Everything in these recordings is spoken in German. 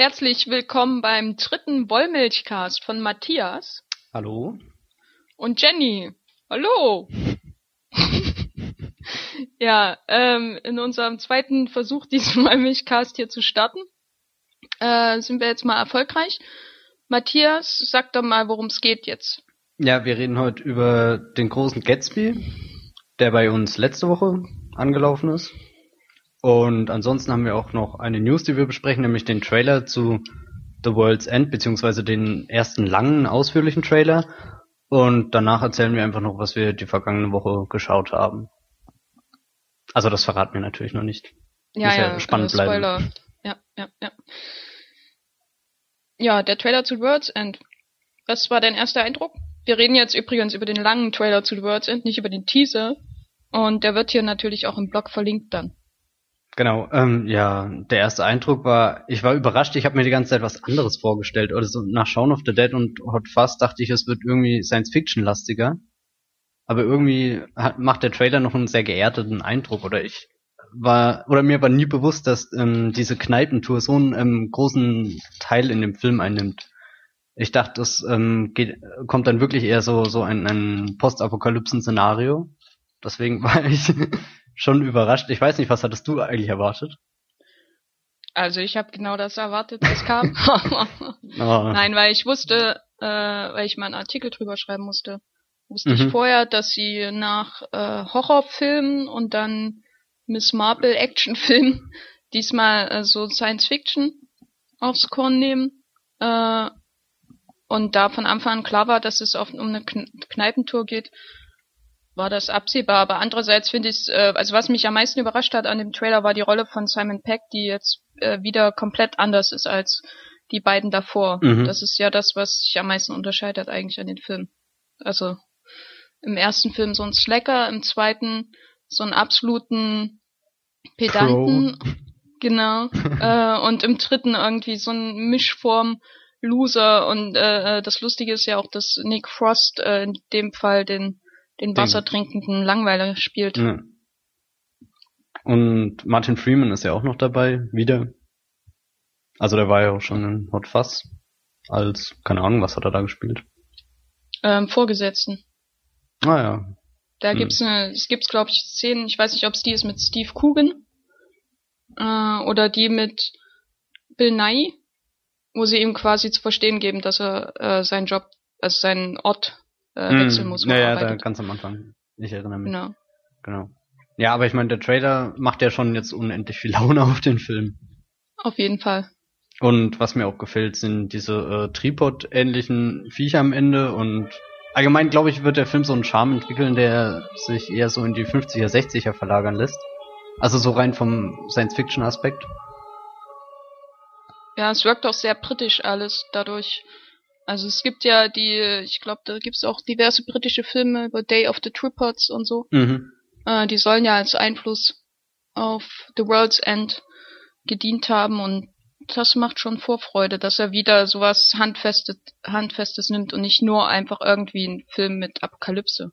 Herzlich willkommen beim dritten Wollmilchcast von Matthias Hallo. und Jenny. Hallo. ja, ähm, in unserem zweiten Versuch, diesen Wollmilchcast hier zu starten, äh, sind wir jetzt mal erfolgreich. Matthias, sag doch mal, worum es geht jetzt. Ja, wir reden heute über den großen Gatsby, der bei uns letzte Woche angelaufen ist. Und ansonsten haben wir auch noch eine News, die wir besprechen, nämlich den Trailer zu The World's End, beziehungsweise den ersten langen, ausführlichen Trailer. Und danach erzählen wir einfach noch, was wir die vergangene Woche geschaut haben. Also das verraten wir natürlich noch nicht. Ja, Muss ja ja, spannend äh, Spoiler. bleiben. Ja, ja, ja. Ja, der Trailer zu The World's End. Was war dein erster Eindruck? Wir reden jetzt übrigens über den langen Trailer zu The World's End, nicht über den Teaser. Und der wird hier natürlich auch im Blog verlinkt dann. Genau, ähm, ja, der erste Eindruck war, ich war überrascht, ich habe mir die ganze Zeit was anderes vorgestellt. Oder so nach Shaun of the Dead und Hot Fuzz dachte ich, es wird irgendwie Science-Fiction-lastiger. Aber irgendwie hat, macht der Trailer noch einen sehr geerdeten Eindruck. Oder ich war, oder mir war nie bewusst, dass ähm, diese Kneipentour so einen ähm, großen Teil in dem Film einnimmt. Ich dachte, das ähm, geht, kommt dann wirklich eher so, so ein, ein Postapokalypsen-Szenario. Deswegen war ich schon überrascht. Ich weiß nicht, was hattest du eigentlich erwartet? Also ich habe genau das erwartet, was kam. Oh. Nein, weil ich wusste, äh, weil ich mal einen Artikel drüber schreiben musste, wusste ich Mhm. vorher, dass sie nach äh, Horrorfilmen und dann Miss Marple Actionfilm diesmal äh, so Science Fiction aufs Korn nehmen. Äh, und da von Anfang an klar war, dass es auf, um eine Kn Kneipentour geht, war das absehbar. Aber andererseits finde ich äh, also was mich am meisten überrascht hat an dem Trailer, war die Rolle von Simon Peck, die jetzt äh, wieder komplett anders ist als die beiden davor. Mhm. Das ist ja das, was sich am meisten unterscheidet eigentlich an den Filmen. Also im ersten Film so ein Slacker, im zweiten so einen absoluten Pedanten, genau, äh, und im dritten irgendwie so ein Mischform Loser und äh, äh, das Lustige ist ja auch, dass Nick Frost äh, in dem Fall den den Den- wassertrinkenden Langweiler spielt. Ja. Und Martin Freeman ist ja auch noch dabei, wieder. Also der war ja auch schon in Hot Fuzz. Als, keine Ahnung, was hat er da gespielt? Ähm, Vorgesetzten. Ah ja. Da Hm. gibt's eine, es gibt's glaube ich Szenen, ich weiß nicht, ob es die ist mit Steve Coogan äh, oder die mit Bill Nye, wo sie ihm quasi zu verstehen geben, dass er äh, seinen Job, also seinen Ort äh, Hm, muss. wo Ja, da ganz am Anfang. Ich erinnere mich. Genau. Genau. Ja, aber ich meine, der Trailer macht ja schon jetzt unendlich viel Laune auf den Film. Auf jeden Fall. Und was mir auch gefällt, sind diese äh, Tripod-ähnlichen Viecher am Ende und allgemein, glaube ich, wird der Film so einen Charme entwickeln, der sich eher so in die 50er, 60er verlagern lässt. Also so rein vom Science-Fiction-Aspekt. Ja, es wirkt auch sehr britisch alles dadurch. Also es gibt ja die, ich glaube, da gibt's auch diverse britische Filme über Day of the Tripods und so. Mhm. Äh, die sollen ja als Einfluss auf The World's End gedient haben und das macht schon Vorfreude, dass er wieder sowas Handfestes, Handfestes nimmt und nicht nur einfach irgendwie ein Film mit Apokalypse.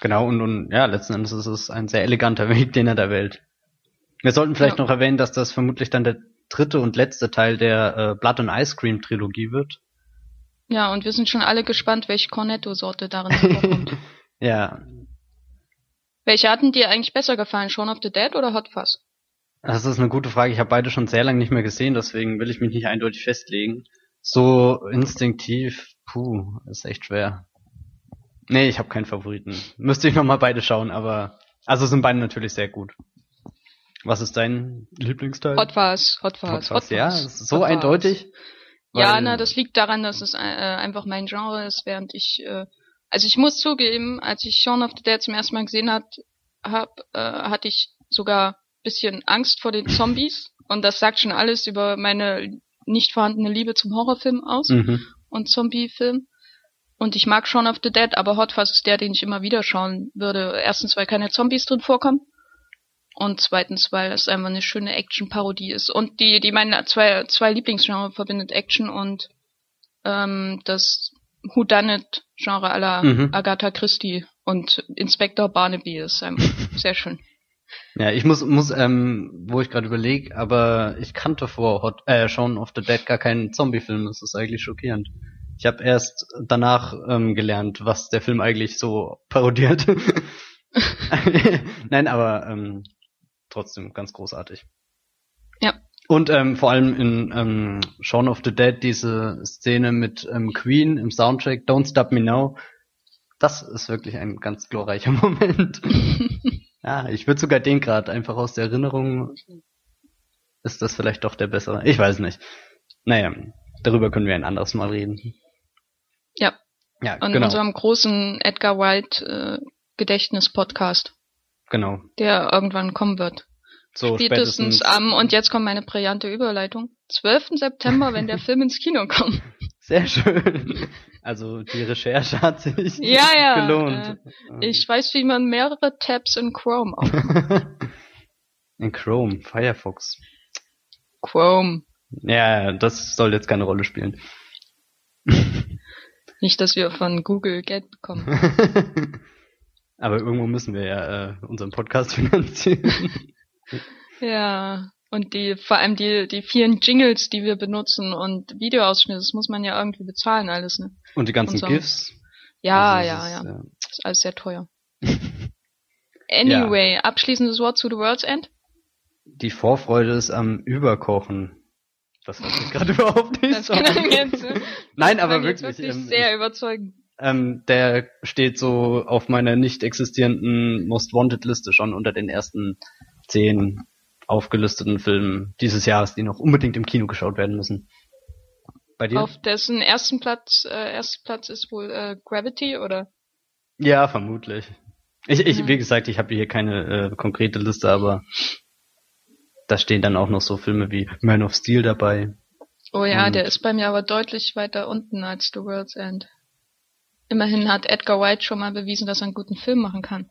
Genau, und, und ja, letzten Endes ist es ein sehr eleganter Weg, den er da wählt. Wir sollten vielleicht Ja. noch erwähnen, dass das vermutlich dann der dritte und letzte Teil der äh, Blood and Ice Cream Trilogie wird. Ja, und wir sind schon alle gespannt, welche Cornetto-Sorte darin vorkommt. ja, welche hatten dir eigentlich besser gefallen, Shaun of the Dead oder Hot Fuzz? das ist eine gute Frage. Ich habe beide schon sehr lange nicht mehr gesehen, deswegen will ich mich nicht eindeutig festlegen. So instinktiv, puh, ist echt schwer. Nee, ich habe keinen Favoriten. Müsste ich noch mal beide schauen, aber also sind beide natürlich sehr gut. Was ist dein Lieblingsteil? Hot Fuzz, Hot Fuzz, Hot Hot Fuzz, ja, Fuzz, ist so Hot Fuzz. Ja, na, das liegt daran, dass es äh, einfach mein Genre ist, während ich, äh, also ich muss zugeben, als ich Shaun of the Dead zum ersten Mal gesehen hat, hab, äh, hatte ich sogar bisschen Angst vor den Zombies und das sagt schon alles über meine nicht vorhandene Liebe zum Horrorfilm aus Mhm. und Zombiefilm. Und ich mag Shaun of the Dead, aber Hot Fuzz ist der, den ich immer wieder schauen würde. Erstens, weil keine Zombies drin vorkommen. Und zweitens, weil es einfach eine schöne Action-Parodie ist. Und die, die meine zwei, zwei Lieblingsgenre verbindet Action und ähm, das Whodunit-Genre aller Mhm. Agatha Christie und Inspector Barnaby ist einfach sehr schön. Ja, ich muss, muss, ähm, wo ich gerade überlege, aber ich kannte vor Hot, äh, Shaun of the Dead gar keinen Zombie-Film. Das ist eigentlich schockierend. Ich habe erst danach ähm, gelernt, was der Film eigentlich so parodiert. Nein, aber ähm, trotzdem ganz großartig. Ja. Und ähm, vor allem in ähm, Shaun of the Dead diese Szene mit ähm, Queen im Soundtrack Don't Stop Me Now, das ist wirklich ein ganz glorreicher Moment. ja, ich würde sogar den gerade einfach aus der Erinnerung ist das vielleicht doch der bessere. Ich weiß nicht. Naja, darüber können wir ein anderes Mal reden. Ja. Ja, An genau. unserem großen Edgar White äh, Gedächtnis-Podcast, Genau. der irgendwann kommen wird. So Spätestens spätestens am, und jetzt kommt meine brillante Überleitung, 12. September, wenn der Film ins Kino kommt. Sehr schön. Also die Recherche hat sich Ja, ja, gelohnt. Ich weiß, wie man mehrere Tabs in Chrome auf. In Chrome, Firefox. Chrome. Ja, das soll jetzt keine Rolle spielen. Nicht, dass wir von Google Geld bekommen. Aber irgendwo müssen wir ja äh, unseren Podcast finanzieren. Ja. Und die, vor allem die, die vielen Jingles, die wir benutzen und Videoausschnitte, das muss man ja irgendwie bezahlen alles, ne? Und die ganzen Und so. GIFs. Ja, Also ja, es ja. ist, äh, Das ist alles sehr teuer. Anyway, abschließendes Wort zu The World's End. Die Vorfreude ist am Überkochen. Das hört sich gerade überhaupt nicht Das so kann an. jetzt, Nein, das aber wirklich. wirklich ähm, sehr überzeugend. Ähm, der steht so auf meiner nicht existierenden Most Wanted Liste schon unter den ersten zehn aufgelisteten Filmen dieses Jahres, die noch unbedingt im Kino geschaut werden müssen. Bei dir? Auf dessen ersten Platz, äh, erster Platz ist wohl äh, Gravity oder? Ja, vermutlich. Ich, ich, wie gesagt, ich habe hier keine äh, konkrete Liste, aber da stehen dann auch noch so Filme wie Man of Steel dabei. Oh ja, Und- der ist bei mir aber deutlich weiter unten als The World's End. Immerhin hat Edgar White schon mal bewiesen, dass er einen guten Film machen kann.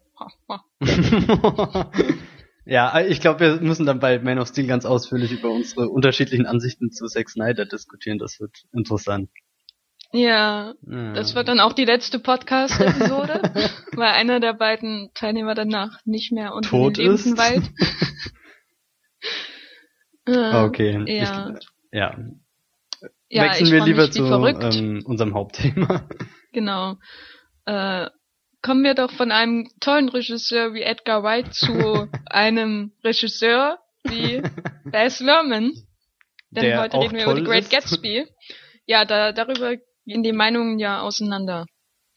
Ja, ich glaube, wir müssen dann bei Man of Steel ganz ausführlich über unsere unterschiedlichen Ansichten zu Zack Snyder diskutieren. Das wird interessant. Ja, Ja. das wird dann auch die letzte Podcast-Episode, weil einer der beiden Teilnehmer danach nicht mehr unter Tot den ist. Wald. Äh, Okay. Ja, Ich, ja. ja Wechseln wir lieber zu ähm, unserem Hauptthema. Genau. Äh, kommen wir doch von einem tollen Regisseur wie Edgar Wright zu einem Regisseur wie Baz Luhrmann. Denn Der heute reden wir über The Great ist. Gatsby. Ja, da, darüber gehen die Meinungen ja auseinander.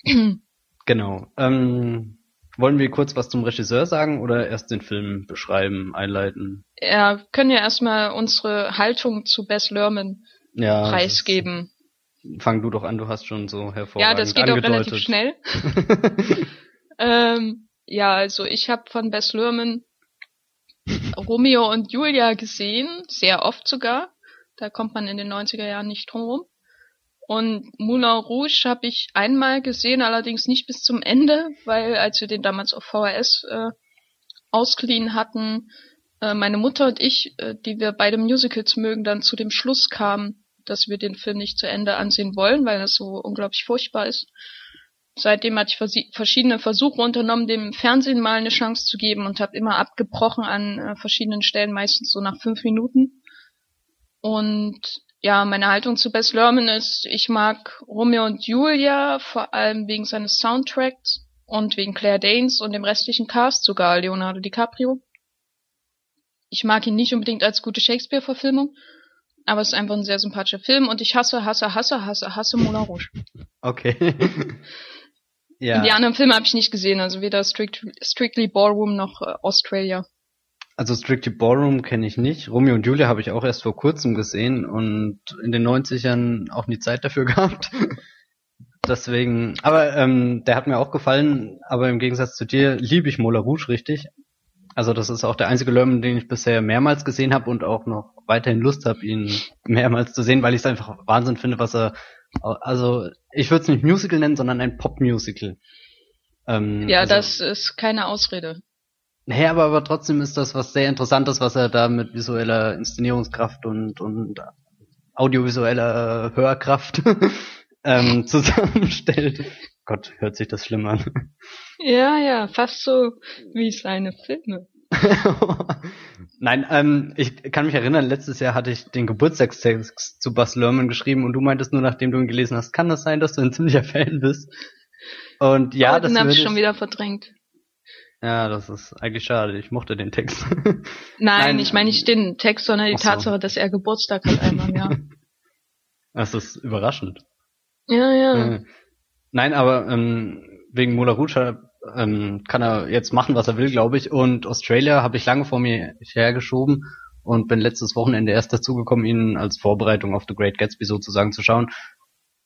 Genau. Ähm, wollen wir kurz was zum Regisseur sagen oder erst den Film beschreiben, einleiten? Ja, können ja erstmal unsere Haltung zu Baz Luhrmann Ja. preisgeben. Fang du doch an, du hast schon so hervorragend Ja, das geht auch angedeutet. relativ schnell. ähm, ja, also ich habe von Bess Luhrmann Romeo und Julia gesehen, sehr oft sogar. Da kommt man in den 90er Jahren nicht drum rum. Und Moulin Rouge habe ich einmal gesehen, allerdings nicht bis zum Ende, weil als wir den damals auf VHS äh, ausgeliehen hatten, äh, meine Mutter und ich, äh, die wir beide Musicals mögen, dann zu dem Schluss kamen, dass wir den Film nicht zu Ende ansehen wollen, weil das so unglaublich furchtbar ist. Seitdem hatte ich verschiedene Versuche unternommen, dem Fernsehen mal eine Chance zu geben und habe immer abgebrochen an äh, verschiedenen Stellen, meistens so nach fünf Minuten. Und ja, meine Haltung zu Bess Luhrmann ist, ich mag Romeo und Julia, vor allem wegen seines Soundtracks und wegen Claire Danes und dem restlichen Cast, sogar Leonardo DiCaprio. Ich mag ihn nicht unbedingt als gute Shakespeare-Verfilmung, aber es ist einfach ein sehr sympathischer Film und ich hasse, hasse, hasse, hasse, hasse Moulin Rouge. Okay. Und ja. die anderen Filme habe ich nicht gesehen, also weder Strict, Strictly Ballroom noch äh, Australia. Also Strictly Ballroom kenne ich nicht. Romeo und Julia habe ich auch erst vor kurzem gesehen und in den 90ern auch nie Zeit dafür gehabt. Deswegen, aber ähm, der hat mir auch gefallen, aber im Gegensatz zu dir liebe ich Moulin Rouge richtig. Also das ist auch der einzige Lerman, den ich bisher mehrmals gesehen habe und auch noch weiterhin Lust habe, ihn mehrmals zu sehen, weil ich es einfach Wahnsinn finde, was er, also ich würde es nicht Musical nennen, sondern ein Pop-Musical. Ähm, Ja, also, das ist keine Ausrede. Naja, aber, aber trotzdem ist das was sehr Interessantes, was er da mit visueller Inszenierungskraft und, und audiovisueller Hörkraft ähm, zusammenstellt. Gott, hört sich das schlimm an. Ja, ja, fast so wie seine Filme. Nein, ähm, ich kann mich erinnern, letztes Jahr hatte ich den Geburtstagstext zu Bas Lerman geschrieben und du meintest nur, nachdem du ihn gelesen hast, kann das sein, dass du ein ziemlicher Fan bist? Und ja, oh, das den habe ich schon wieder verdrängt. Ja, das ist eigentlich schade. Ich mochte den Text. Nein, Nein, ich meine nicht den Text, sondern die so. Tatsache, dass er Geburtstag hat einmal im Jahr. Das ist überraschend. Ja, ja. Äh, Nein, aber ähm, wegen Moulin Rouge ähm, kann er jetzt machen, was er will, glaube ich. Und Australia habe ich lange vor mir hergeschoben und bin letztes Wochenende erst dazugekommen, ihn als Vorbereitung auf The Great Gatsby sozusagen zu schauen.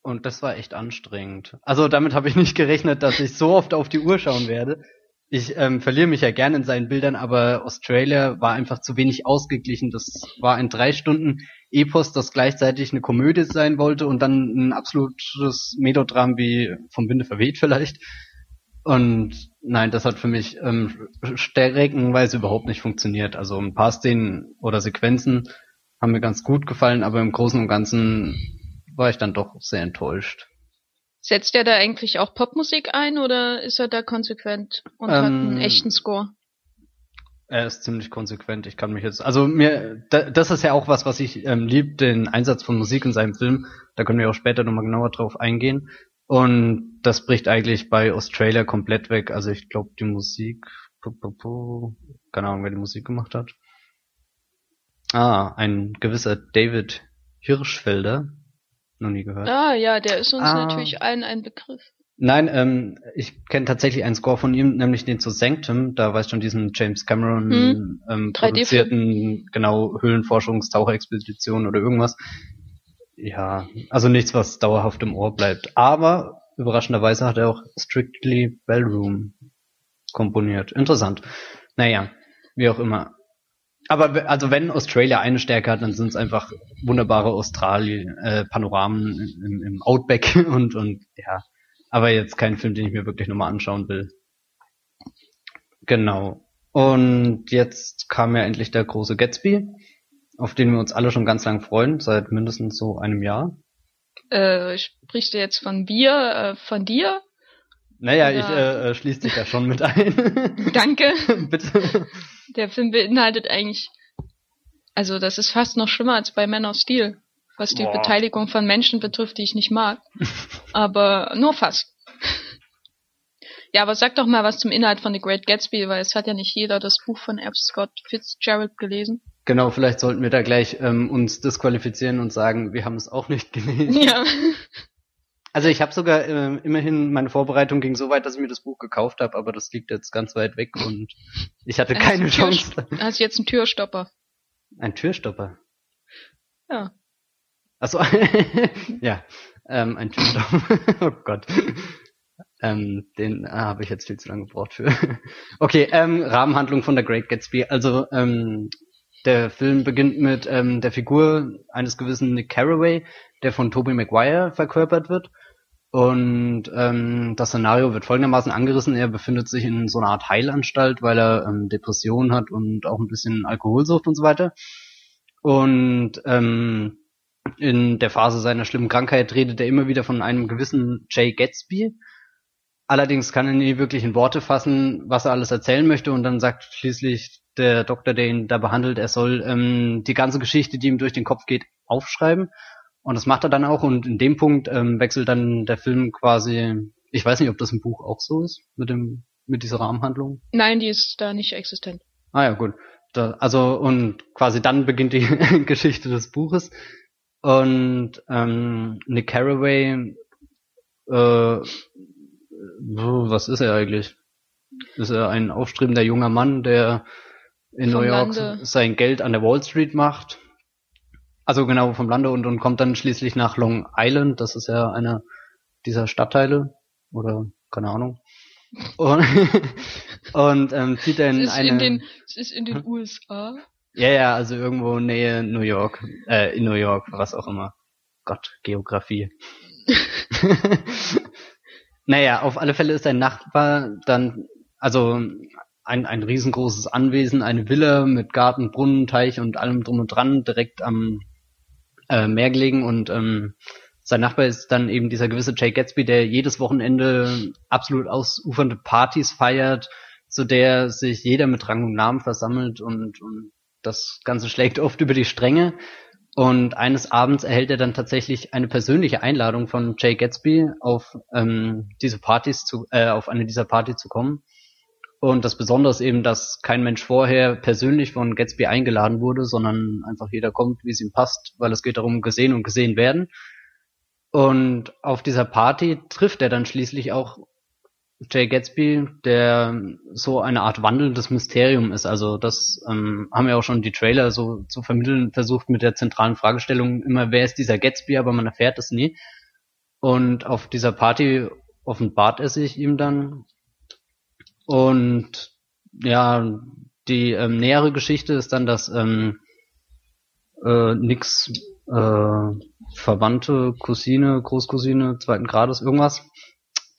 Und das war echt anstrengend. Also damit habe ich nicht gerechnet, dass ich so oft auf die Uhr schauen werde. Ich ähm, verliere mich ja gerne in seinen Bildern, aber Australia war einfach zu wenig ausgeglichen. Das war ein drei Stunden Epos, das gleichzeitig eine Komödie sein wollte und dann ein absolutes Melodram wie vom Winde verweht vielleicht. Und nein, das hat für mich ähm, streckenweise überhaupt nicht funktioniert. Also ein paar Szenen oder Sequenzen haben mir ganz gut gefallen, aber im Großen und Ganzen war ich dann doch sehr enttäuscht. Setzt er da eigentlich auch Popmusik ein oder ist er da konsequent und hat einen Ähm, echten Score? Er ist ziemlich konsequent. Ich kann mich jetzt, also mir, da, das ist ja auch was, was ich ähm, lieb, den Einsatz von Musik in seinem Film. Da können wir auch später nochmal genauer drauf eingehen. Und das bricht eigentlich bei Australia komplett weg. Also ich glaube, die Musik, keine Ahnung, wer die Musik gemacht hat. Ah, ein gewisser David Hirschfelder. Noch nie gehört. Ah, ja, der ist uns Ah. natürlich allen ein Begriff. Nein, ähm, ich kenne tatsächlich einen Score von ihm, nämlich den zu Sanctum. Da weiß schon diesen James Cameron Hm. ähm, 3D-Film. produzierten, genau, Höhlenforschungstaucherexpedition oder irgendwas. Ja, also nichts, was dauerhaft im Ohr bleibt. Aber überraschenderweise hat er auch Strictly Bellroom komponiert. Interessant. Naja, wie auch immer. Aber also wenn Australia eine Stärke hat, dann sind es einfach wunderbare Australien äh, Panoramen im, im Outback und und ja, aber jetzt kein Film, den ich mir wirklich nochmal anschauen will. Genau. Und jetzt kam ja endlich der große Gatsby, auf den wir uns alle schon ganz lang freuen, seit mindestens so einem Jahr. Äh, sprichst du jetzt von wir, äh, von dir? Naja, Ja. ich äh, äh, schließe dich da schon mit ein. Danke. Bitte. Der Film beinhaltet eigentlich, also das ist fast noch schlimmer als bei Man of Steel, was die Boah. Beteiligung von Menschen betrifft, die ich nicht mag. aber nur fast. Ja, aber sag doch mal was zum Inhalt von The Great Gatsby, weil es hat ja nicht jeder das Buch von F. Scott Fitzgerald gelesen. Genau, vielleicht sollten wir da gleich ähm, uns disqualifizieren und sagen, wir haben es auch nicht gelesen. Ja. Also ich habe sogar ähm, immerhin meine Vorbereitung ging so weit, dass ich mir das Buch gekauft habe, aber das liegt jetzt ganz weit weg und ich hatte keine du Chance. Hast jetzt einen Türstopper. Ein Türstopper. Ja. Achso, ja, ähm, ein Türstopper. oh Gott. Ähm, den ah, habe ich jetzt viel zu lange gebraucht für. okay, ähm, Rahmenhandlung von der Great Gatsby. Also ähm, der Film beginnt mit ähm, der Figur eines gewissen Nick Carraway, der von Tobey Maguire verkörpert wird. Und ähm, das Szenario wird folgendermaßen angerissen. Er befindet sich in so einer Art Heilanstalt, weil er ähm, Depressionen hat und auch ein bisschen Alkoholsucht und so weiter. Und ähm, in der Phase seiner schlimmen Krankheit redet er immer wieder von einem gewissen Jay Gatsby. Allerdings kann er nie wirklich in Worte fassen, was er alles erzählen möchte und dann sagt schließlich der Doktor, der ihn da behandelt, er soll ähm, die ganze Geschichte, die ihm durch den Kopf geht, aufschreiben. Und das macht er dann auch und in dem Punkt ähm, wechselt dann der Film quasi, ich weiß nicht, ob das im Buch auch so ist, mit dem, mit dieser Rahmenhandlung. Nein, die ist da nicht existent. Ah ja, gut. Da, also und quasi dann beginnt die Geschichte des Buches. Und ähm, Nick Carraway, äh, was ist er eigentlich? Ist er ein aufstrebender junger Mann, der in Vom New York Lande. sein Geld an der Wall Street macht? Also genau vom Lande und, und kommt dann schließlich nach Long Island. Das ist ja einer dieser Stadtteile oder keine Ahnung. Und, und ähm, zieht er ist eine in den, es ist in den USA. Ja, ja, also irgendwo Nähe New York, äh, in New York, was auch immer. Gott, Geografie. naja, auf alle Fälle ist ein Nachbar dann, also ein, ein riesengroßes Anwesen, eine Villa mit Garten, Brunnen, Teich und allem drum und dran, direkt am äh, Meer gelegen und ähm, sein Nachbar ist dann eben dieser gewisse Jay Gatsby, der jedes Wochenende absolut ausufernde Partys feiert, zu der sich jeder mit Rang und Namen versammelt und, und das Ganze schlägt oft über die Stränge. Und eines Abends erhält er dann tatsächlich eine persönliche Einladung von Jay Gatsby auf ähm, diese Partys zu, äh, auf eine dieser Partys zu kommen. Und das Besondere ist eben, dass kein Mensch vorher persönlich von Gatsby eingeladen wurde, sondern einfach jeder kommt, wie es ihm passt, weil es geht darum, gesehen und gesehen werden. Und auf dieser Party trifft er dann schließlich auch Jay Gatsby, der so eine Art wandelndes Mysterium ist. Also das ähm, haben ja auch schon die Trailer so zu vermitteln versucht mit der zentralen Fragestellung immer, wer ist dieser Gatsby, aber man erfährt es nie. Und auf dieser Party offenbart er sich ihm dann. Und ja, die ähm, nähere Geschichte ist dann, dass ähm, äh, nix äh, Verwandte, Cousine, Großcousine, zweiten Grades, irgendwas,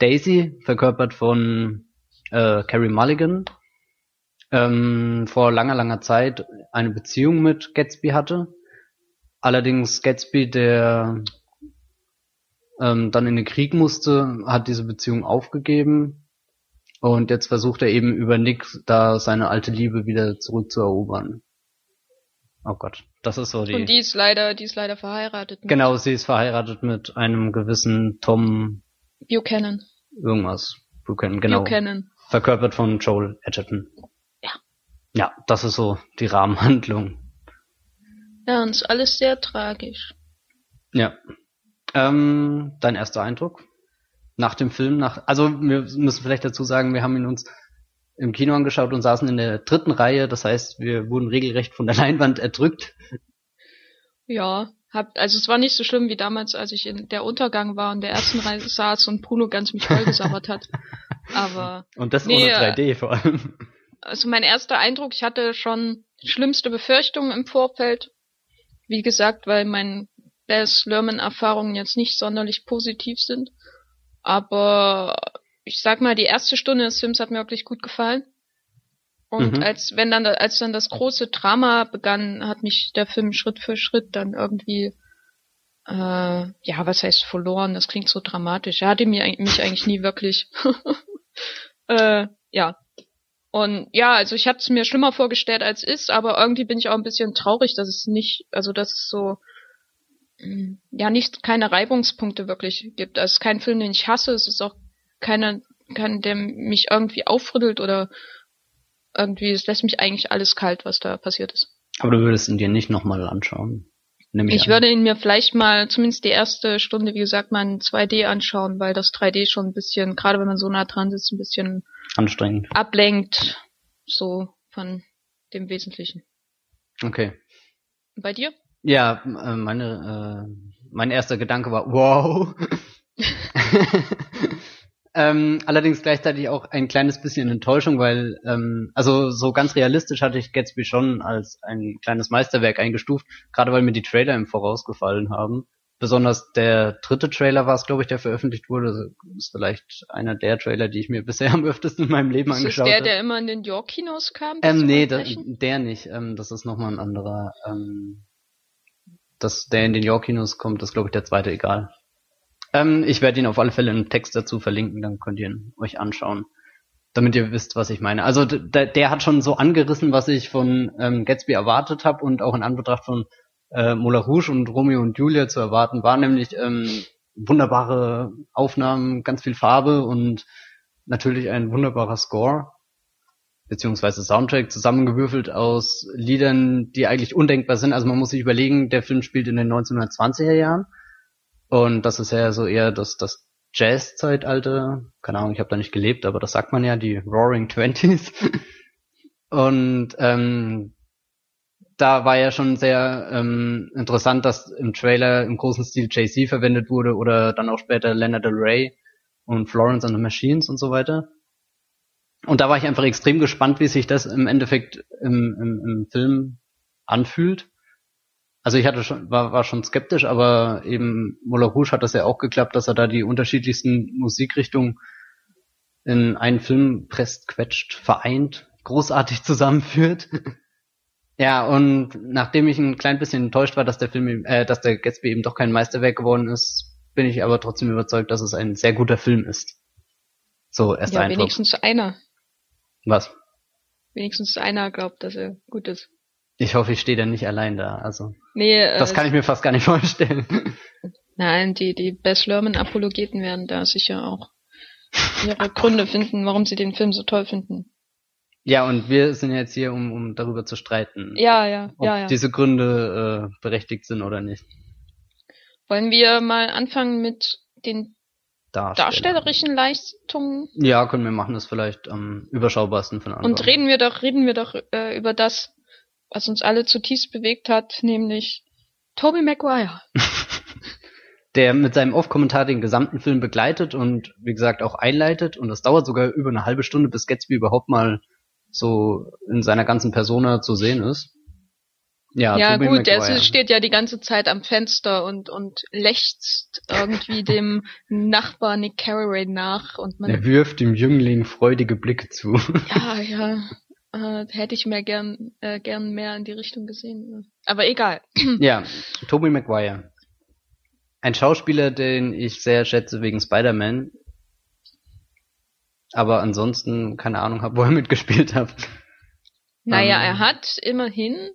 Daisy, verkörpert von äh, Carrie Mulligan, ähm, vor langer, langer Zeit eine Beziehung mit Gatsby hatte. Allerdings Gatsby, der ähm, dann in den Krieg musste, hat diese Beziehung aufgegeben und jetzt versucht er eben über Nick da seine alte Liebe wieder zurückzuerobern. Oh Gott, das ist so die. Und die ist leider, die ist leider verheiratet. Mit genau, sie ist verheiratet mit einem gewissen Tom Buchanan. Irgendwas. Buchanan, genau. Buchanan. Verkörpert von Joel Edgerton. Ja. Ja, das ist so die Rahmenhandlung. Ja, und ist alles sehr tragisch. Ja. Ähm, dein erster Eindruck? Nach dem Film, nach, also wir müssen vielleicht dazu sagen, wir haben ihn uns im Kino angeschaut und saßen in der dritten Reihe, das heißt, wir wurden regelrecht von der Leinwand erdrückt. Ja, hab, also es war nicht so schlimm wie damals, als ich in der Untergang war und der ersten Reihe saß und Bruno ganz mich vollgesabbert hat. Aber. Und das nee, ohne 3D vor allem. Also mein erster Eindruck, ich hatte schon schlimmste Befürchtungen im Vorfeld. Wie gesagt, weil mein Les Lerman-Erfahrungen jetzt nicht sonderlich positiv sind. Aber ich sag mal, die erste Stunde des Films hat mir wirklich gut gefallen. Und mhm. als wenn dann als dann das große Drama begann, hat mich der Film Schritt für Schritt dann irgendwie äh, ja, was heißt verloren? Das klingt so dramatisch. Er hatte mir, mich eigentlich nie wirklich. äh, ja. Und ja, also ich hatte es mir schlimmer vorgestellt als ist, aber irgendwie bin ich auch ein bisschen traurig, dass es nicht, also dass es so mm, ja nicht keine Reibungspunkte wirklich gibt. Also es ist kein Film, den ich hasse, es ist auch keiner, kein, der mich irgendwie aufrüttelt oder irgendwie, es lässt mich eigentlich alles kalt, was da passiert ist. Aber du würdest ihn dir nicht nochmal anschauen? ich an. würde ihn mir vielleicht mal, zumindest die erste Stunde, wie gesagt, mal in 2D anschauen, weil das 3D schon ein bisschen, gerade wenn man so nah dran sitzt, ein bisschen anstrengend ablenkt, so von dem Wesentlichen. Okay. Bei dir? Ja, äh, meine, äh, mein erster Gedanke war, wow. Ähm, allerdings gleichzeitig auch ein kleines bisschen Enttäuschung, weil, ähm, also so ganz realistisch hatte ich Gatsby schon als ein kleines Meisterwerk eingestuft, gerade weil mir die Trailer im Voraus gefallen haben. Besonders der dritte Trailer war es, glaube ich, der veröffentlicht wurde. Das ist vielleicht einer der Trailer, die ich mir bisher am öftesten in meinem Leben ist angeschaut habe. Ist der, der immer in den York-Kinos kam? Ähm, nee, da, der nicht. Ähm, das ist nochmal ein anderer. Ähm, dass der in den York-Kinos kommt, ist, glaube ich, der zweite, egal. Ähm, ich werde ihn auf alle Fälle im Text dazu verlinken, dann könnt ihr ihn euch anschauen. Damit ihr wisst, was ich meine. Also der, hat schon so angerissen, was ich von ähm, Gatsby erwartet habe und auch in Anbetracht von äh, Moulin Rouge und Romeo und Julia zu erwarten war, nämlich ähm, wunderbare Aufnahmen, ganz viel Farbe und natürlich ein wunderbarer Score beziehungsweise Soundtrack zusammengewürfelt aus Liedern, die eigentlich undenkbar sind. Also man muss sich überlegen, der Film spielt in den 1920er Jahren und das ist ja so eher das, das Jazz-Zeitalter. Keine Ahnung, ich habe da nicht gelebt, aber das sagt man ja, die Roaring Twenties. Und ähm, da war ja schon sehr ähm, interessant, dass im Trailer im großen Stil Jay-Z verwendet wurde oder dann auch später Leonard Del Rey und Florence and the Machines und so weiter. Und da war ich einfach extrem gespannt, wie sich das im Endeffekt im, im, im Film anfühlt. Also ich hatte schon, war, war schon skeptisch, aber eben Moulin Rouge hat das ja auch geklappt, dass er da die unterschiedlichsten Musikrichtungen in einen Film presst, quetscht, vereint, großartig zusammenführt. ja, und nachdem ich ein klein bisschen enttäuscht war, dass der Film, äh, dass der Gatsby eben doch kein Meisterwerk geworden ist, bin ich aber trotzdem überzeugt, dass es ein sehr guter Film ist. So, erst ja, Eindruck. wenigstens einer. Was? Wenigstens einer glaubt, dass er gut ist. Ich hoffe, ich stehe dann nicht allein da. Also Nee, äh, das kann ich mir fast gar nicht vorstellen. Nein, die, die Bess Lerman-Apologeten werden da sicher auch ihre Gründe finden, warum sie den Film so toll finden. ja, und wir sind jetzt hier, um, um darüber zu streiten, Ja, ja, ob ja, ja. diese Gründe äh, berechtigt sind oder nicht. Wollen wir mal anfangen mit den Darsteller. darstellerischen Leistungen? Ja, können wir machen das vielleicht am überschaubarsten von Anfang. Und reden wir doch, reden wir doch äh, über das, was uns alle zutiefst bewegt hat, nämlich Tobey Maguire. der mit seinem Off-Kommentar den gesamten Film begleitet und wie gesagt auch einleitet und das dauert sogar über eine halbe Stunde, bis Gatsby überhaupt mal so in seiner ganzen Persona zu sehen ist. Ja, Ja, gut, der steht ja die ganze Zeit am Fenster und, und lechzt irgendwie dem Nachbar Nick Carraway nach und man er wirft dem Jüngling freudige Blicke zu. Ja, ja. Äh, hätte ich mehr gern, äh, gern mehr in die Richtung gesehen. Aber egal. ja, Tobey Maguire. Ein Schauspieler, den ich sehr schätze wegen Spider-Man. Aber ansonsten keine Ahnung habe, wo er mitgespielt hat. Naja, Ähm. er hat immerhin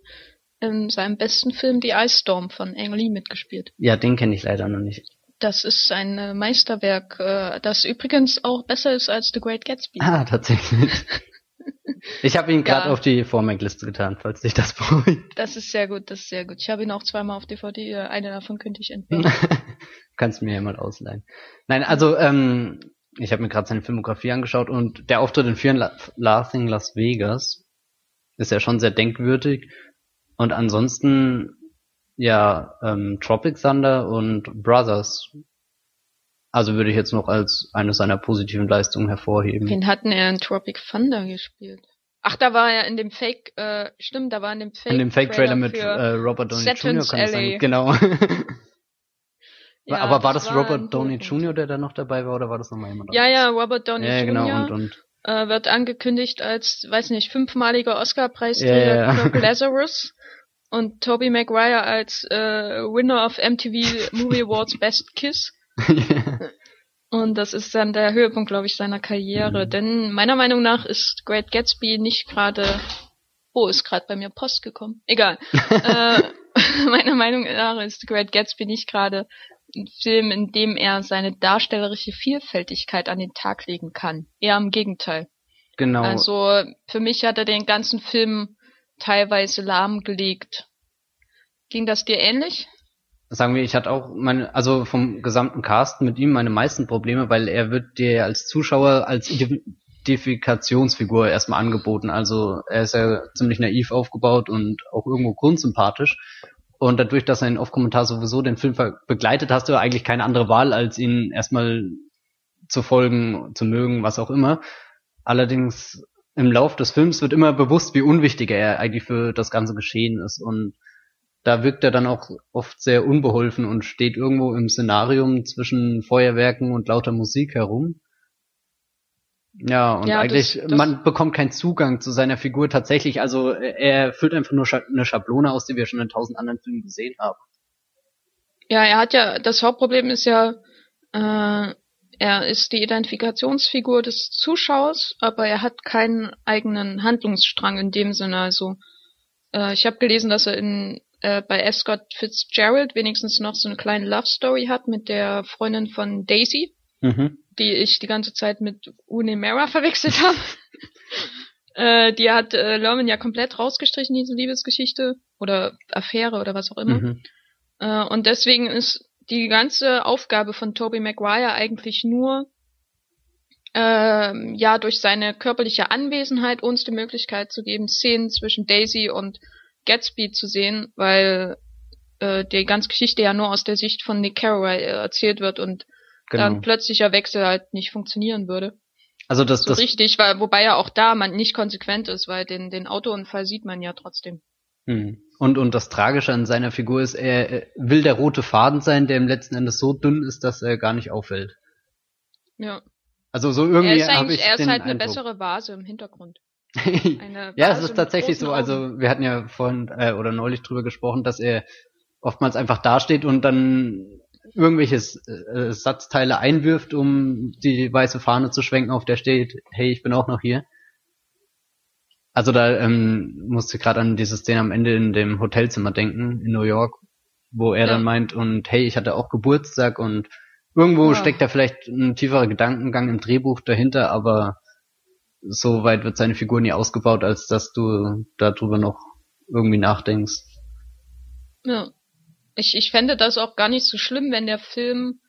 in seinem besten Film The Ice Storm von Ang Lee mitgespielt. Ja, den kenne ich leider noch nicht. Das ist ein äh, Meisterwerk, äh, das übrigens auch besser ist als The Great Gatsby. Ah, tatsächlich. Ich habe ihn gerade Ja. auf die Vormerkliste getan, falls dich das beruhigt. Das ist sehr gut, das ist sehr gut. Ich habe ihn auch zweimal auf DVD, äh, eine davon könnte ich entwickeln. Kannst mir ja mal ausleihen. Nein, also ähm, ich habe mir gerade seine Filmografie angeschaut und der Auftritt in Fear and La- Laughing Las Vegas ist ja schon sehr denkwürdig. Und ansonsten ja ähm, Tropic Thunder und Brothers. Also würde ich jetzt noch als eine seiner positiven Leistungen hervorheben. Wen hatten er in Tropic Thunder gespielt? Ach, da war er in dem Fake, äh, stimmt, da war in dem Fake. in dem Fake-Trailer mit äh, Robert Downey Jr. kann es Alley. sein. Genau. Ja, Aber war das, war Robert Downey. Jr., der da noch dabei war, oder war das nochmal jemand Ja, ja, Robert Downey Ja, ja, genau. Jr. Und, und äh, wird angekündigt als, weiß nicht, fünfmaliger Oscar-Preisträger Ja, ja. Lazarus und Tobey Maguire als äh, Winner of MTV Movie Awards Best Kiss. Und das ist dann der Höhepunkt, glaube ich, seiner Karriere. Mhm. Denn meiner Meinung nach ist Great Gatsby nicht gerade. Oh, ist gerade bei mir Post gekommen. Egal. äh, meiner Meinung nach ist Great Gatsby nicht gerade ein Film, in dem er seine darstellerische Vielfältigkeit an den Tag legen kann. Eher im Gegenteil. genau. Also für mich hat er den ganzen Film teilweise lahmgelegt. Ging das dir ähnlich? Sagen wir, ich hatte auch meine, also vom gesamten Cast mit ihm meine meisten Probleme, weil er wird dir als Zuschauer als Identifikationsfigur erstmal angeboten. Also er ist ja ziemlich naiv aufgebaut und auch irgendwo grundsympathisch. Und dadurch, dass er in Off-Kommentar sowieso den Film begleitet, hast du eigentlich keine andere Wahl, als ihn erstmal zu folgen, zu mögen, was auch immer. Allerdings im Lauf des Films wird immer bewusst, wie unwichtig er eigentlich für das ganze Geschehen ist. Und da wirkt er dann auch oft sehr unbeholfen und steht irgendwo im Szenarium zwischen Feuerwerken und lauter Musik herum. Ja, und Ja, das- eigentlich, das- man bekommt keinen Zugang zu seiner Figur tatsächlich. Also er erfüllt einfach nur eine Schablone aus, die wir schon in tausend anderen Filmen gesehen haben. Ja, er hat ja, das Hauptproblem ist ja, äh, er ist die Identifikationsfigur des Zuschauers, aber er hat keinen eigenen Handlungsstrang in dem Sinne. Also äh, ich habe gelesen, dass er in äh, bei Ascot Fitzgerald wenigstens noch so eine kleine Love Story hat mit der Freundin von Daisy, Mhm. die ich die ganze Zeit mit Une Mara verwechselt habe. äh, die hat äh, Lerman ja komplett rausgestrichen, diese Liebesgeschichte oder Affäre oder was auch immer. Mhm. Äh, und deswegen ist die ganze Aufgabe von Tobey Maguire eigentlich nur, ähm, ja, durch seine körperliche Anwesenheit uns die Möglichkeit zu geben, Szenen zwischen Daisy und Gatsby zu sehen, weil äh, die ganze Geschichte ja nur aus der Sicht von Nick Carraway äh, erzählt wird und dann Genau. plötzlicher Wechsel halt nicht funktionieren würde. Also das, So das, richtig, weil, wobei ja auch da man nicht konsequent ist, weil den, den Autounfall sieht man ja trotzdem. Mhm. Und, und das Tragische an seiner Figur ist, er äh, will der rote Faden sein, der im letzten Endes so dünn ist, dass er gar nicht auffällt. Ja. Also so Er irgendwie ist habe eigentlich, ich er ist halt eine Eindruck. bessere Vase im Hintergrund. Ja, es ist tatsächlich so. Also wir hatten ja vorhin äh, oder neulich drüber gesprochen, dass er oftmals einfach dasteht und dann irgendwelche äh, Satzteile einwirft, um die weiße Fahne zu schwenken, auf der steht, hey, ich bin auch noch hier. Also da ähm, musste gerade an diese Szene am Ende in dem Hotelzimmer denken in New York, wo er ja. dann meint und hey, ich hatte auch Geburtstag und irgendwo ja. steckt da vielleicht ein tieferer Gedankengang im Drehbuch dahinter, aber so weit wird seine Figur nie ausgebaut, als dass du darüber noch irgendwie nachdenkst. Ja. Ich, ich fände das auch gar nicht so schlimm, wenn der Film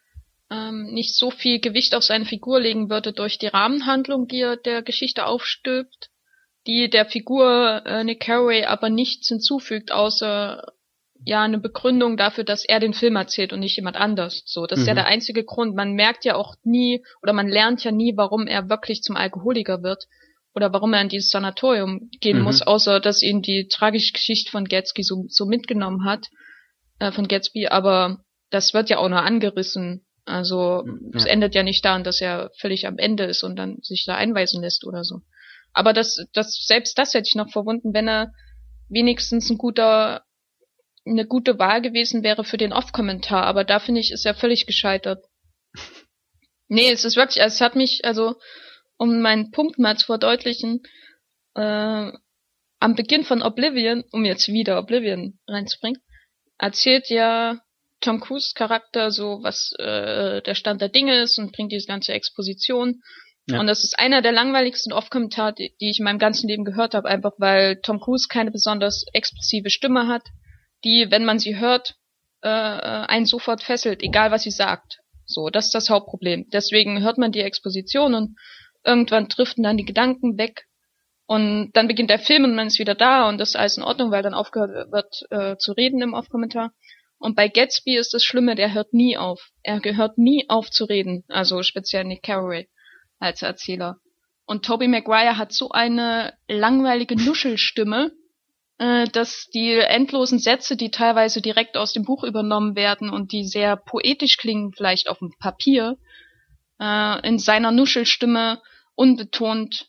ähm, nicht so viel Gewicht auf seine Figur legen würde durch die Rahmenhandlung, die er der Geschichte aufstülpt, die der Figur äh, Nick Carraway aber nichts hinzufügt, außer ja eine Begründung dafür, dass er den Film erzählt und nicht jemand anders. So, das mhm. ist ja mhm. der einzige Grund. Man merkt ja auch nie oder man lernt ja nie, warum er wirklich zum Alkoholiker wird oder warum er in dieses Sanatorium gehen mhm. muss, außer dass ihn die tragische Geschichte von Gatsby so, so mitgenommen hat, äh, von Gatsby, aber das wird ja auch nur angerissen. Also ja. es endet ja nicht daran, dass er völlig am Ende ist und dann sich da einweisen lässt oder so. Aber das, das, selbst das hätte ich noch verwunden, wenn er wenigstens ein guter, eine gute Wahl gewesen wäre für den Off-Kommentar. Aber da finde ich, ist er völlig gescheitert. Nee, es ist wirklich, es hat mich, also, um meinen Punkt mal zu verdeutlichen, äh, am Beginn von Oblivion, um jetzt wieder Oblivion reinzubringen, erzählt ja Tom Cruise Charakter so, was äh, der Stand der Dinge ist und bringt diese ganze Exposition. Ja. Und das ist einer der langweiligsten Off-Kommentare, die, die ich in meinem ganzen Leben gehört habe, einfach weil Tom Cruise keine besonders expressive Stimme hat, die, wenn man sie hört, äh, einen sofort fesselt, egal was sie sagt. So, das ist das Hauptproblem. Deswegen hört man die Exposition und irgendwann driften dann die Gedanken weg und dann beginnt der Film und man ist wieder da und das ist alles in Ordnung, weil dann aufgehört wird äh, zu reden im Off-Kommentar. Und bei Gatsby ist das Schlimme, der hört nie auf. Er gehört nie auf zu reden. Also speziell Nick Carraway als Erzähler. Und Toby Maguire hat so eine langweilige Nuschelstimme, äh, dass die endlosen Sätze, die teilweise direkt aus dem Buch übernommen werden und die sehr poetisch klingen, vielleicht auf dem Papier, äh, in seiner Nuschelstimme unbetont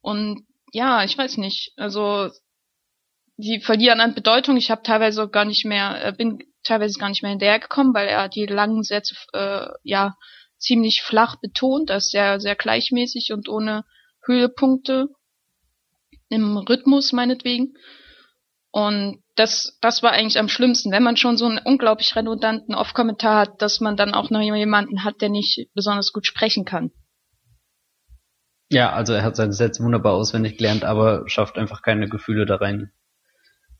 und ja, ich weiß nicht. Also die verlieren an Bedeutung. Ich habe teilweise gar nicht mehr, äh, bin teilweise gar nicht mehr hinterhergekommen, weil er die langen Sätze äh, ja ziemlich flach betont, das sehr, sehr gleichmäßig und ohne Höhepunkte im Rhythmus meinetwegen. Und das, das war eigentlich am schlimmsten, wenn man schon so einen unglaublich redundanten Off-Kommentar hat, dass man dann auch noch jemanden hat, der nicht besonders gut sprechen kann. Ja, also er hat seine Sätze wunderbar auswendig gelernt, aber schafft einfach keine Gefühle da rein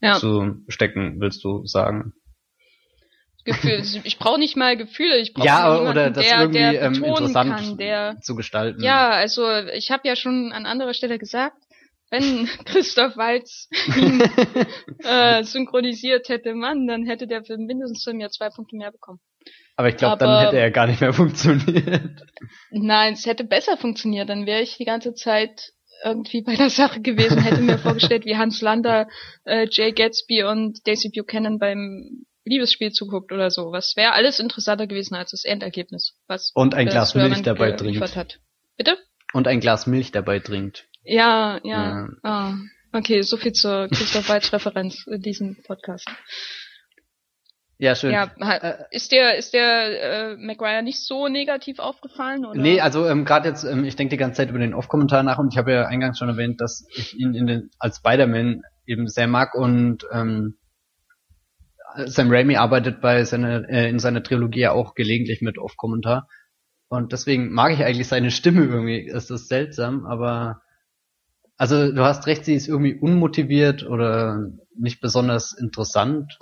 ja. zu stecken, willst du sagen. Gefühl. Ich brauche nicht mal Gefühle, ich brauche ja, jemanden, oder das der, irgendwie der ähm, interessant kann, der zu gestalten. Ja, also ich habe ja schon an anderer Stelle gesagt, wenn Christoph Waltz ihn äh, synchronisiert hätte, Mann, dann hätte der Film mindestens im Jahr zwei Punkte mehr bekommen. Aber ich glaube, dann hätte er gar nicht mehr funktioniert. Nein, es hätte besser funktioniert. Dann wäre ich die ganze Zeit irgendwie bei der Sache gewesen, hätte mir vorgestellt, wie Hans Lander, äh, Jay Gatsby und Daisy Buchanan beim Liebesspiel zuguckt oder so. Was wäre alles interessanter gewesen als das Endergebnis. Was und ein Glas Milch dabei trinkt. Hat. Bitte? Und ein Glas Milch dabei trinkt. Ja, ja. ja. Ah, okay, so viel zur Christoph Waltz Referenz in diesem Podcast. Ja, schön. Ja, ist der ist der äh, McGuire nicht so negativ aufgefallen oder? Nee, also ähm, gerade jetzt, ähm, ich denke die ganze Zeit über den Off-Kommentar nach und ich habe ja eingangs schon erwähnt, dass ich ihn in den als Spider-Man eben sehr mag und ähm, Sam Raimi arbeitet bei seiner äh, in seiner Trilogie ja auch gelegentlich mit Off-Kommentar und deswegen mag ich eigentlich seine Stimme irgendwie. Es ist seltsam, aber also du hast recht, sie ist irgendwie unmotiviert oder nicht besonders interessant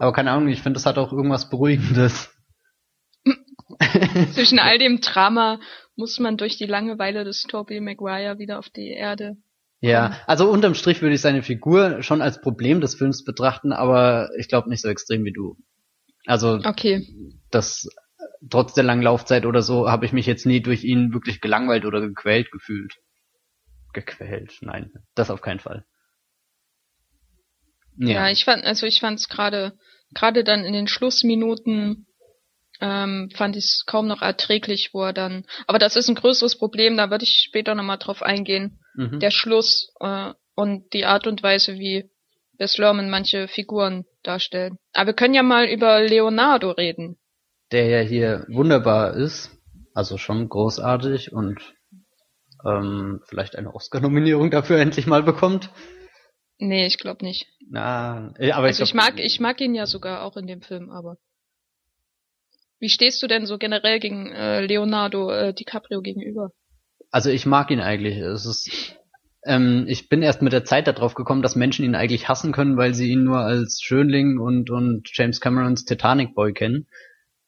aber keine Ahnung, ich finde, das hat auch irgendwas Beruhigendes. Zwischen all dem Drama muss man durch die Langeweile des Tobey Maguire wieder auf die Erde. Ja, also unterm Strich würde ich seine Figur schon als Problem des Films betrachten, aber ich glaube nicht so extrem wie du. Also okay. das trotz der langen Laufzeit oder so habe ich mich jetzt nie durch ihn wirklich gelangweilt oder gequält gefühlt. Gequält, nein, das auf keinen Fall. Ja, ja ich fand, also ich fand es gerade gerade dann in den Schlussminuten ähm, fand ich es kaum noch erträglich, wo er dann. Aber das ist ein größeres Problem, da würde ich später nochmal drauf eingehen. Mhm. Der Schluss äh, und die Art und Weise, wie Bess Lerman manche Figuren darstellt. Aber wir können ja mal über Leonardo reden. Der ja hier wunderbar ist, also schon großartig und ähm, vielleicht eine Oscar-Nominierung dafür endlich mal bekommt. Nee, ich glaube nicht. Na, äh, aber also ich, ich mag, ich mag ihn ja sogar auch in dem Film, aber. Wie stehst du denn so generell gegen äh, Leonardo äh, DiCaprio gegenüber? Also ich mag ihn eigentlich. Es ist, ähm, ich bin erst mit der Zeit darauf gekommen, dass Menschen ihn eigentlich hassen können, weil sie ihn nur als Schönling und und James Camerons Titanic Boy kennen,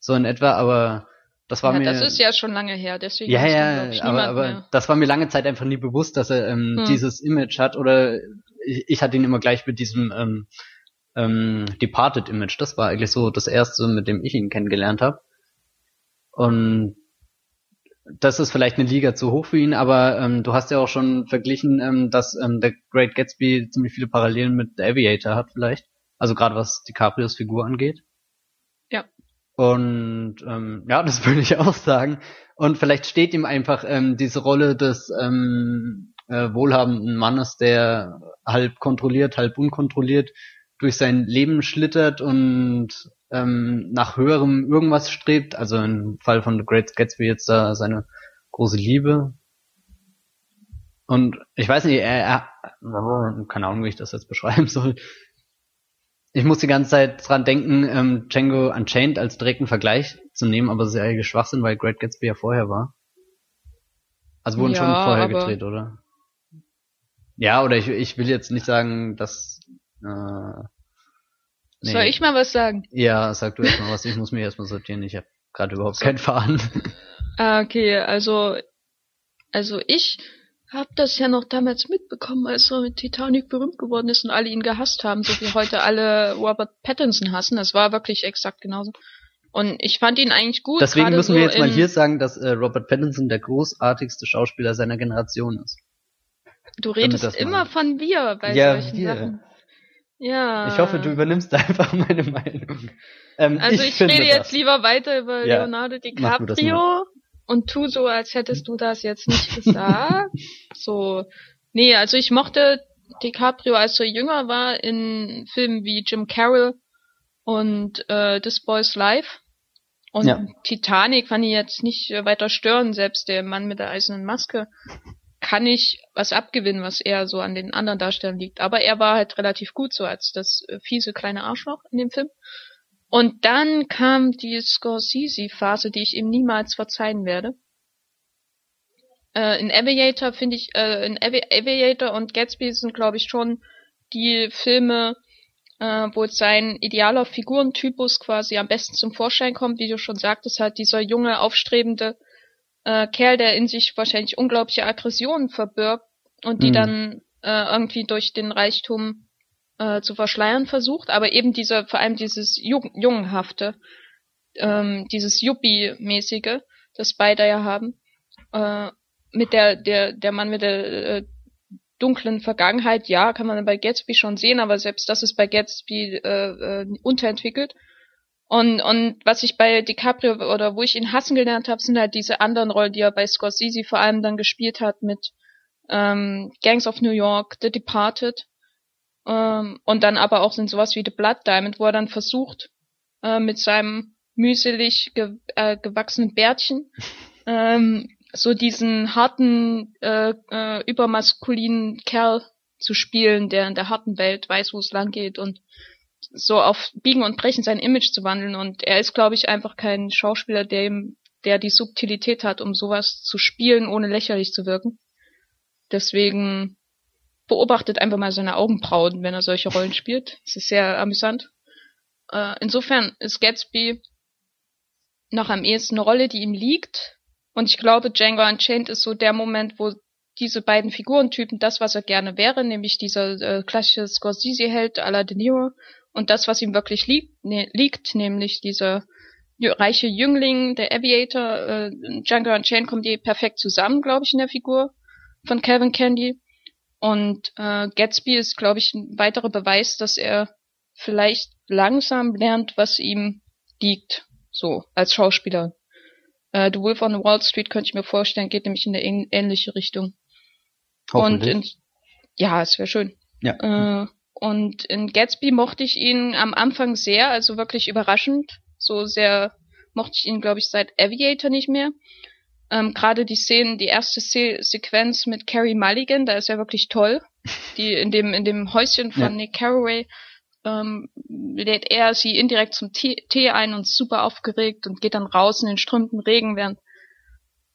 so in etwa. Aber das war ja, mir. das ist ja schon lange her, deswegen. Ja, ja, ich, aber, aber mehr. das war mir lange Zeit einfach nie bewusst, dass er ähm, Hm. dieses Image hat oder ich, ich hatte ihn immer gleich mit diesem ähm, ähm, Departed Image. Das war eigentlich so das erste, mit dem ich ihn kennengelernt habe. Und das ist vielleicht eine Liga zu hoch für ihn, aber ähm, du hast ja auch schon verglichen, ähm, dass ähm, der Great Gatsby ziemlich viele Parallelen mit The Aviator hat vielleicht. Also gerade was DiCaprios Figur angeht. Und ähm, ja, das würde ich auch sagen. Und vielleicht steht ihm einfach ähm, diese Rolle des ähm, äh, wohlhabenden Mannes, der halb kontrolliert, halb unkontrolliert durch sein Leben schlittert und ähm, nach höherem irgendwas strebt. Also im Fall von The Great Gatsby jetzt da seine große Liebe. Und ich weiß nicht, er, er keine Ahnung, wie ich das jetzt beschreiben soll. Ich muss die ganze Zeit dran denken, ähm, Django Unchained als direkten Vergleich zu nehmen, aber das ist ja eigentlich Schwachsinn, weil Great Gatsby ja vorher war. Also wurden schon Ja, vorher aber- gedreht, oder? Ja, oder ich, ich will jetzt nicht sagen, dass äh, nee. Soll ich mal was sagen? Ja, sag du erstmal was, ich muss mich erstmal sortieren, ich habe gerade überhaupt keinen Faden. Ah, okay, also, also ich habe das ja noch damals mitbekommen, als er mit Titanic berühmt geworden ist und alle ihn gehasst haben, so wie heute alle Robert Pattinson hassen. Das war wirklich exakt genauso. Und ich fand ihn eigentlich gut. Deswegen müssen so wir jetzt mal hier sagen, dass äh, Robert Pattinson der großartigste Schauspieler seiner Generation ist. Du redest immer von wir bei Ja, solchen wir. Sachen. Ja. Ich hoffe, du übernimmst einfach meine Meinung. Ähm, Also ich, finde rede das. jetzt lieber weiter über Ja, Leonardo DiCaprio und tu so, als hättest du das jetzt nicht gesagt. so. Nee, also ich mochte DiCaprio, als er jünger war, in Filmen wie Jim Carroll und äh, This Boy's Life. Und Ja. Titanic fand ich jetzt nicht äh, weiter stören, selbst der Mann mit der eisernen Maske kann ich was abgewinnen, was eher so an den anderen Darstellern liegt. Aber er war halt relativ gut so als das äh, fiese kleine Arschloch in dem Film. Und dann kam die Scorsese-Phase, die ich ihm niemals verzeihen werde. Äh, in Aviator finde ich, äh, in Avi Aviator und Gatsby sind, glaube ich, schon die Filme, äh, wo sein idealer Figurentypus quasi am besten zum Vorschein kommt, wie du schon sagtest, halt dieser junge, aufstrebende äh, Kerl, der in sich wahrscheinlich unglaubliche Aggressionen verbirgt und die Mhm. dann äh, irgendwie durch den Reichtum äh, zu verschleiern versucht, aber eben dieser, vor allem dieses Jung Jungenhafte, ähm, dieses Yuppie-mäßige, das beide ja haben, äh, mit der, der, der Mann mit der äh, dunklen Vergangenheit, ja, kann man bei Gatsby schon sehen, aber selbst das ist bei Gatsby äh, äh, unterentwickelt. Und, und was ich bei DiCaprio oder wo ich ihn hassen gelernt habe, sind halt diese anderen Rollen, die er bei Scorsese vor allem dann gespielt hat mit ähm, Gangs of New York, The Departed ähm, und dann aber auch in sowas wie The Blood Diamond, wo er dann versucht, äh, mit seinem mühselig ge äh, gewachsenen Bärtchen ähm, so diesen harten, äh, äh, übermaskulinen Kerl zu spielen, der in der harten Welt weiß, wo es lang geht und so auf Biegen und Brechen sein Image zu wandeln. Und er ist, glaube ich, einfach kein Schauspieler, der, ihm, der die Subtilität hat, um sowas zu spielen, ohne lächerlich zu wirken. Deswegen beobachtet einfach mal seine Augenbrauen, wenn er solche Rollen spielt. Es ist sehr amüsant. Äh, insofern ist Gatsby noch am ehesten eine Rolle, die ihm liegt. Und ich glaube, Django Unchained ist so der Moment, wo diese beiden Figurentypen das, was er gerne wäre, nämlich dieser äh, klassische Scorsese-Held à la De Niro und das, was ihm wirklich liegt, ne, liegt nämlich dieser reiche Jüngling, der Aviator, äh, Django Unchained kommt die perfekt zusammen, glaube ich, in der Figur von Calvin Candy. Und äh, Gatsby ist, glaube ich, ein weiterer Beweis, dass er vielleicht langsam lernt, was ihm liegt, so als Schauspieler. Äh, The Wolf on Wall Street könnte ich mir vorstellen, geht nämlich in eine ähn- ähnliche Richtung. Und in, ja, es wäre schön. ja. Äh, und in Gatsby mochte ich ihn am Anfang sehr, also wirklich überraschend. So sehr mochte ich ihn, glaube ich, seit Aviator nicht mehr. Ähm, Gerade die Szenen, die erste Se Sequenz mit Carrie Mulligan, da ist ja wirklich toll. Die in dem in dem Häuschen von ja. Nick Carraway ähm, lädt er sie indirekt zum Tee, Tee ein und ist super aufgeregt und geht dann raus in den strömenden Regen, während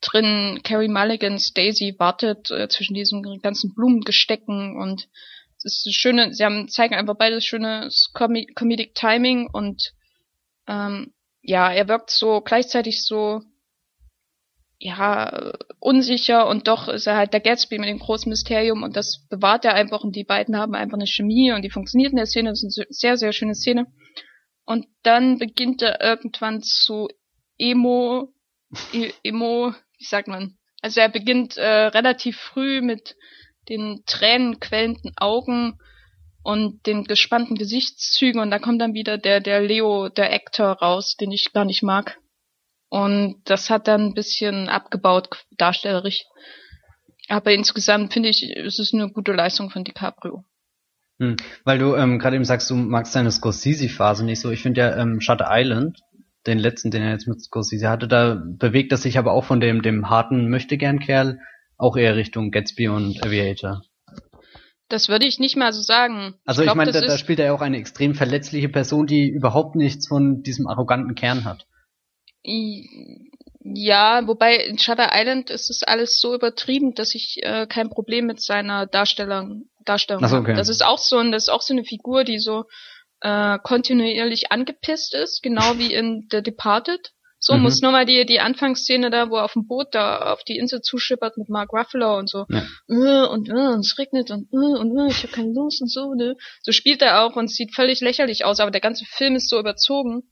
drin Carrie Mulligans Daisy wartet äh, zwischen diesen ganzen Blumengestecken und es ist schöne, sie haben, zeigen einfach beides schönes Com Comedic Timing und ähm, ja, er wirkt so gleichzeitig so ja, unsicher und doch ist er halt der Gatsby mit dem großen Mysterium und das bewahrt er einfach und die beiden haben einfach eine Chemie und die funktioniert in der Szene, das ist eine sehr, sehr schöne Szene. Und dann beginnt er irgendwann zu Emo, e Emo, wie sagt man? Also er beginnt äh, relativ früh mit den tränenquellenden Augen und den gespannten Gesichtszügen und da kommt dann wieder der, der Leo, der Actor raus, den ich gar nicht mag. Und das hat dann ein bisschen abgebaut, darstellerisch. Aber insgesamt finde ich, es ist eine gute Leistung von DiCaprio. Hm, weil du ähm, gerade eben sagst, du magst seine Scorsese-Phase nicht so. Ich finde ja ähm, Shutter Island, den letzten, den er jetzt mit Scorsese hatte, da bewegt er sich aber auch von dem, dem harten Möchtegern-Kerl auch eher Richtung Gatsby und Aviator. Das würde ich nicht mal so sagen. Also ich, ich meine, da, da spielt er ja auch eine extrem verletzliche Person, die überhaupt nichts von diesem arroganten Kern hat. Ja, wobei in Shutter Island ist es alles so übertrieben, dass ich äh, kein Problem mit seiner Darstellung Darstellung so, okay. habe. Das ist auch so ein, das ist auch so eine Figur, die so äh, kontinuierlich angepisst ist, genau wie in The Departed. So mhm. muss nur mal die die Anfangsszene da, wo er auf dem Boot da auf die Insel zuschippert mit Mark Ruffalo und so ja. äh, und, äh, und es regnet und äh, und äh, ich habe keine Lust und so ne. So spielt er auch und sieht völlig lächerlich aus, aber der ganze Film ist so überzogen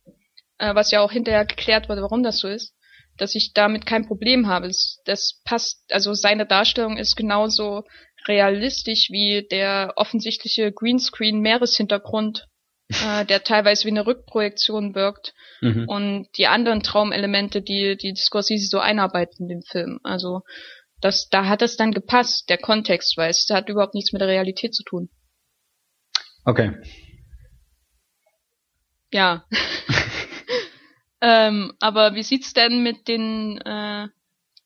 äh, was ja auch hinterher geklärt wurde, warum das so ist, dass ich damit kein Problem habe. Das, das passt, also seine Darstellung ist genauso realistisch wie der offensichtliche Greenscreen-Meereshintergrund, äh, der teilweise wie eine Rückprojektion wirkt mhm. und die anderen Traumelemente, die die Scorsese so einarbeiten in dem Film. Also das, da hat es dann gepasst, der Kontext, weil es hat überhaupt nichts mit der Realität zu tun. Okay. Ja. Ähm, aber wie sieht's denn mit den äh,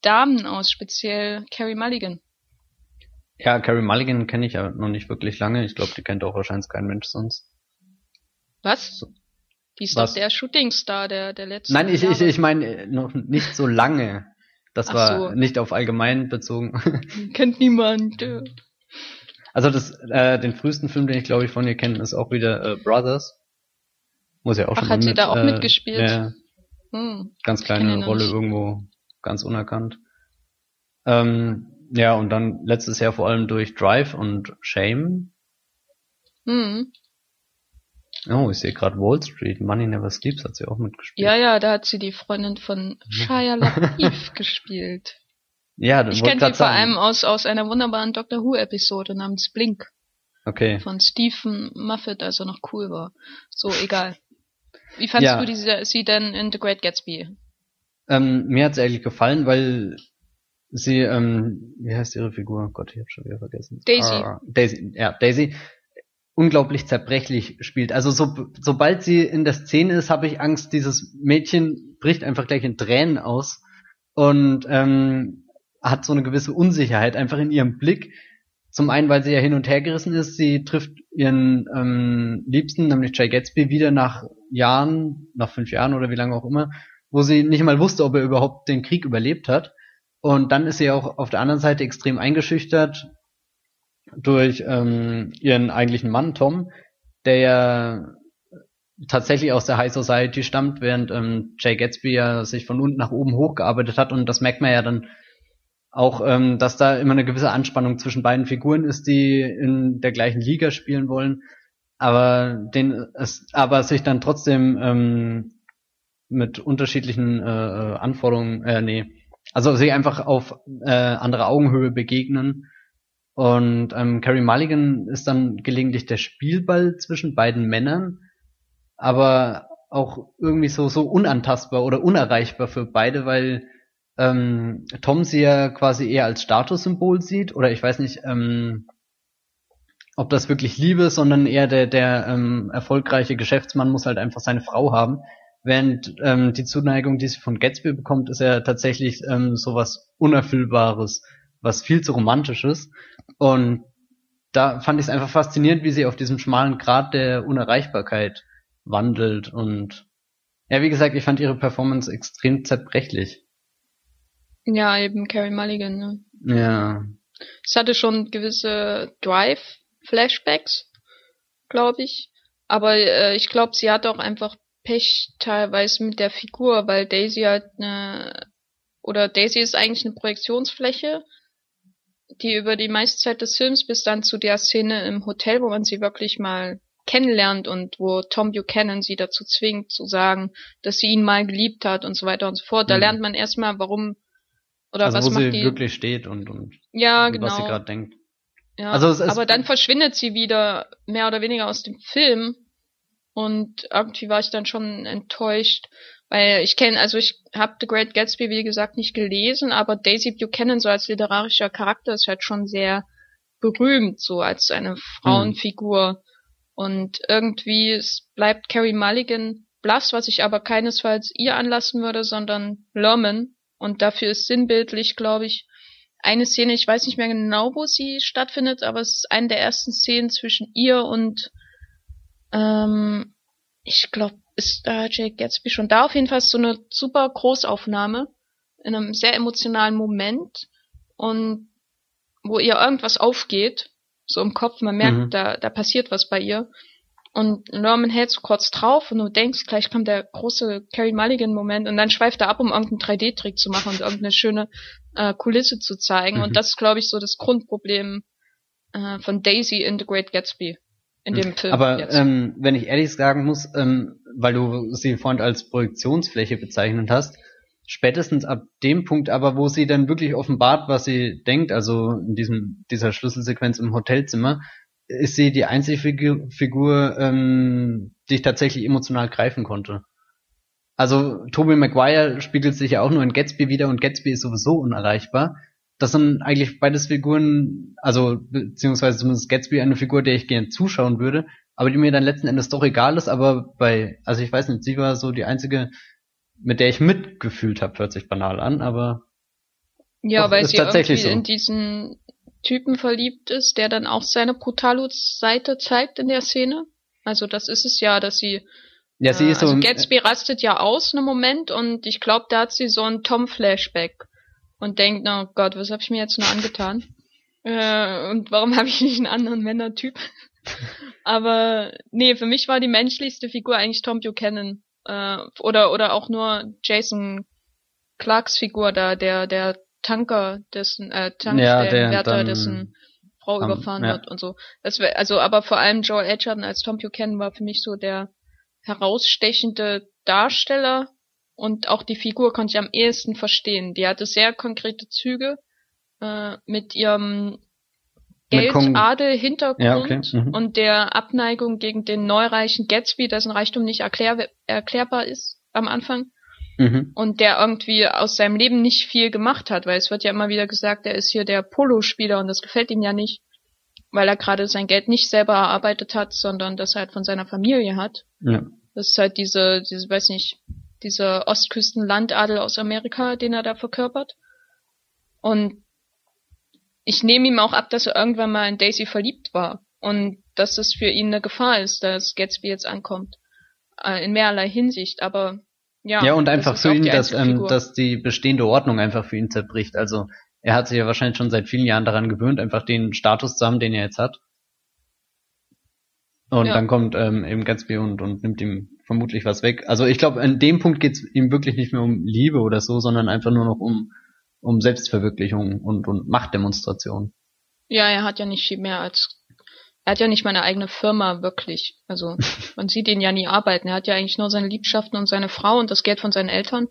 Damen aus, speziell Carrie Mulligan? Ja, Carrie Mulligan kenne ich ja noch nicht wirklich lange. Ich glaube, die kennt auch wahrscheinlich kein Mensch sonst. Was? Die ist Was? doch der Shootingstar der, der letzten Nein, ich, Jahre. ich, ich meine äh, noch nicht so lange. Das Ach war so. nicht auf allgemein bezogen. Kennt niemand. Also das, äh, den frühesten Film, den ich glaube ich von ihr kenne, ist auch wieder äh, Brothers. Muss ja auch Ach, schon hat sie mit, da auch äh, mitgespielt? Ja, hm, ganz kleine Rolle nicht. irgendwo, ganz unerkannt. Ähm, ja, und dann letztes Jahr vor allem durch Drive und Shame. Hm. Oh, ich sehe gerade Wall Street, Money Never Sleeps hat sie auch mitgespielt. Ja, ja, da hat sie die Freundin von Shia LaBeouf gespielt. Ja, ich kenne sie vor allem aus, aus einer wunderbaren Doctor Who Episode namens Blink. Okay. Von Stephen Muffet, als er noch cool war. So, egal. Wie fandest ja. du diese, sie denn in The Great Gatsby? Ähm, mir hat's eigentlich gefallen, weil sie, ähm, wie heißt ihre Figur? Gott, ich hab schon wieder vergessen. Daisy. Ah, Daisy, ja, Daisy unglaublich zerbrechlich spielt. Also so, sobald sie in der Szene ist, habe ich Angst, dieses Mädchen bricht einfach gleich in Tränen aus und ähm, hat so eine gewisse Unsicherheit einfach in ihrem Blick. Zum einen, weil sie ja hin und her gerissen ist. Sie trifft ihren ähm, Liebsten, nämlich Jay Gatsby, wieder nach Jahren, nach fünf Jahren oder wie lange auch immer, wo sie nicht mal wusste, ob er überhaupt den Krieg überlebt hat. Und dann ist sie auch auf der anderen Seite extrem eingeschüchtert durch ähm, ihren eigentlichen Mann Tom, der ja tatsächlich aus der High Society stammt, während ähm, Jay Gatsby ja sich von unten nach oben hochgearbeitet hat und das merkt man ja dann auch, ähm, dass da immer eine gewisse Anspannung zwischen beiden Figuren ist, die in der gleichen Liga spielen wollen aber den es aber sich dann trotzdem ähm, mit unterschiedlichen äh, äh, Anforderungen äh, nee. Also sich einfach auf äh, andere Augenhöhe begegnen. Und ähm, Carrie Mulligan ist dann gelegentlich der Spielball zwischen beiden Männern aber auch irgendwie so so unantastbar oder unerreichbar für beide weil ähm, Tom sie ja quasi eher als Statussymbol sieht. Oder ich weiß nicht ähm, ob das wirklich Liebe ist, sondern eher der, der ähm, erfolgreiche Geschäftsmann muss halt einfach seine Frau haben. während ähm, die Zuneigung, die sie von Gatsby bekommt, ist ja tatsächlich ähm, sowas Unerfüllbares, was viel zu romantisches. Und da fand ich es einfach faszinierend, wie sie auf diesem schmalen Grad der Unerreichbarkeit wandelt und ja, wie gesagt, ich fand ihre Performance extrem zerbrechlich. Ja, eben Carrie Mulligan, ne? Ja. Es hatte schon gewisse Drive-Flashbacks, glaube ich. Aber äh, ich glaube, sie hat auch einfach Pech teilweise mit der Figur, weil Daisy halt eine oder Daisy ist eigentlich eine Projektionsfläche, die über die meiste Zeit des Films bis dann zu der Szene im Hotel, wo man sie wirklich mal kennenlernt und wo Tom Buchanan sie dazu zwingt zu sagen, dass sie ihn mal geliebt hat und so weiter und so fort. Da mhm. lernt man erstmal, warum oder also was wo macht sie die wirklich steht und und ja genau was sie gerade denkt. Ja, Also es ist- aber dann verschwindet sie wieder mehr oder weniger aus dem Film. Und irgendwie war ich dann schon enttäuscht, weil ich kenne, also ich habe The Great Gatsby wie gesagt nicht gelesen, aber Daisy Buchanan so als literarischer Charakter ist halt schon sehr berühmt so als eine Frauenfigur. Und irgendwie es bleibt Carrie Mulligan blass, was ich aber keinesfalls ihr anlassen würde, sondern Lerman und dafür ist sinnbildlich, glaube ich, eine Szene, ich weiß nicht mehr genau, wo sie stattfindet, aber es ist eine der ersten Szenen zwischen ihr und ähm, ich glaube, ist da Jake Gatsby schon da? Auf jeden Fall ist so eine super Großaufnahme in einem sehr emotionalen Moment und wo ihr irgendwas aufgeht, so im Kopf, man merkt, Mhm. da, da passiert was bei ihr. Und Norman hält so kurz drauf und du denkst, gleich kommt der große Carrie Mulligan-Moment und dann schweift er ab, um irgendeinen 3D-Trick zu machen und irgendeine schöne äh, Kulisse zu zeigen. Mhm. Und das ist, glaube ich, so das Grundproblem äh, von Daisy in The Great Gatsby. In dem Film Aber jetzt. ähm, wenn ich ehrlich sagen muss, ähm, weil du sie vorhin als Projektionsfläche bezeichnet hast, spätestens ab dem Punkt aber, wo sie dann wirklich offenbart, was sie denkt, also in diesem dieser Schlüsselsequenz im Hotelzimmer, ist sie die einzige Figur, Figur ähm, die ich tatsächlich emotional greifen konnte. Also Tobey Maguire spiegelt sich ja auch nur in Gatsby wieder und Gatsby ist sowieso unerreichbar. Das sind eigentlich beides Figuren, also beziehungsweise zumindest Gatsby eine Figur, der ich gerne zuschauen würde, aber die mir dann letzten Endes doch egal ist, aber bei, also ich weiß nicht, sie war so die einzige, mit der ich mitgefühlt habe, hört sich banal an, aber Ja, weil ist sie tatsächlich irgendwie so. in diesen Typen verliebt ist, der dann auch seine Brutalos-Seite zeigt in der Szene. Also das ist es ja, dass sie ja, sie äh, ist so, also Gatsby rastet ja aus in einem Moment und ich glaube, da hat sie so ein Tom-Flashback und denkt, oh Gott, was habe ich mir jetzt nur angetan? Äh, und warum habe ich nicht einen anderen Männertyp? Aber nee, für mich war die menschlichste Figur eigentlich Tom Buchanan. Äh, oder, oder auch nur Jason Clarks Figur da, der, der Tanker, dessen, äh, Tankstellenwärter, dann dessen Frau am- überfahren ja. wird und so. Das wär, also, aber vor allem Joel Edgerton als Tom Buchanan war für mich so der herausstechende Darsteller und auch die Figur konnte ich am ehesten verstehen. Die hatte sehr konkrete Züge äh, mit ihrem Geldadel-Hintergrund Ja, okay, mhm. und der Abneigung gegen den neureichen Gatsby, dessen Reichtum nicht erklär erklärbar ist am Anfang mhm. und der irgendwie aus seinem Leben nicht viel gemacht hat, weil es wird ja immer wieder gesagt, er ist hier der Polospieler und das gefällt ihm ja nicht, weil er gerade sein Geld nicht selber erarbeitet hat, sondern das halt von seiner Familie hat. ja. Das ist halt diese, diese, weiß nicht, dieser Ostküstenlandadel aus Amerika, den er da verkörpert. Und ich nehme ihm auch ab, dass er irgendwann mal in Daisy verliebt war. Und dass es für ihn eine Gefahr ist, dass Gatsby jetzt ankommt. Äh, in mehrerlei Hinsicht, aber ja. Ja, und einfach für ihn, dass, ähm, dass die bestehende Ordnung einfach für ihn zerbricht. Also er hat sich ja wahrscheinlich schon seit vielen Jahren daran gewöhnt, einfach den Status zu haben, den er jetzt hat. Und Ja. dann kommt ähm, eben Gatsby und, und nimmt ihm vermutlich was weg. Also ich glaube, an dem Punkt geht's ihm wirklich nicht mehr um Liebe oder so, sondern einfach nur noch um, um Selbstverwirklichung und, und Machtdemonstration. Ja, er hat ja nicht viel mehr als. Er hat ja nicht mal eine eigene Firma, wirklich. Also, man sieht ihn ja nie arbeiten. Er hat ja eigentlich nur seine Liebschaften und seine Frau und das Geld von seinen Eltern.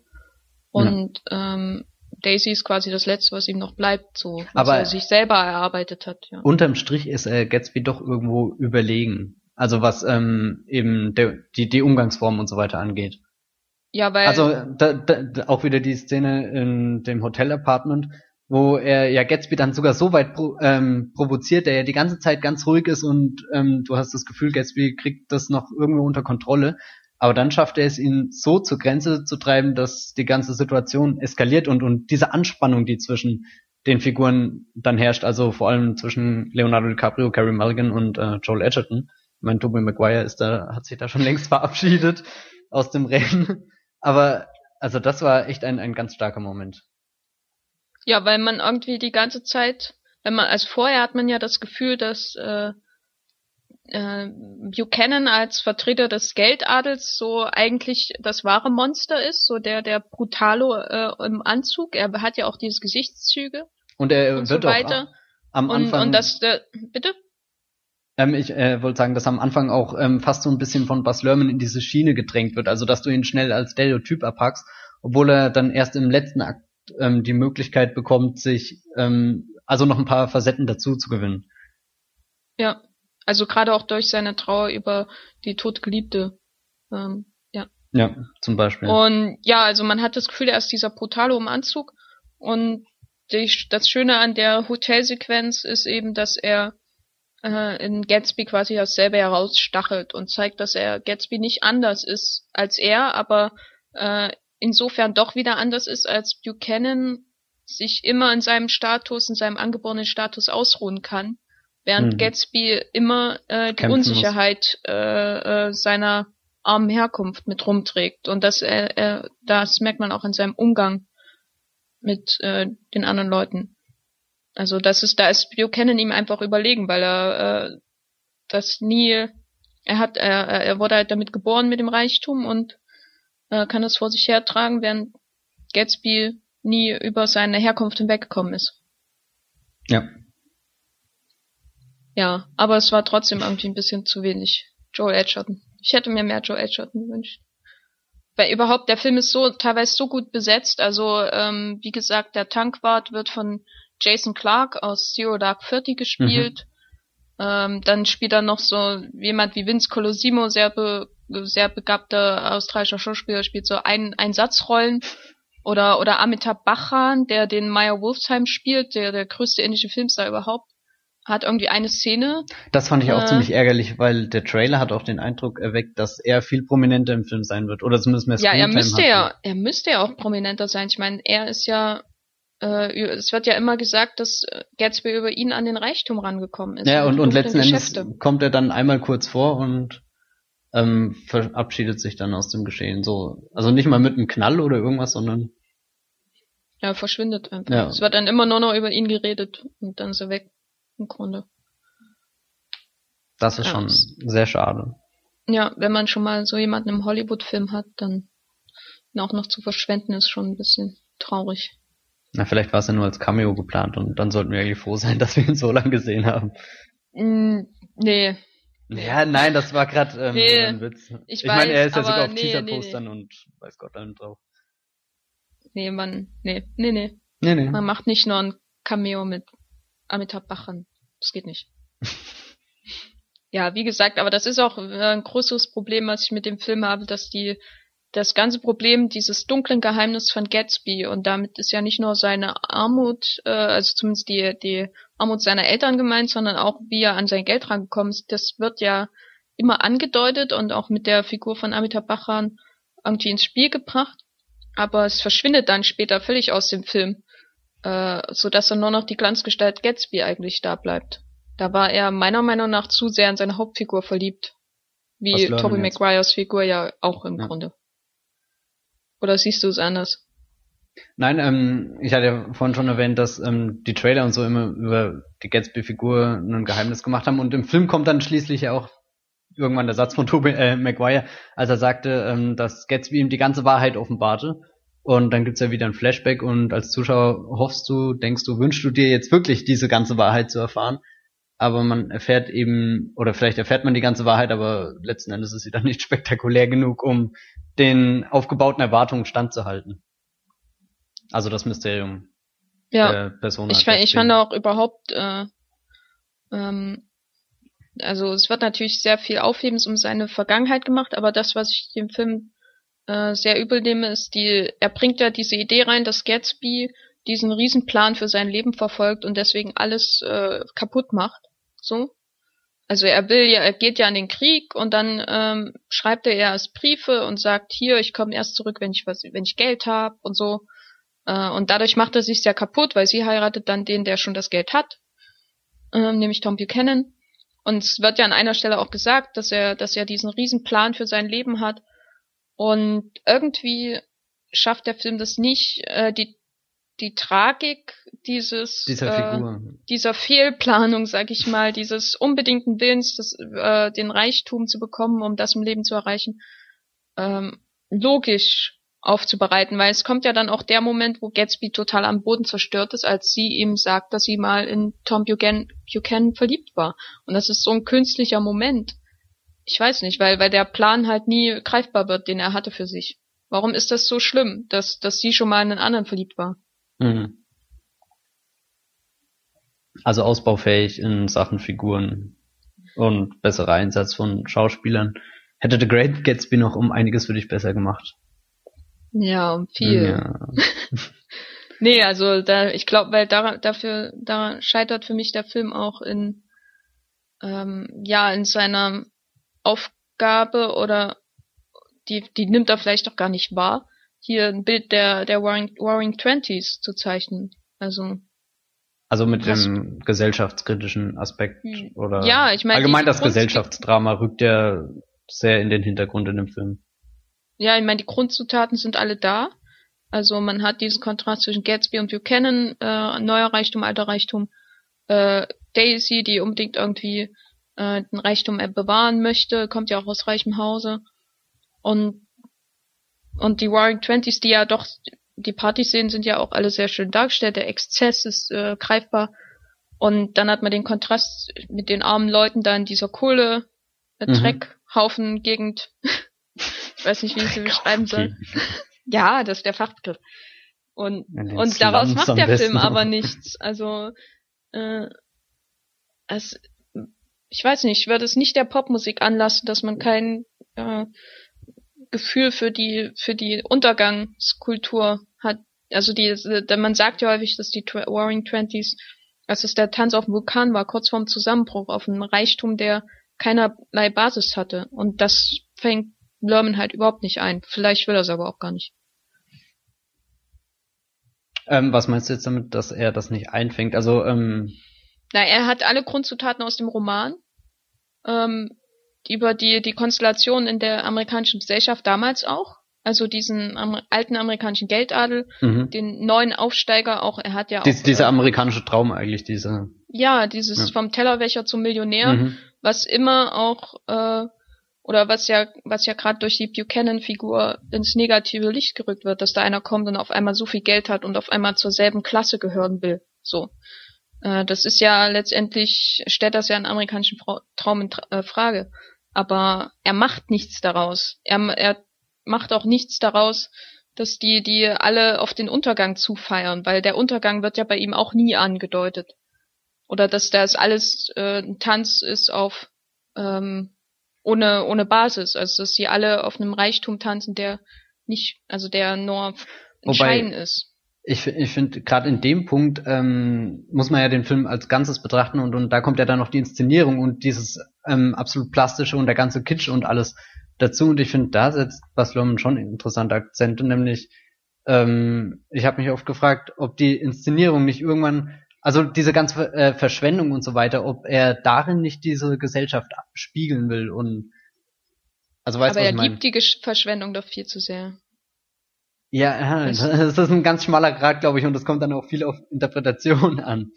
Und ähm, Daisy ist quasi das Letzte, was ihm noch bleibt, so was Aber- er sich selber erarbeitet hat, ja. Unterm Strich ist äh, Gatsby doch irgendwo überlegen. Also was ähm, eben der, die, die Umgangsform und so weiter angeht. Ja, weil Also da, da auch wieder die Szene in dem Hotel-Apartment, wo er ja Gatsby dann sogar so weit pro, ähm, provoziert, der ja die ganze Zeit ganz ruhig ist und ähm, du hast das Gefühl, Gatsby kriegt das noch irgendwo unter Kontrolle, Aber dann schafft er es, ihn so zur Grenze zu treiben, dass die ganze Situation eskaliert und, und diese Anspannung, die zwischen den Figuren dann herrscht, also vor allem zwischen Leonardo DiCaprio, Carey Mulligan und äh, Joel Edgerton. Ich meine, Tobey Maguire ist da, hat sich da schon längst verabschiedet aus dem Rennen. Aber also das war echt ein, ein ganz starker Moment. Ja, weil man irgendwie die ganze Zeit, wenn man, also vorher hat man ja das Gefühl, dass äh, äh, Buchanan als Vertreter des Geldadels so eigentlich das wahre Monster ist, so der der Brutalo äh, im Anzug. Er hat ja auch diese Gesichtszüge und er und wird so weiter. auch am Anfang und, und das äh, bitte ähm, ich äh, wollte sagen, dass am Anfang auch ähm, fast so ein bisschen von Bas Lerman in diese Schiene gedrängt wird, also dass du ihn schnell als Stereotyp abpackst, obwohl er dann erst im letzten Akt ähm, die Möglichkeit bekommt, sich ähm, also noch ein paar Facetten dazu zu gewinnen. Ja, also gerade auch durch seine Trauer über die totgeliebte. Ähm, ja. Ja, zum Beispiel. Und ja, also man hat das Gefühl, er ist dieser Brutalo im Anzug. Und die, das Schöne an der Hotelsequenz ist eben, dass er äh, in Gatsby quasi dasselbe herausstachelt und zeigt, dass er Gatsby nicht anders ist als er, aber äh, insofern doch wieder anders ist, als Buchanan sich immer in seinem Status, in seinem angeborenen Status ausruhen kann während hm. Gatsby immer äh, die Kämpfen Unsicherheit äh, äh, seiner armen Herkunft mit rumträgt. Und das, äh, äh, das merkt man auch in seinem Umgang mit äh, den anderen Leuten. Also das ist, da ist Buchanan ihm einfach überlegen, weil er äh, das nie, er hat, er, er wurde halt damit geboren mit dem Reichtum und äh, kann das vor sich hertragen, während Gatsby nie über seine Herkunft hinweggekommen ist. Ja. Ja, aber es war trotzdem irgendwie ein bisschen zu wenig Joel Edgerton. Ich hätte mir mehr Joel Edgerton gewünscht. Weil überhaupt, der Film ist so teilweise so gut besetzt. Also, ähm, wie gesagt, der Tankwart wird von Jason Clark aus Zero Dark Thirty gespielt. Mhm. Ähm, dann spielt er noch so jemand wie Vince Colosimo, sehr, be sehr begabter australischer Schauspieler, spielt so ein Einsatzrollen. Oder, oder Amitabh Bachchan, der den Meyer Wolfsheim spielt, der der größte indische Filmstar überhaupt hat irgendwie eine Szene. Das fand ich auch äh, ziemlich ärgerlich, weil der Trailer hat auch den Eindruck erweckt, dass er viel prominenter im Film sein wird. Oder zumindest mehr Ja, er müsste ja, er müsste ja auch prominenter sein. Ich meine, er ist ja, äh, es wird ja immer gesagt, dass Gatsby über ihn an den Reichtum rangekommen ist. Ja, und, und letzten Geschäfte. Endes kommt er dann einmal kurz vor und ähm, verabschiedet sich dann aus dem Geschehen. So, also nicht mal mit einem Knall oder irgendwas, sondern ja, verschwindet einfach. Ja. Es wird dann immer nur noch über ihn geredet und dann ist er weg im Grunde. Das ist ja, schon sehr schade. Ja, wenn man schon mal so jemanden im Hollywood-Film hat, dann ihn auch noch zu verschwenden, ist schon ein bisschen traurig. Na, vielleicht war es ja nur als Cameo geplant und dann sollten wir eigentlich froh sein, dass wir ihn so lange gesehen haben. Mm, nee. Ja, nein, das war gerade ähm, nee, ein Witz. Ich, ich meine, er ist ja sogar auf nee, Teaser-Postern nee, nee. und weiß Gott allem drauf. Nee, man, nee, nee, nee. Nee, nee. Man macht nicht nur ein Cameo mit Amitabh Bachchan. Das geht nicht. ja, wie gesagt, aber das ist auch ein größeres Problem, was ich mit dem Film habe, dass die das ganze Problem dieses dunklen Geheimnis von Gatsby und damit ist ja nicht nur seine Armut, äh, also zumindest die, die Armut seiner Eltern gemeint, sondern auch wie er an sein Geld rangekommen ist. Das wird ja immer angedeutet und auch mit der Figur von Amitabh Bachchan irgendwie ins Spiel gebracht, aber es verschwindet dann später völlig aus dem Film äh, so dass dann nur noch die Glanzgestalt Gatsby eigentlich da bleibt. Da war er meiner Meinung nach zu sehr in seine Hauptfigur verliebt. Wie Tobey Maguires Figur ja auch im ja. Grunde. Oder siehst du es anders? Nein, ähm, ich hatte ja vorhin schon erwähnt, dass ähm, die Trailer und so immer über die Gatsby-Figur ein Geheimnis gemacht haben und im Film kommt dann schließlich auch irgendwann der Satz von Tobey äh, Maguire, als er sagte, ähm, dass Gatsby ihm die ganze Wahrheit offenbarte und dann gibt's ja wieder ein Flashback und als Zuschauer hoffst du, denkst du, wünschst du dir jetzt wirklich diese ganze Wahrheit zu erfahren. Aber man erfährt eben, oder vielleicht erfährt man die ganze Wahrheit, aber letzten Endes ist sie dann nicht spektakulär genug, um den aufgebauten Erwartungen standzuhalten. Also das Mysterium ja. der Person. Ich, fand, ich fand auch überhaupt, äh, ähm, also es wird natürlich sehr viel Aufhebens um seine Vergangenheit gemacht, aber das, was ich dem Film äh, sehr übel nehme, ist die, er bringt ja diese Idee rein, dass Gatsby diesen Riesenplan für sein Leben verfolgt und deswegen alles äh, kaputt macht. So. also er will ja, er geht ja an den Krieg und dann ähm, schreibt er erst Briefe und sagt, hier, ich komme erst zurück, wenn ich was, wenn ich Geld habe und so. Äh, und dadurch macht er sich ja kaputt, weil sie heiratet dann den, der schon das Geld hat, ähm, nämlich Tom Buchanan. Und es wird ja an einer Stelle auch gesagt, dass er, dass er diesen riesen Plan für sein Leben hat. Und irgendwie schafft der Film das nicht, äh, die die Tragik dieses dieser, äh, dieser Fehlplanung, sag ich mal, dieses unbedingten Willens, das, äh, den Reichtum zu bekommen, um das im Leben zu erreichen, ähm, logisch aufzubereiten, weil es kommt ja dann auch der Moment, wo Gatsby total am Boden zerstört ist, als sie ihm sagt, dass sie mal in Tom Buchanan, Buchanan verliebt war. Und das ist so ein künstlicher Moment. Ich weiß nicht, weil, weil der Plan halt nie greifbar wird, den er hatte für sich. Warum ist das so schlimm, dass, dass sie schon mal in einen anderen verliebt war? Mhm. Also ausbaufähig in Sachen Figuren und besserer Einsatz von Schauspielern. Hätte The Great Gatsby noch um einiges für dich besser gemacht. Ja, um viel. Ja. nee, also da, ich glaube, weil da, dafür, da scheitert für mich der Film auch in, ähm, ja, in seiner Aufgabe oder die, die nimmt er vielleicht auch gar nicht wahr, hier ein Bild der, der Warring, Warring Twenties zu zeichnen. Also. Also mit dem gesellschaftskritischen Aspekt hm. oder ja, ich meine allgemein das Gesellschaftsdrama rückt ja sehr in den Hintergrund in dem Film. Ja, ich meine die Grundzutaten sind alle da. Also man hat diesen Kontrast zwischen Gatsby und Buchanan, äh, neuer Reichtum, alter Reichtum, äh, Daisy, die unbedingt irgendwie äh, den Reichtum bewahren möchte, kommt ja auch aus reichem Hause. Und und die Roaring Twenties, die ja doch, die Partyszenen sind ja auch alle sehr schön dargestellt, der Exzess ist äh, greifbar. Und dann hat man den Kontrast mit den armen Leuten da in dieser Kohle, äh, mhm. Dreckhaufen Gegend. ich weiß nicht, wie ich sie beschreiben soll. ja, das ist der Fachbegriff. Und, und daraus macht der Film aber nichts. Also, äh, es, ich weiß nicht, ich würde es nicht der Popmusik anlassen, dass man kein äh, Gefühl für die für die Untergangskultur hat. Also die, man sagt ja häufig, dass die Warring Twenties, dass es der Tanz auf dem Vulkan war, kurz vorm Zusammenbruch, auf einem Reichtum, der keinerlei Basis hatte. Und das fängt Lerman halt überhaupt nicht ein. Vielleicht will er es aber auch gar nicht. Ähm, was meinst du jetzt damit, dass er das nicht einfängt? Also, ähm Na, er hat alle Grundzutaten aus dem Roman. Ähm, über die, die Konstellation in der amerikanischen Gesellschaft damals auch. Also diesen am, alten amerikanischen Geldadel, mhm. den neuen Aufsteiger auch, er hat ja auch. Dies, dieser äh, amerikanische Traum eigentlich, diese. Ja, dieses ja. vom Tellerwäscher zum Millionär, mhm. was immer auch, äh, oder was ja, was ja gerade durch die Buchanan-Figur ins negative Licht gerückt wird, dass da einer kommt und auf einmal so viel Geld hat und auf einmal zur selben Klasse gehören will. So. Äh, das ist ja letztendlich, stellt das ja einen amerikanischen Traum in äh, Frage aber er macht nichts daraus. Er, er macht auch nichts daraus, dass die, die alle auf den Untergang zufeiern, weil der Untergang wird ja bei ihm auch nie angedeutet. Oder dass das alles äh, ein Tanz ist auf ähm, ohne, ohne Basis. Also dass sie alle auf einem Reichtum tanzen, der nicht, also der nur ein Schein ist ich, ich finde, gerade in dem Punkt ähm, muss man ja den Film als Ganzes betrachten und, und da kommt ja dann noch die Inszenierung und dieses ähm, absolut plastische und der ganze Kitsch und alles dazu. Und ich finde, da setzt Bas Luhrmann schon interessante Akzente, nämlich ähm, ich habe mich oft gefragt, ob die Inszenierung nicht irgendwann, also diese ganze äh, Verschwendung und so weiter, ob er darin nicht diese Gesellschaft spiegeln will und also weißt, Aber er liebt die Verschwendung doch viel zu sehr. Ja, ja das ist ein ganz schmaler Grad, glaube ich, und das kommt dann auch viel auf Interpretation an.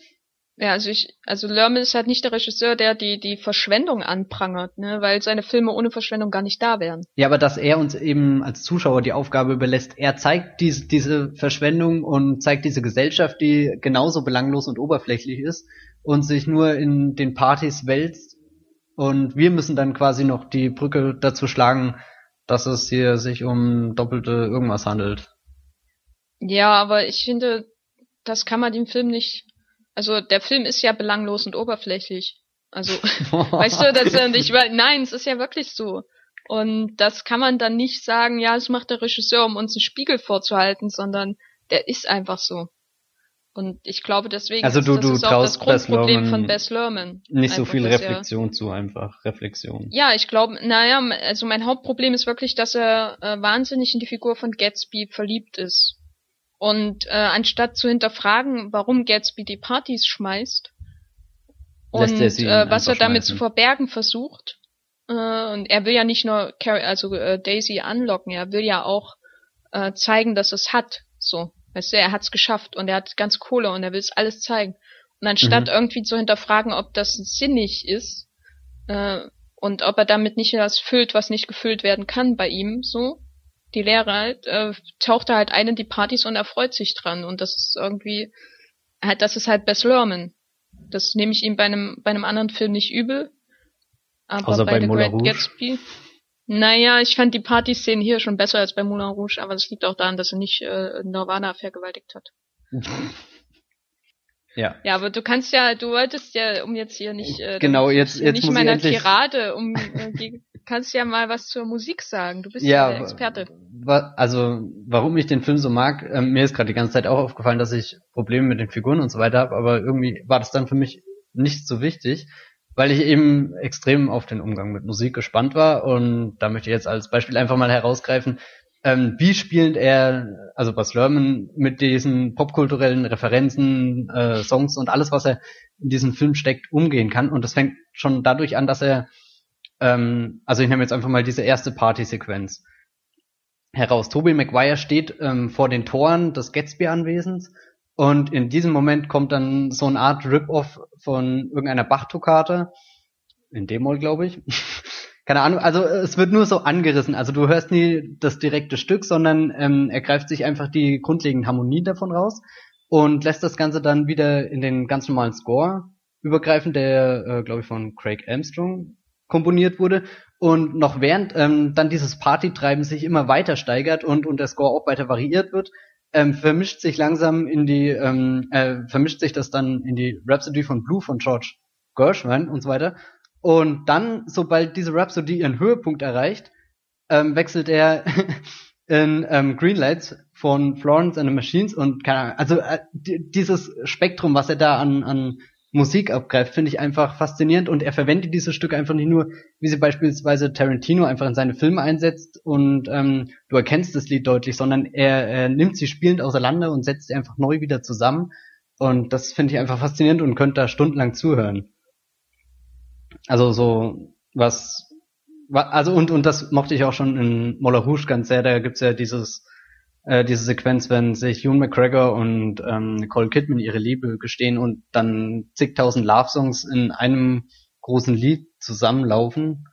Ja, also ich, also Lerman ist halt nicht der Regisseur, der die, die Verschwendung anprangert, ne, weil seine Filme ohne Verschwendung gar nicht da wären. Ja, aber dass er uns eben als Zuschauer die Aufgabe überlässt, er zeigt diese, diese Verschwendung und zeigt diese Gesellschaft, die genauso belanglos und oberflächlich ist und sich nur in den Partys wälzt und wir müssen dann quasi noch die Brücke dazu schlagen, dass es hier sich um doppelte irgendwas handelt. Ja, aber ich finde, das kann man dem Film nicht. Also der Film ist ja belanglos und oberflächlich. Also, weißt du, das weil, nein, es ist ja wirklich so. Und das kann man dann nicht sagen, ja, es macht der Regisseur, um uns einen Spiegel vorzuhalten, sondern der ist einfach so. Und ich glaube deswegen also du, ist das du ist auch das Grundproblem Luhrmann von Bess Lerman. Nicht so viel dass er- Reflexion zu einfach. Reflexion. Ja, ich glaube, naja, also mein Hauptproblem ist wirklich, dass er äh, wahnsinnig in die Figur von Gatsby verliebt ist. Und äh, anstatt zu hinterfragen, warum Gatsby die Partys schmeißt und äh, was er damit zu verbergen versucht, äh, und er will ja nicht nur Carrie, also äh, Daisy anlocken, er will ja auch äh, zeigen, dass es hat. So, weißt du, er hat's geschafft und er hat ganz Kohle und er will es alles zeigen. Und anstatt Mhm. irgendwie zu hinterfragen, ob das sinnig ist äh, und ob er damit nicht das füllt, was nicht gefüllt werden kann bei ihm, so die Lehre halt, äh, taucht er halt ein in die Partys und er freut sich dran und das ist irgendwie halt, das ist halt Bess Lerman. Das nehme ich ihm bei einem bei einem anderen Film nicht übel. Aber Außer bei bei The Moulin Great Rouge? Gatsby. Naja, ich fand die Partyszenen hier schon besser als bei Moulin Rouge, aber das liegt auch daran, dass er nicht äh, Nirvana vergewaltigt hat. Ja. Ja, aber du kannst ja, du wolltest ja, um jetzt hier nicht, äh, Genau, jetzt- jetzt nicht meiner endlich- Tirade, um, äh, die, kannst ja mal was zur Musik sagen. Du bist ja, Ja, der Experte. wa- also warum ich den Film so mag, ähm, mir ist gerade die ganze Zeit auch aufgefallen, dass ich Probleme mit den Figuren und so weiter habe, aber irgendwie war das dann für mich nicht so wichtig, weil ich eben extrem auf den Umgang mit Musik gespannt war und da möchte ich jetzt als Beispiel einfach mal herausgreifen, ähm, wie spielend er, also Bas Lerman, mit diesen popkulturellen Referenzen, äh, Songs und alles, was er in diesen Film steckt, umgehen kann. Und das fängt schon dadurch an, dass er, ähm, also ich nehme jetzt einfach mal diese erste Partysequenz heraus. Tobey Maguire steht ähm, vor den Toren des Gatsby-Anwesens und in diesem Moment kommt dann so eine Art Rip-Off von irgendeiner Bach-Toccate, in D-Moll, glaube ich. Keine Ahnung, also es wird nur so angerissen. Also du hörst nie das direkte Stück, sondern ähm, er greift sich einfach die grundlegenden Harmonien davon raus und lässt das Ganze dann wieder in den ganz normalen Score übergreifen, der, äh, glaube ich, von Craig Armstrong komponiert wurde. Und noch während ähm, dann dieses Partytreiben sich immer weiter steigert und, und der Score auch weiter variiert wird, ähm, vermischt sich langsam in die, ähm, äh, vermischt sich das dann in die Rhapsody von Blue von George Gershwin und so weiter. Und dann, sobald diese Rhapsody ihren Höhepunkt erreicht, ähm, wechselt er in ähm, Greenlights von Florence and the Machines und keine Ahnung, also äh, di- dieses Spektrum, was er da an, an Musik abgreift, finde ich einfach faszinierend und er verwendet diese Stücke einfach nicht nur, wie sie beispielsweise Tarantino einfach in seine Filme einsetzt und ähm, du erkennst das Lied deutlich, sondern er, er nimmt sie spielend auseinander und setzt sie einfach neu wieder zusammen und das finde ich einfach faszinierend und könnte da stundenlang zuhören. Also so was, wa- also und und das mochte ich auch schon in Moulin Rouge ganz sehr. Da gibt's ja dieses äh, diese Sequenz, wenn sich Ewan McGregor und ähm, Nicole Kidman ihre Liebe gestehen und dann zigtausend Love-Songs in einem großen Lied zusammenlaufen.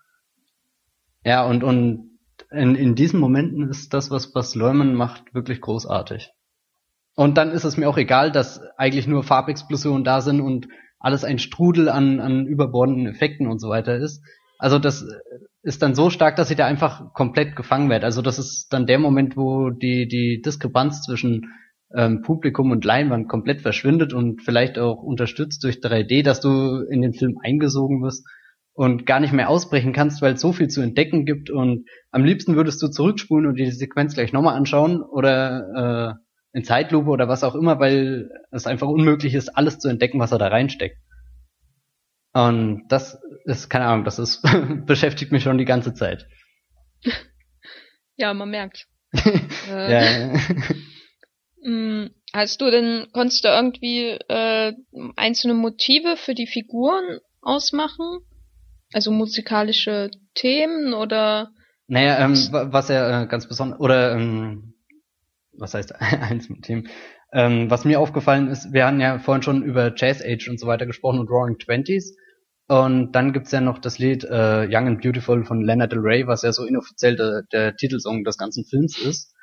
Ja, und und in, in diesen Momenten ist das, was Bas Lerman macht, wirklich großartig. Und dann ist es mir auch egal, dass eigentlich nur Farbexplosionen da sind und alles ein Strudel an, an überbordenden Effekten und so weiter ist. Also das ist dann so stark, dass ich da einfach komplett gefangen werde. Also das ist dann der Moment, wo die, die Diskrepanz zwischen ähm, Publikum und Leinwand komplett verschwindet und vielleicht auch unterstützt durch 3D, dass du in den Film eingesogen wirst und gar nicht mehr ausbrechen kannst, weil es so viel zu entdecken gibt und am liebsten würdest du zurückspulen und die Sequenz gleich nochmal anschauen oder äh, in Zeitlupe oder was auch immer, weil es einfach unmöglich ist, alles zu entdecken, was er da reinsteckt. Und das ist, keine Ahnung, das ist, beschäftigt mich schon die ganze Zeit. Ja, man merkt. äh, Ja, ja. mh, Hast du denn, konntest du irgendwie äh, einzelne Motive für die Figuren ausmachen? Also musikalische Themen oder Naja, ähm, wa- was ja äh, ganz besonders, oder ähm, was heißt mit dem, ähm, was mir aufgefallen ist, wir hatten ja vorhin schon über Jazz Age und so weiter gesprochen und Roaring Twenties. Und dann gibt's ja noch das Lied äh, Young and Beautiful von Lana Del Rey, was ja so inoffiziell der, der Titelsong des ganzen Films ist.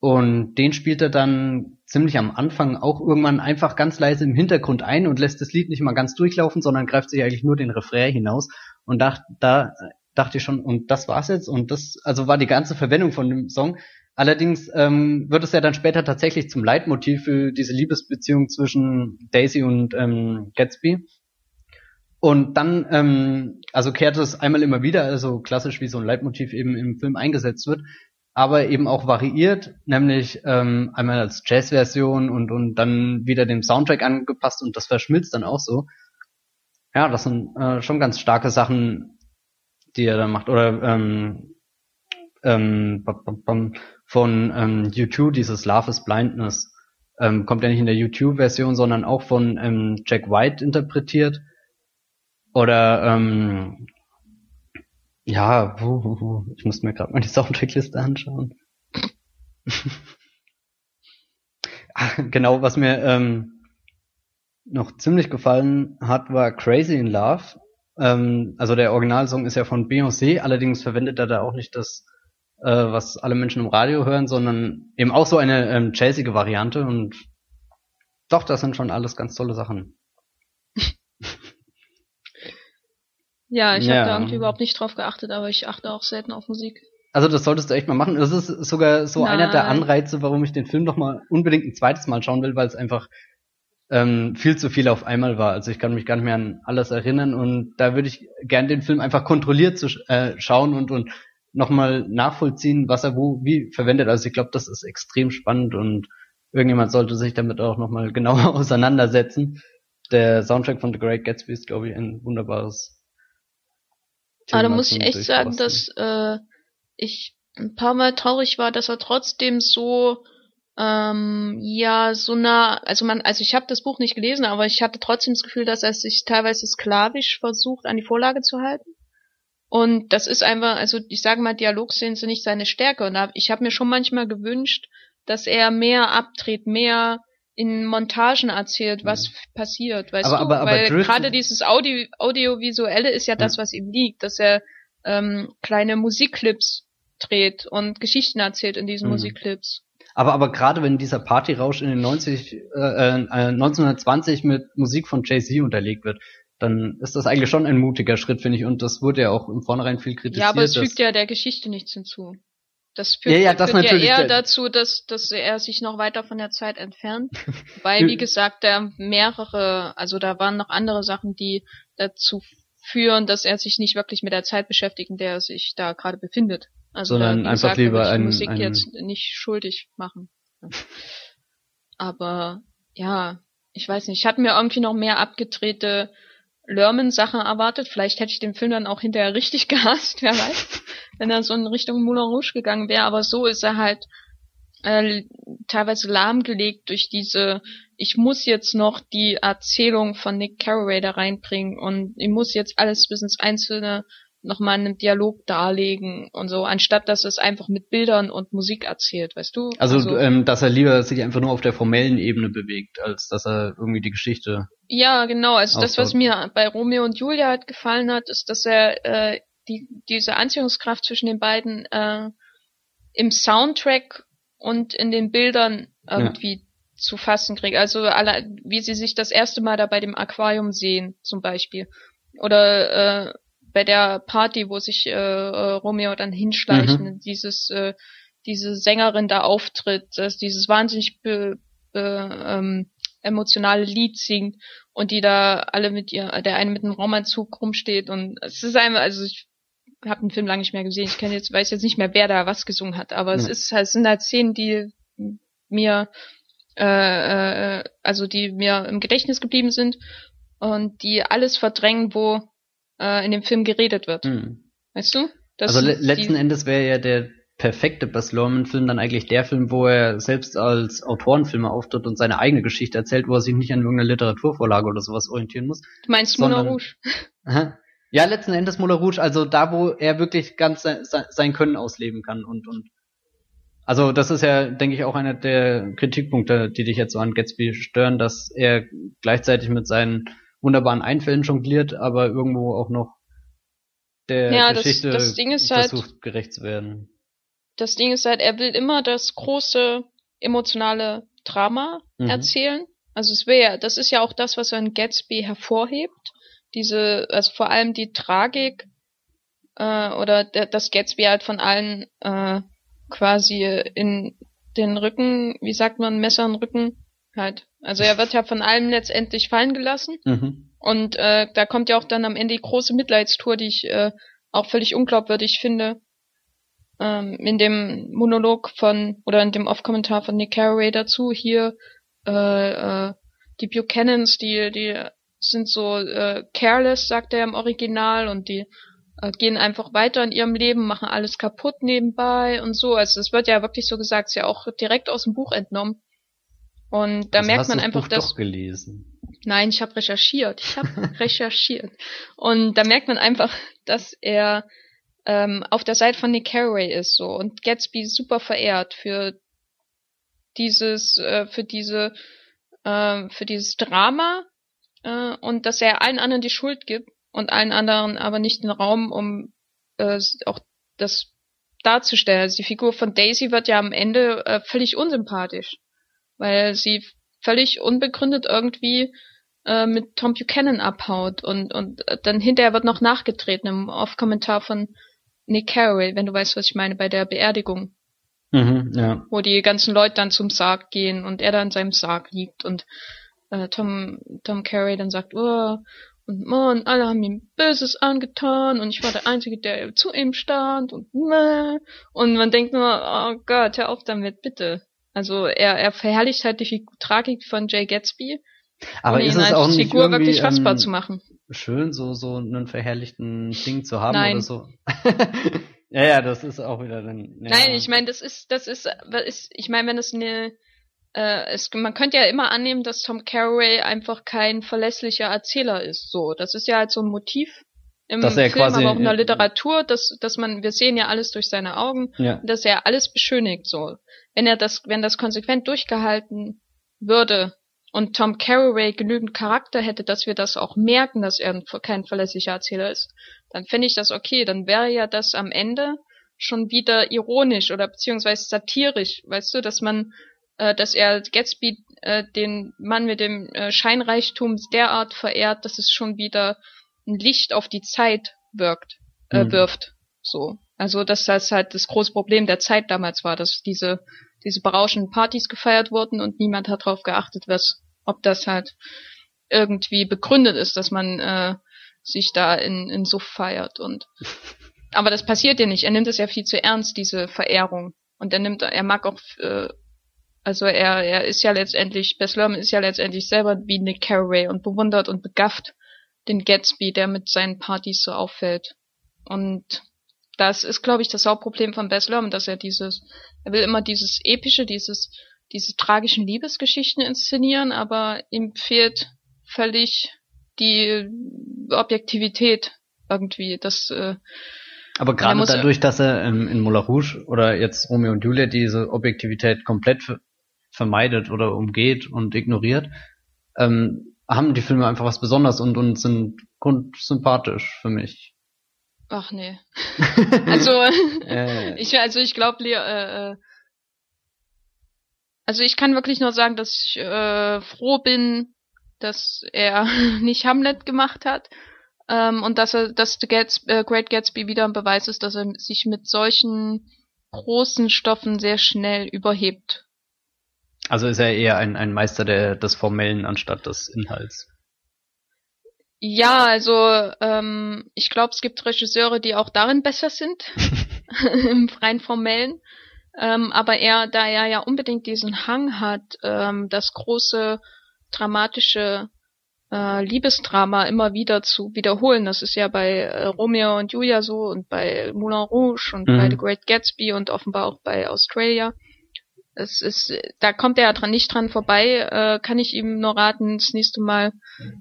Und den spielt er dann ziemlich am Anfang auch irgendwann einfach ganz leise im Hintergrund ein und lässt das Lied nicht mal ganz durchlaufen, sondern greift sich eigentlich nur den Refrain hinaus. Und da, da dachte ich schon, und das war's jetzt. Und das, also war die ganze Verwendung von dem Song. Allerdings ähm, wird es ja dann später tatsächlich zum Leitmotiv für diese Liebesbeziehung zwischen Daisy und ähm, Gatsby. Und dann, ähm, also kehrt es einmal immer wieder, also klassisch wie so ein Leitmotiv eben im Film eingesetzt wird. aber eben auch variiert, nämlich ähm, einmal als Jazz-Version und, und dann wieder dem Soundtrack angepasst und das verschmilzt dann auch so. Ja, das sind äh, schon ganz starke Sachen, die er da macht. Oder ähm, ähm, von ähm, U2, dieses Love is Blindness, ähm, kommt ja nicht in der YouTube-Version, sondern auch von ähm, Jack White interpretiert. Oder ähm, ja, ich muss mir gerade mal die Soundtrackliste anschauen. Genau, was mir ähm, noch ziemlich gefallen hat, war Crazy in Love. Ähm, also der Originalsong ist ja von Beyoncé, allerdings verwendet er da auch nicht das, äh, was alle Menschen im Radio hören, sondern eben auch so eine ähm, jazzige Variante und doch, das sind schon alles ganz tolle Sachen. Ja, ich ja. habe da irgendwie überhaupt nicht drauf geachtet, aber ich achte auch selten auf Musik. Also das solltest du echt mal machen. Das ist sogar so Nein. einer der Anreize, warum ich den Film noch mal unbedingt ein zweites Mal schauen will, weil es einfach ähm, viel zu viel auf einmal war. Also ich kann mich gar nicht mehr an alles erinnern und da würde ich gern den Film einfach kontrolliert zu, äh, schauen und und nochmal nachvollziehen, was er wo wie verwendet. Also ich glaube, das ist extrem spannend und irgendjemand sollte sich damit auch nochmal genauer auseinandersetzen. Der Soundtrack von The Great Gatsby ist, glaube ich, ein wunderbares aber da muss ich echt sagen, dass äh, ich ein paar Mal traurig war, dass er trotzdem so ähm, ja so nah, also man, also ich habe das Buch nicht gelesen, aber ich hatte trotzdem das Gefühl, dass er sich teilweise sklavisch versucht, an die Vorlage zu halten. Und das ist einfach, also ich sage mal, Dialogszenen sind nicht seine Stärke. Und ich habe mir schon manchmal gewünscht, dass er mehr abdreht, mehr in Montagen erzählt, was mhm. passiert, weißt aber, du? Aber, aber Weil gerade dieses Audio, Audiovisuelle ist ja das, was ihm liegt, dass er ähm, kleine Musikclips dreht und Geschichten erzählt in diesen mhm. Musikclips. Aber, aber gerade wenn dieser Partyrausch in den 90, äh, äh, 1920 mit Musik von Jay-Z unterlegt wird, dann ist das eigentlich schon ein mutiger Schritt, finde ich. Und das wurde ja auch im Vornherein viel kritisiert. Ja, aber es fügt ja der Geschichte nichts hinzu. Das führt, ja, ja, das führt ja eher dazu, dass, dass er sich noch weiter von der Zeit entfernt. Weil, wie gesagt, da mehrere, also da waren noch andere Sachen, die dazu führen, dass er sich nicht wirklich mit der Zeit beschäftigt, in der er sich da gerade befindet. Also Sondern da, einfach gesagt, lieber ein, Musik ein jetzt nicht schuldig machen. Aber ja, ich weiß nicht, ich hatte mir irgendwie noch mehr abgedrehte Lerman-Sachen erwartet. Vielleicht hätte ich den Film dann auch hinterher richtig gehasst, wer weiß wenn er so in Richtung Moulin Rouge gegangen wäre, aber so ist er halt äh, teilweise lahmgelegt durch diese, ich muss jetzt noch die Erzählung von Nick Carraway da reinbringen und ich muss jetzt alles bis ins Einzelne nochmal in einem Dialog darlegen und so, anstatt dass es einfach mit Bildern und Musik erzählt, weißt du? Also, also ähm, dass er lieber sich einfach nur auf der formellen Ebene bewegt, als dass er irgendwie die Geschichte. Ja, genau. Also aufbaut. das, was mir bei Romeo und Julia halt gefallen hat, ist, dass er äh, die, diese Anziehungskraft zwischen den beiden äh, im Soundtrack und in den Bildern irgendwie ja. zu fassen kriegt. Also alle, wie sie sich das erste Mal da bei dem Aquarium sehen, zum Beispiel. Oder äh, bei der Party, wo sich äh, äh Romeo dann hinschleicht, mhm. dieses äh, diese Sängerin da auftritt, dass dieses wahnsinnig be, be, ähm, emotionale Lied singt und die da alle mit ihr, der eine mit einem Raumanzug rumsteht und es ist einfach, also ich habe den Film lange nicht mehr gesehen. Ich kenne jetzt, weiß jetzt nicht mehr, wer da was gesungen hat, aber ja. es ist, es sind halt Szenen, die mir, äh, äh, also die mir im Gedächtnis geblieben sind und die alles verdrängen, wo äh, in dem Film geredet wird. Mhm. Weißt du? also le letzten Endes wäre ja der perfekte Baz Luhrmann-Film dann eigentlich der Film, wo er selbst als Autorenfilmer auftritt und seine eigene Geschichte erzählt, wo er sich nicht an irgendeiner Literaturvorlage oder sowas orientieren muss. Du meinst Moulin Rouge? Ja, letzten Endes Moulin Rouge, also da, wo er wirklich ganz sein, sein Können ausleben kann und, und also das ist ja, denke ich, auch einer der Kritikpunkte, die dich jetzt so an Gatsby stören, dass er gleichzeitig mit seinen wunderbaren Einfällen jongliert, aber irgendwo auch noch der ja, Geschichte das, das versucht halt, gerecht zu werden. Das Ding ist halt, er will immer das große emotionale Drama mhm. erzählen. Also es wäre, das ist ja auch das, was er in Gatsby hervorhebt diese, also vor allem die Tragik äh, oder der, das Gatsby halt von allen äh, quasi in den Rücken, wie sagt man, Messer in Rücken halt. Also er wird ja von allem letztendlich fallen gelassen. Mhm. Und äh, da kommt ja auch dann am Ende die große Mitleidstour, die ich äh, auch völlig unglaubwürdig finde. ähm, in dem Monolog von oder in dem Off-Kommentar von Nick Carraway dazu hier äh, äh, die Buchanans, die die sind so äh, careless, sagt er im Original, und die äh, gehen einfach weiter in ihrem Leben, machen alles kaputt nebenbei und so. Also es wird ja wirklich so gesagt, ist ja auch direkt aus dem Buch entnommen. Und da also merkt man einfach, Buch dass. Doch gelesen. Nein, ich habe recherchiert. Ich habe recherchiert. Und da merkt man einfach, dass er ähm, auf der Seite von Nick Carraway ist so und Gatsby super verehrt für dieses, äh, für diese, äh, für dieses Drama äh, und dass er allen anderen die Schuld gibt und allen anderen aber nicht den Raum, um äh, auch das darzustellen. Also die Figur von Daisy wird ja am Ende äh, völlig unsympathisch, weil sie völlig unbegründet irgendwie äh, mit Tom Buchanan abhaut und und äh, dann hinterher wird noch nachgetreten im Off-Kommentar von Nick Carroll, wenn du weißt, was ich meine, bei der Beerdigung. Mhm, ja. Wo die ganzen Leute dann zum Sarg gehen und er da in seinem Sarg liegt und äh, Tom, Tom Carey dann sagt, oh, und man, alle haben ihm Böses angetan und ich war der Einzige, der zu ihm stand und meh. und man denkt nur, oh Gott, hör auf damit, bitte. Also er, er verherrlicht halt die Tragik von Jay Gatsby. Aber ist es auch nicht Figur wirklich fassbar ähm, zu machen. Schön, so, so einen verherrlichten Ding zu haben Nein. oder so. ja, ja, das ist auch wieder dann. Ja. Nein, ich meine, das ist, das ist, ist ich meine, wenn es eine äh, es, man könnte ja immer annehmen, dass Tom Carraway einfach kein verlässlicher Erzähler ist. So, das ist ja halt so ein Motiv im dass er Film, quasi, aber auch in der Literatur, dass, dass man, wir sehen ja alles durch seine Augen, ja. dass er alles beschönigt. So, wenn er das, wenn das konsequent durchgehalten würde und Tom Carraway genügend Charakter hätte, dass wir das auch merken, dass er kein verlässlicher Erzähler ist, dann fände ich das okay. Dann wäre ja das am Ende schon wieder ironisch oder beziehungsweise satirisch, weißt du, dass man äh, dass er Gatsby äh, den Mann mit dem äh, Scheinreichtum derart verehrt, dass es schon wieder ein Licht auf die Zeit wirkt, äh, mhm. wirft. So. Also, dass das halt das große Problem der Zeit damals war, dass diese, diese berauschenden Partys gefeiert wurden und niemand hat darauf geachtet, was, ob das halt irgendwie begründet ist, dass man äh, sich da in, in Suff feiert und aber das passiert ja nicht. Er nimmt es ja viel zu ernst, diese Verehrung. Und er nimmt, er mag auch äh, also er, er ist ja letztendlich, Bess Lerman ist ja letztendlich selber wie Nick Carraway und bewundert und begafft den Gatsby, der mit seinen Partys so auffällt. Und das ist, glaube ich, das Hauptproblem von Bess Lerman, dass er dieses, er will immer dieses epische, dieses, diese tragischen Liebesgeschichten inszenieren, aber ihm fehlt völlig die Objektivität irgendwie. Das, äh, aber gerade dadurch, dass er ähm, in Moulin Rouge oder jetzt Romeo und Juliet diese Objektivität komplett vermeidet oder umgeht und ignoriert, ähm, haben die Filme einfach was Besonderes und, und sind grundsympathisch für mich. Ach nee. also äh. ich also ich glaube äh, äh, also ich kann wirklich nur sagen, dass ich äh, froh bin, dass er nicht Hamlet gemacht hat ähm, und dass er dass The Gats, äh, Great Gatsby wieder ein Beweis ist, dass er sich mit solchen großen Stoffen sehr schnell überhebt also ist er eher ein, ein Meister der, des Formellen anstatt des Inhalts. Ja, also ähm, ich glaube, es gibt Regisseure, die auch darin besser sind, im freien Formellen. Ähm, aber er, da er ja unbedingt diesen Hang hat, ähm, das große dramatische äh, Liebesdrama immer wieder zu wiederholen. Das ist ja bei äh, Romeo und Julia so und bei Moulin Rouge und mhm. bei The Great Gatsby und offenbar auch bei Australia es ist, da kommt er ja dran, nicht dran vorbei, äh, kann ich ihm nur raten, das nächste Mal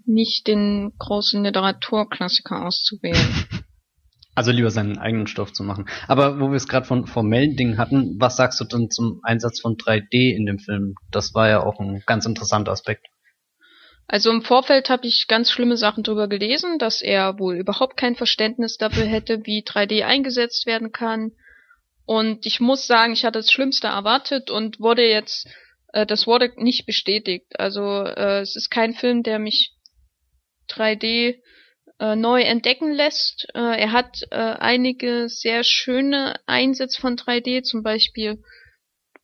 nicht den großen Literaturklassiker auszuwählen. Also lieber seinen eigenen Stoff zu machen. Aber wo wir es gerade von formellen Dingen hatten, was sagst du denn zum Einsatz von 3D in dem Film? Das war ja auch ein ganz interessanter Aspekt. Also im Vorfeld habe ich ganz schlimme Sachen darüber gelesen, dass er wohl überhaupt kein Verständnis dafür hätte, wie 3D eingesetzt werden kann und ich muss sagen, ich hatte das Schlimmste erwartet und wurde jetzt, äh, das wurde nicht bestätigt. Also äh, es ist kein Film, der mich 3D äh, neu entdecken lässt. Äh, er hat äh, einige sehr schöne Einsätze von 3D, zum Beispiel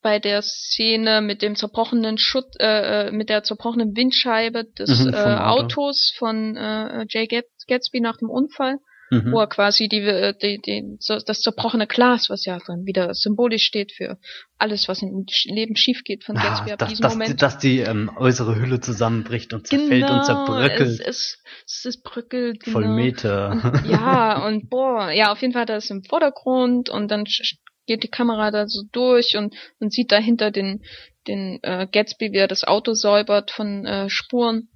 bei der Szene mit dem zerbrochenen Schutt, äh, äh mit der zerbrochenen Windscheibe des mhm, äh, Auto. Autos von äh, Jay Gatsby nach dem Unfall. Mhm. wo er quasi die, äh, die, die, so, das zerbrochene Glas, was ja dann wieder symbolisch steht für alles, was im Leben schief geht von Gatsby ab diesem dass, Moment. Dass die ähm, äußere Hülle zusammenbricht und zerfällt genau, und zerbröckelt. Es, es, es bröckelt. Genau. Voll Meter. Und, ja, und boah, ja, auf jeden Fall hat er das im Vordergrund und dann geht die Kamera da so durch und man sieht dahinter den, den äh, Gatsby, wie er das Auto säubert von äh, Spuren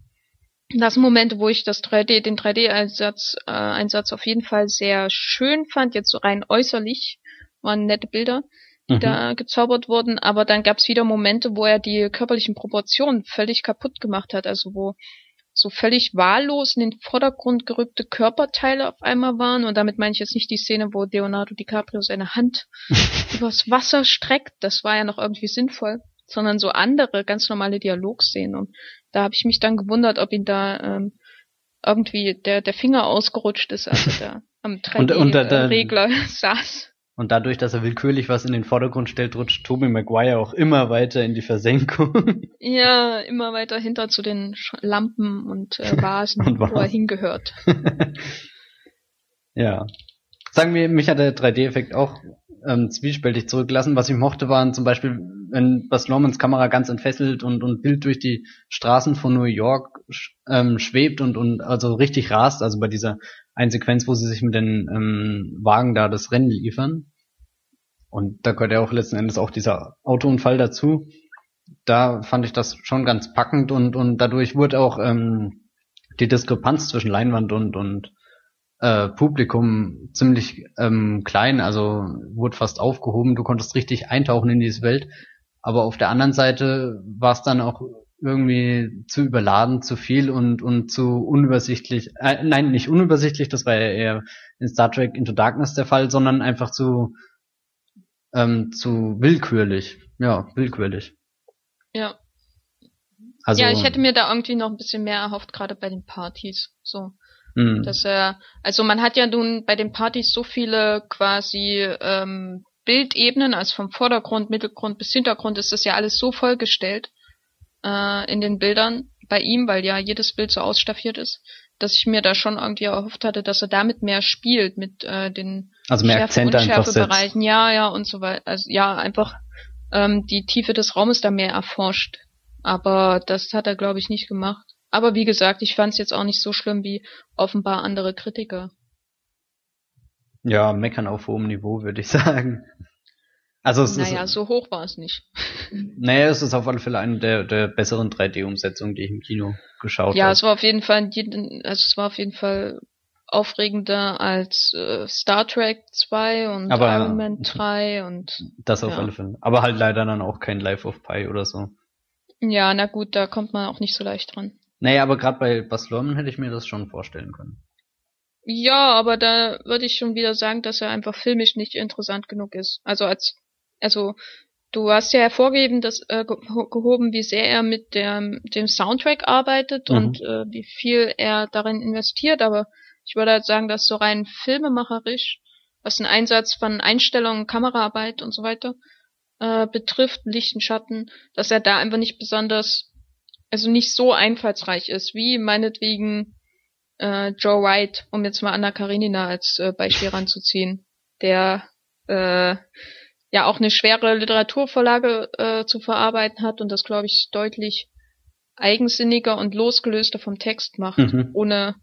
das Moment, wo ich das 3D, den 3D-Einsatz äh, Einsatz auf jeden Fall sehr schön fand, jetzt so rein äußerlich, waren nette Bilder, die mhm. da gezaubert wurden, aber dann gab es wieder Momente, wo er die körperlichen Proportionen völlig kaputt gemacht hat, also wo so völlig wahllos in den Vordergrund gerückte Körperteile auf einmal waren. Und damit meine ich jetzt nicht die Szene, wo Leonardo DiCaprio seine Hand übers Wasser streckt, das war ja noch irgendwie sinnvoll, sondern so andere, ganz normale Dialogszenen. Und da habe ich mich dann gewundert, ob ihn da ähm, irgendwie der, der Finger ausgerutscht ist, als er da am 3D-Regler saß. Und dadurch, dass er willkürlich was in den Vordergrund stellt, rutscht Tobey Maguire auch immer weiter in die Versenkung. Ja, immer weiter hinter zu den Lampen und äh, Vasen, und wo er hingehört. ja. Sagen wir, mich hat der 3D-Effekt auch ähm, zwiespältig zurückgelassen. Was ich mochte, waren zum Beispiel, wenn Bas Lormans Kamera ganz entfesselt und, und Bild durch die Straßen von New York ähm, schwebt und, und also richtig rast, also bei dieser einen Sequenz, wo sie sich mit den ähm, Wagen da das Rennen liefern. Und da gehört ja auch letzten Endes auch dieser Autounfall dazu. Da fand ich das schon ganz packend und, und dadurch wurde auch ähm, die Diskrepanz zwischen Leinwand und, und äh, Publikum ziemlich ähm, klein, also wurde fast aufgehoben, du konntest richtig eintauchen in diese Welt. Aber auf der anderen Seite war es dann auch irgendwie zu überladen, zu viel und, und zu unübersichtlich. Äh, nein, nicht unübersichtlich, das war ja eher in Star Trek Into Darkness der Fall, sondern einfach zu, ähm, zu willkürlich. Ja, willkürlich. Ja. Also, ja, ich hätte mir da irgendwie noch ein bisschen mehr erhofft, gerade bei den Partys. So. Mhm. Dass er, also man hat ja nun bei den Partys so viele quasi ähm, Bildebenen, also vom Vordergrund, Mittelgrund bis Hintergrund ist das ja alles so vollgestellt äh, in den Bildern bei ihm, weil ja jedes Bild so ausstaffiert ist, dass ich mir da schon irgendwie erhofft hatte, dass er damit mehr spielt mit äh, den also mehr Akzente einfach Bereichen, ja, ja und so weiter. Also ja, einfach ähm, die Tiefe des Raumes da mehr erforscht. Aber das hat er, glaube ich, nicht gemacht. Aber wie gesagt, ich fand es jetzt auch nicht so schlimm wie offenbar andere Kritiker. Ja, meckern auf hohem Niveau, würde ich sagen. Also es naja, ist, so hoch war es nicht. Naja, es ist auf alle Fälle eine der, der besseren 3D-Umsetzungen, die ich im Kino geschaut habe. Ja, es war auf jeden Fall, also es war auf jeden Fall aufregender als äh, Star Trek 2 und aber, Iron Man 3 und das auf ja. alle Fälle. Aber halt leider dann auch kein Life of Pi oder so. Ja, na gut, da kommt man auch nicht so leicht dran. Naja, aber gerade bei Bas Lerman hätte ich mir das schon vorstellen können. Ja, aber da würde ich schon wieder sagen, dass er einfach filmisch nicht interessant genug ist. Also als, also du hast ja hervorgeheben, dass äh, gehoben, wie sehr er mit dem, dem Soundtrack arbeitet mhm. und äh, wie viel er darin investiert, aber ich würde halt sagen, dass so rein filmemacherisch, was den Einsatz von Einstellungen, Kameraarbeit und so weiter äh, betrifft, Licht und Schatten, dass er da einfach nicht besonders also nicht so einfallsreich ist, wie meinetwegen äh, Joe Wright, um jetzt mal Anna Karenina als äh, Beispiel ranzuziehen, der äh, ja auch eine schwere Literaturvorlage äh, zu verarbeiten hat und das, glaube ich, deutlich eigensinniger und losgelöster vom Text macht, mhm. ohne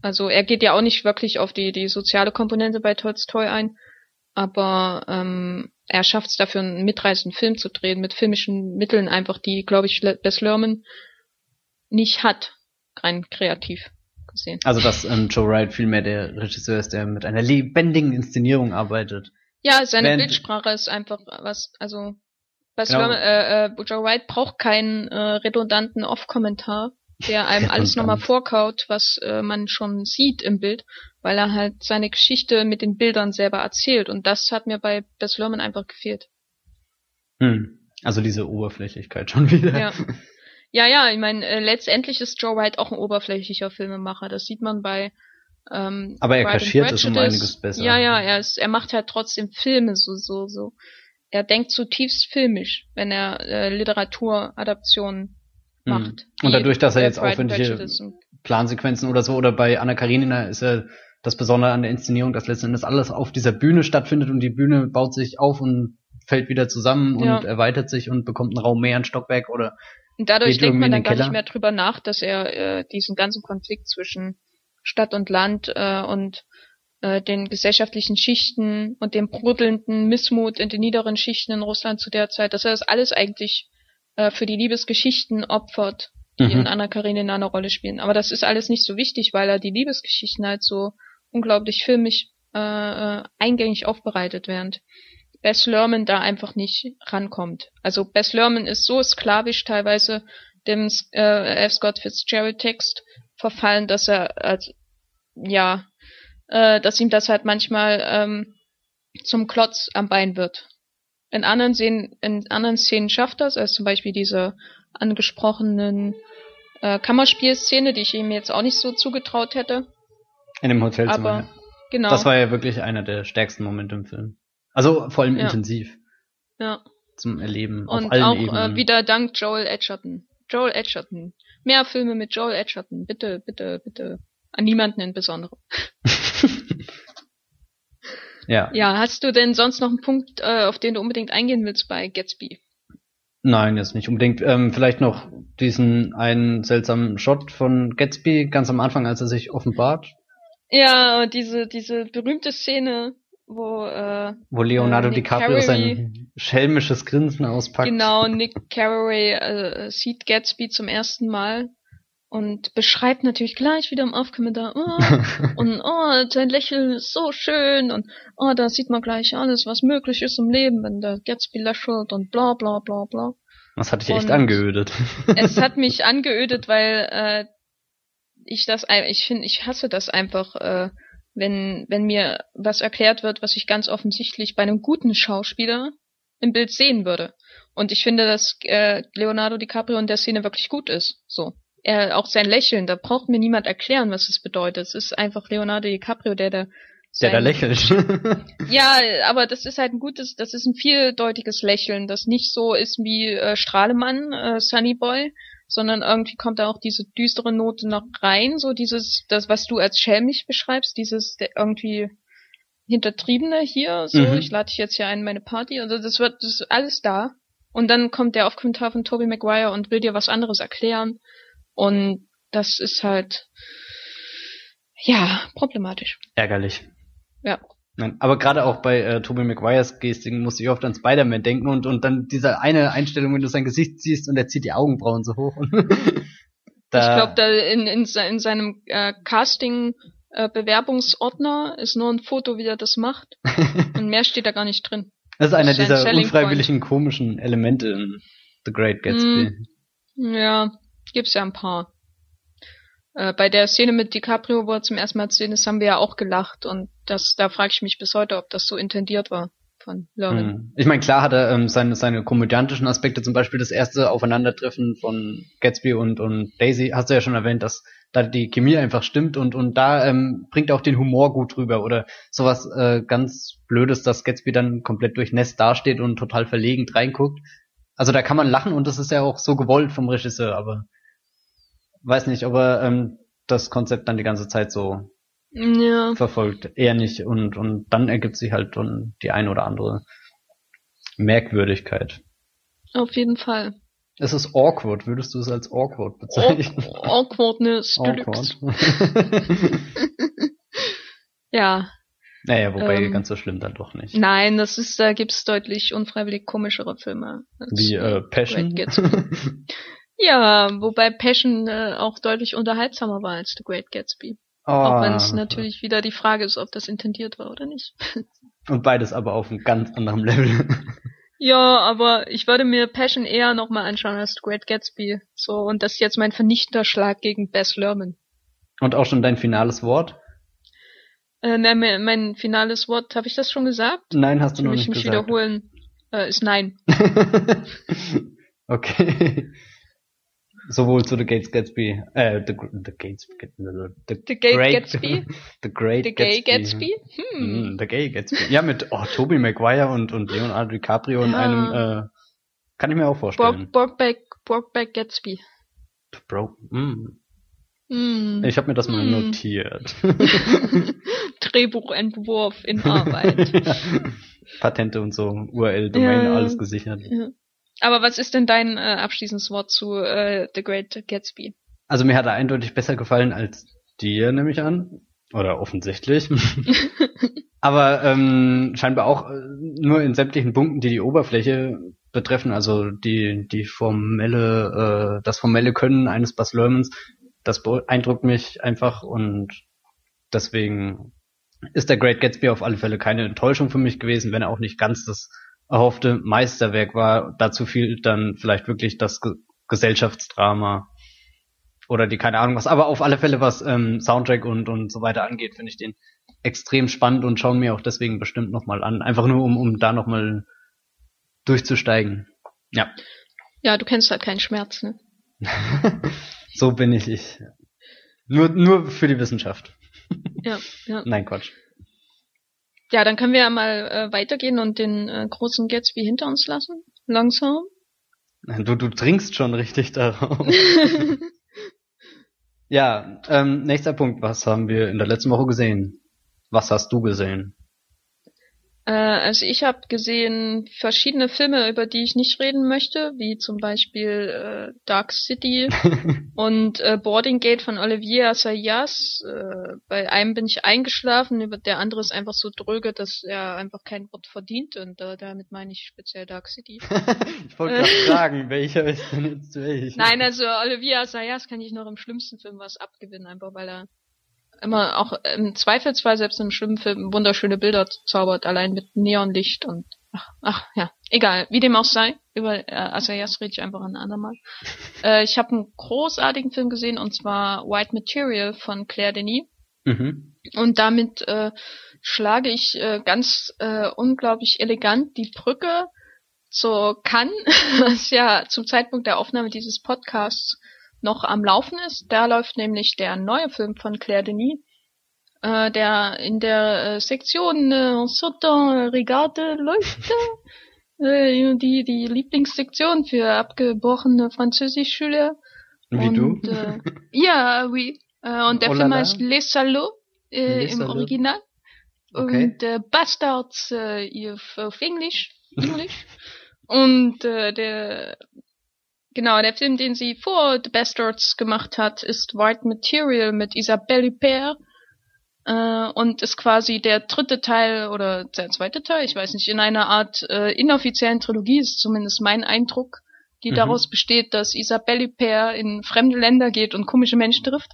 also er geht ja auch nicht wirklich auf die die soziale Komponente bei Tolstoi ein, aber ähm, er schafft es dafür, einen mitreißenden Film zu drehen, mit filmischen Mitteln einfach, die, glaube ich, Bess Lerman nicht hat, rein kreativ gesehen. Also, dass ähm, Joe Wright vielmehr der Regisseur ist, der mit einer lebendigen Inszenierung arbeitet. Ja, seine Während Bildsprache ist einfach was, also Bess genau. Lerman, äh, äh, Joe Wright braucht keinen äh, redundanten Off-Kommentar der einem alles nochmal vorkaut, was äh, man schon sieht im Bild, weil er halt seine Geschichte mit den Bildern selber erzählt. Und das hat mir bei Bess Lerman einfach gefehlt. Hm. Also diese Oberflächlichkeit schon wieder. Ja. Ja, ja, ich meine, äh, letztendlich ist Joe Wright auch ein oberflächlicher Filmemacher. Das sieht man bei ähm, Aber er kaschiert es um einiges besser. Ja, ja, er, ist, er macht halt trotzdem Filme so, so, so. Er denkt zutiefst filmisch, wenn er äh, Literaturadaptionen. Macht. Und dadurch, dass er jetzt aufwendige Plansequenzen oder so, oder bei Anna Karenina ist er das Besondere an der Inszenierung, dass letztendlich alles auf dieser Bühne stattfindet und die Bühne baut sich auf und fällt wieder zusammen Ja. und erweitert sich und bekommt einen Raum mehr, ein Stockwerk oder Und dadurch denkt man dann gar Keller. nicht mehr drüber nach, dass er äh, diesen ganzen Konflikt zwischen Stadt und Land äh, und äh, den gesellschaftlichen Schichten und dem brodelnden Missmut in den niederen Schichten in Russland zu der Zeit, dass er das alles eigentlich äh, für die Liebesgeschichten opfert, die Mhm. in Anna Karenina eine Rolle spielen. Aber das ist alles nicht so wichtig, weil er die Liebesgeschichten halt so unglaublich filmisch äh, äh, eingängig aufbereitet während Bess Lerman da einfach nicht rankommt. Also Bess Lerman ist so sklavisch teilweise dem äh, F. Scott Fitzgerald Text verfallen, dass er als ja, äh, dass ihm das halt manchmal ähm, zum Klotz am Bein wird. In anderen Szenen, in anderen Szenen schafft das, als zum Beispiel diese angesprochenen äh, Kammerspielszene, die ich ihm jetzt auch nicht so zugetraut hätte. in dem Hotelzimmer. Aber ja. genau. Das war ja wirklich einer der stärksten Momente im Film. Also vor allem Ja. intensiv ja. zum Erleben auf Und allen auch Ebenen. äh, wieder dank Joel Edgerton. Joel Edgerton. Mehr Filme mit Joel Edgerton. Bitte, bitte, bitte. An niemanden in besonderem. ja. Ja, hast du denn sonst noch einen Punkt, äh, auf den du unbedingt eingehen willst bei Gatsby? Nein, jetzt nicht unbedingt. Ähm, vielleicht noch diesen einen seltsamen Shot von Gatsby ganz am Anfang, als er sich offenbart, Ja, diese, diese berühmte Szene, wo äh, wo Leonardo Äh, Nick DiCaprio Carey. sein schelmisches Grinsen auspackt. genau Nick Carraway äh, sieht Gatsby zum ersten Mal und beschreibt natürlich gleich wieder im Aufkommentar, oh, und oh, sein Lächeln ist so schön und oh, da sieht man gleich alles, was möglich ist im Leben, wenn der Gatsby lächelt und bla bla bla bla. Das hat dich echt Und- angeödet. es hat mich angeödet, weil äh, ich das, ich finde, ich hasse das einfach, äh, wenn wenn mir was erklärt wird, was ich ganz offensichtlich bei einem guten Schauspieler im Bild sehen würde. Und ich finde, dass äh, Leonardo DiCaprio in der Szene wirklich gut ist. So, er auch sein Lächeln, da braucht mir niemand erklären, was es bedeutet. Es ist einfach Leonardo DiCaprio, der da Der da lächelt. ja, aber das ist halt ein gutes, das ist ein vieldeutiges Lächeln, das nicht so ist wie äh, Strahlemann, äh, Sunny Boy, sondern irgendwie kommt da auch diese düstere Note noch rein, so dieses, das, was du als schelmig beschreibst, dieses der irgendwie hintertriebene hier, so, Mhm. ich lade dich jetzt hier ein in meine Party, also das wird, das ist alles da. Und dann kommt der Aufkommentar von Tobey Maguire und will dir was anderes erklären. Und das ist halt, ja, problematisch. Ärgerlich. Ja. Nein, aber gerade auch bei äh, Tobey Maguires Gestik musste ich oft an Spider-Man denken und, und dann diese eine Einstellung, wenn du sein Gesicht siehst und er zieht die Augenbrauen so hoch. Da, Ich glaube, da in, in, in seinem äh, Casting äh, Bewerbungsordner ist nur ein Foto, wie er das macht. Und mehr steht da gar nicht drin. das ist einer das ist ein dieser unfreiwilligen komischen Elemente in The Great Gatsby. Ja, gibt's ja ein paar. Äh, bei der Szene mit DiCaprio, wo er zum ersten Mal zu sehen ist, haben wir ja auch gelacht. Und das, da frage ich mich bis heute, ob das so intendiert war. Mhm. Ich meine, klar hat er ähm, seine, seine komödiantischen Aspekte, zum Beispiel das erste Aufeinandertreffen von Gatsby und, und Daisy, hast du ja schon erwähnt, dass da die Chemie einfach stimmt und, und da ähm, bringt auch den Humor gut rüber oder sowas äh, ganz Blödes, dass Gatsby dann komplett durchnässt dasteht und total verlegen reinguckt. Also da kann man lachen und das ist ja auch so gewollt vom Regisseur, aber weiß nicht, ob er ähm, das Konzept dann die ganze Zeit so Ja, verfolgt. Eher nicht. Und, und dann ergibt sich halt dann die ein oder andere Merkwürdigkeit. auf jeden Fall. Es ist awkward. Würdest du es als awkward bezeichnen? Aw- Awkwardness Deluxe. awkward. Ja, naja, wobei Ähm, ganz so schlimm dann doch nicht. nein, das ist, da gibt's deutlich unfreiwillig komischere Filme. Wie äh, Passion. Ja, wobei Passion äh, auch deutlich unterhaltsamer war als The Great Gatsby. Auch wenn es natürlich wieder die Frage ist, ob das intendiert war oder nicht. Und beides aber auf einem ganz anderen Level. Ja, aber ich würde mir Passion eher nochmal anschauen als The Great Gatsby. So, und das ist jetzt mein vernichtender Schlag gegen Bess Lerman. Und auch schon dein finales Wort? Äh, ne, mein, finales Wort, habe ich das schon gesagt? Nein, hast du noch ich nicht mich gesagt. wiederholen? Äh, ist nein. okay. Sowohl zu The Gates Gatsby, äh, The, the Gates, the, The Gay Great- Gatsby? The Great The Gay Gatsby. Gatsby? Hm. Mm, The Gay Gatsby. Ja, mit oh, Tobey Maguire und, und Leonardo DiCaprio in Ja. einem, äh, kann ich mir auch vorstellen. Borg, Borgback, Borgback Gatsby. Bro, mm. Hm. Ich habe mir das mal Hm. notiert. Drehbuchentwurf in Arbeit. Patente und so, URL, Domain, Ja. alles gesichert. Ja. Aber was ist denn dein äh, abschließendes Wort zu äh, The Great Gatsby? Also mir hat er eindeutig besser gefallen als dir, nehme ich an. Oder offensichtlich. Aber ähm, scheinbar auch äh, nur in sämtlichen Punkten, die die Oberfläche betreffen, also die die formelle, äh, das formelle Können eines Bas Lermans, das beeindruckt mich einfach und deswegen ist der Great Gatsby auf alle Fälle keine Enttäuschung für mich gewesen, wenn er auch nicht ganz das erhoffte Meisterwerk war. Dazu fiel dann vielleicht wirklich das Ge Gesellschaftsdrama oder die keine Ahnung was, aber auf alle Fälle was ähm, Soundtrack und und so weiter angeht, finde ich den extrem spannend und schauen mir auch deswegen bestimmt nochmal an. Einfach nur, um, um da nochmal durchzusteigen. Ja, Ja, du kennst halt keinen Schmerz, ne? so bin ich ich. Nur, nur für die Wissenschaft. Ja, ja. Nein, Quatsch. Ja, dann können wir ja mal äh, weitergehen und den äh, großen Gatsby hinter uns lassen. Langsam. Du, du trinkst schon richtig darauf. ja, ähm, nächster Punkt. Was haben wir in der letzten Woche gesehen? Was hast du gesehen? Äh, also ich habe gesehen verschiedene Filme, über die ich nicht reden möchte, wie zum Beispiel äh, Dark City und äh, Boarding Gate von Olivier Assayas. Äh, bei einem bin ich eingeschlafen, über der andere ist einfach so dröge, dass er einfach kein Wort verdient und äh, damit meine ich speziell Dark City. ich wollte gerade fragen, welcher ist denn jetzt welcher? Nein, also Olivier Assayas kann ich noch im schlimmsten Film was abgewinnen, einfach weil er immer auch im Zweifelsfall selbst im schlimmen Film wunderschöne Bilder zaubert, allein mit Neonlicht und ach, ach ja, egal, wie dem auch sei. Über äh, Assayas rede ich einfach ein andermal. äh, ich habe einen großartigen Film gesehen und zwar White Material von Claire Denis. Mhm. Und damit äh, schlage ich äh, ganz äh, unglaublich elegant die Brücke zur Cannes, was ja zum Zeitpunkt der Aufnahme dieses Podcasts noch am Laufen ist. Da läuft nämlich der neue Film von Claire Denis, äh, der in der äh, Sektion äh, Sautin Regarde läuft. Äh, die, die Lieblingssektion für abgebrochene Französischschüler. Wie und, du? Äh, ja, oui. Äh, und der Oh Film la. heißt Les Salauds äh, Les im Salauds. Original. Okay. Und äh, Bastards äh, auf, auf Englisch. Englisch. und äh, der genau, der Film, den sie vor The Bastards gemacht hat, ist White Material mit Isabelle Huppert. Äh, und ist quasi der dritte Teil oder der zweite Teil, ich weiß nicht, in einer Art äh, inoffiziellen Trilogie, ist zumindest mein Eindruck, die Mhm. daraus besteht, dass Isabelle Huppert in fremde Länder geht und komische Menschen trifft.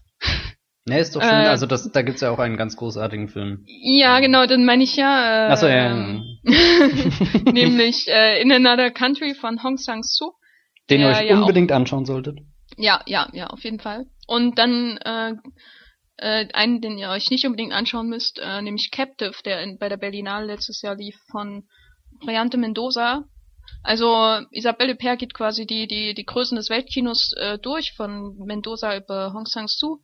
Ne, ist doch schön. Äh, also das, da gibt's ja auch einen ganz großartigen Film. Ja, genau, dann meine ich ja. Äh, Ach so, ja, ähm, nämlich äh, In Another Country von Hong Sang-soo. Den ihr euch ja auch- unbedingt anschauen solltet. Ja, ja, ja, auf jeden Fall. Und dann äh, äh, einen, den ihr euch nicht unbedingt anschauen müsst, äh, nämlich Captive, der in, bei der Berlinale letztes Jahr lief von Briante Mendoza. Also Isabelle Huppert geht quasi die die die Größen des Weltkinos äh, durch, von Mendoza über Hong Sang-soo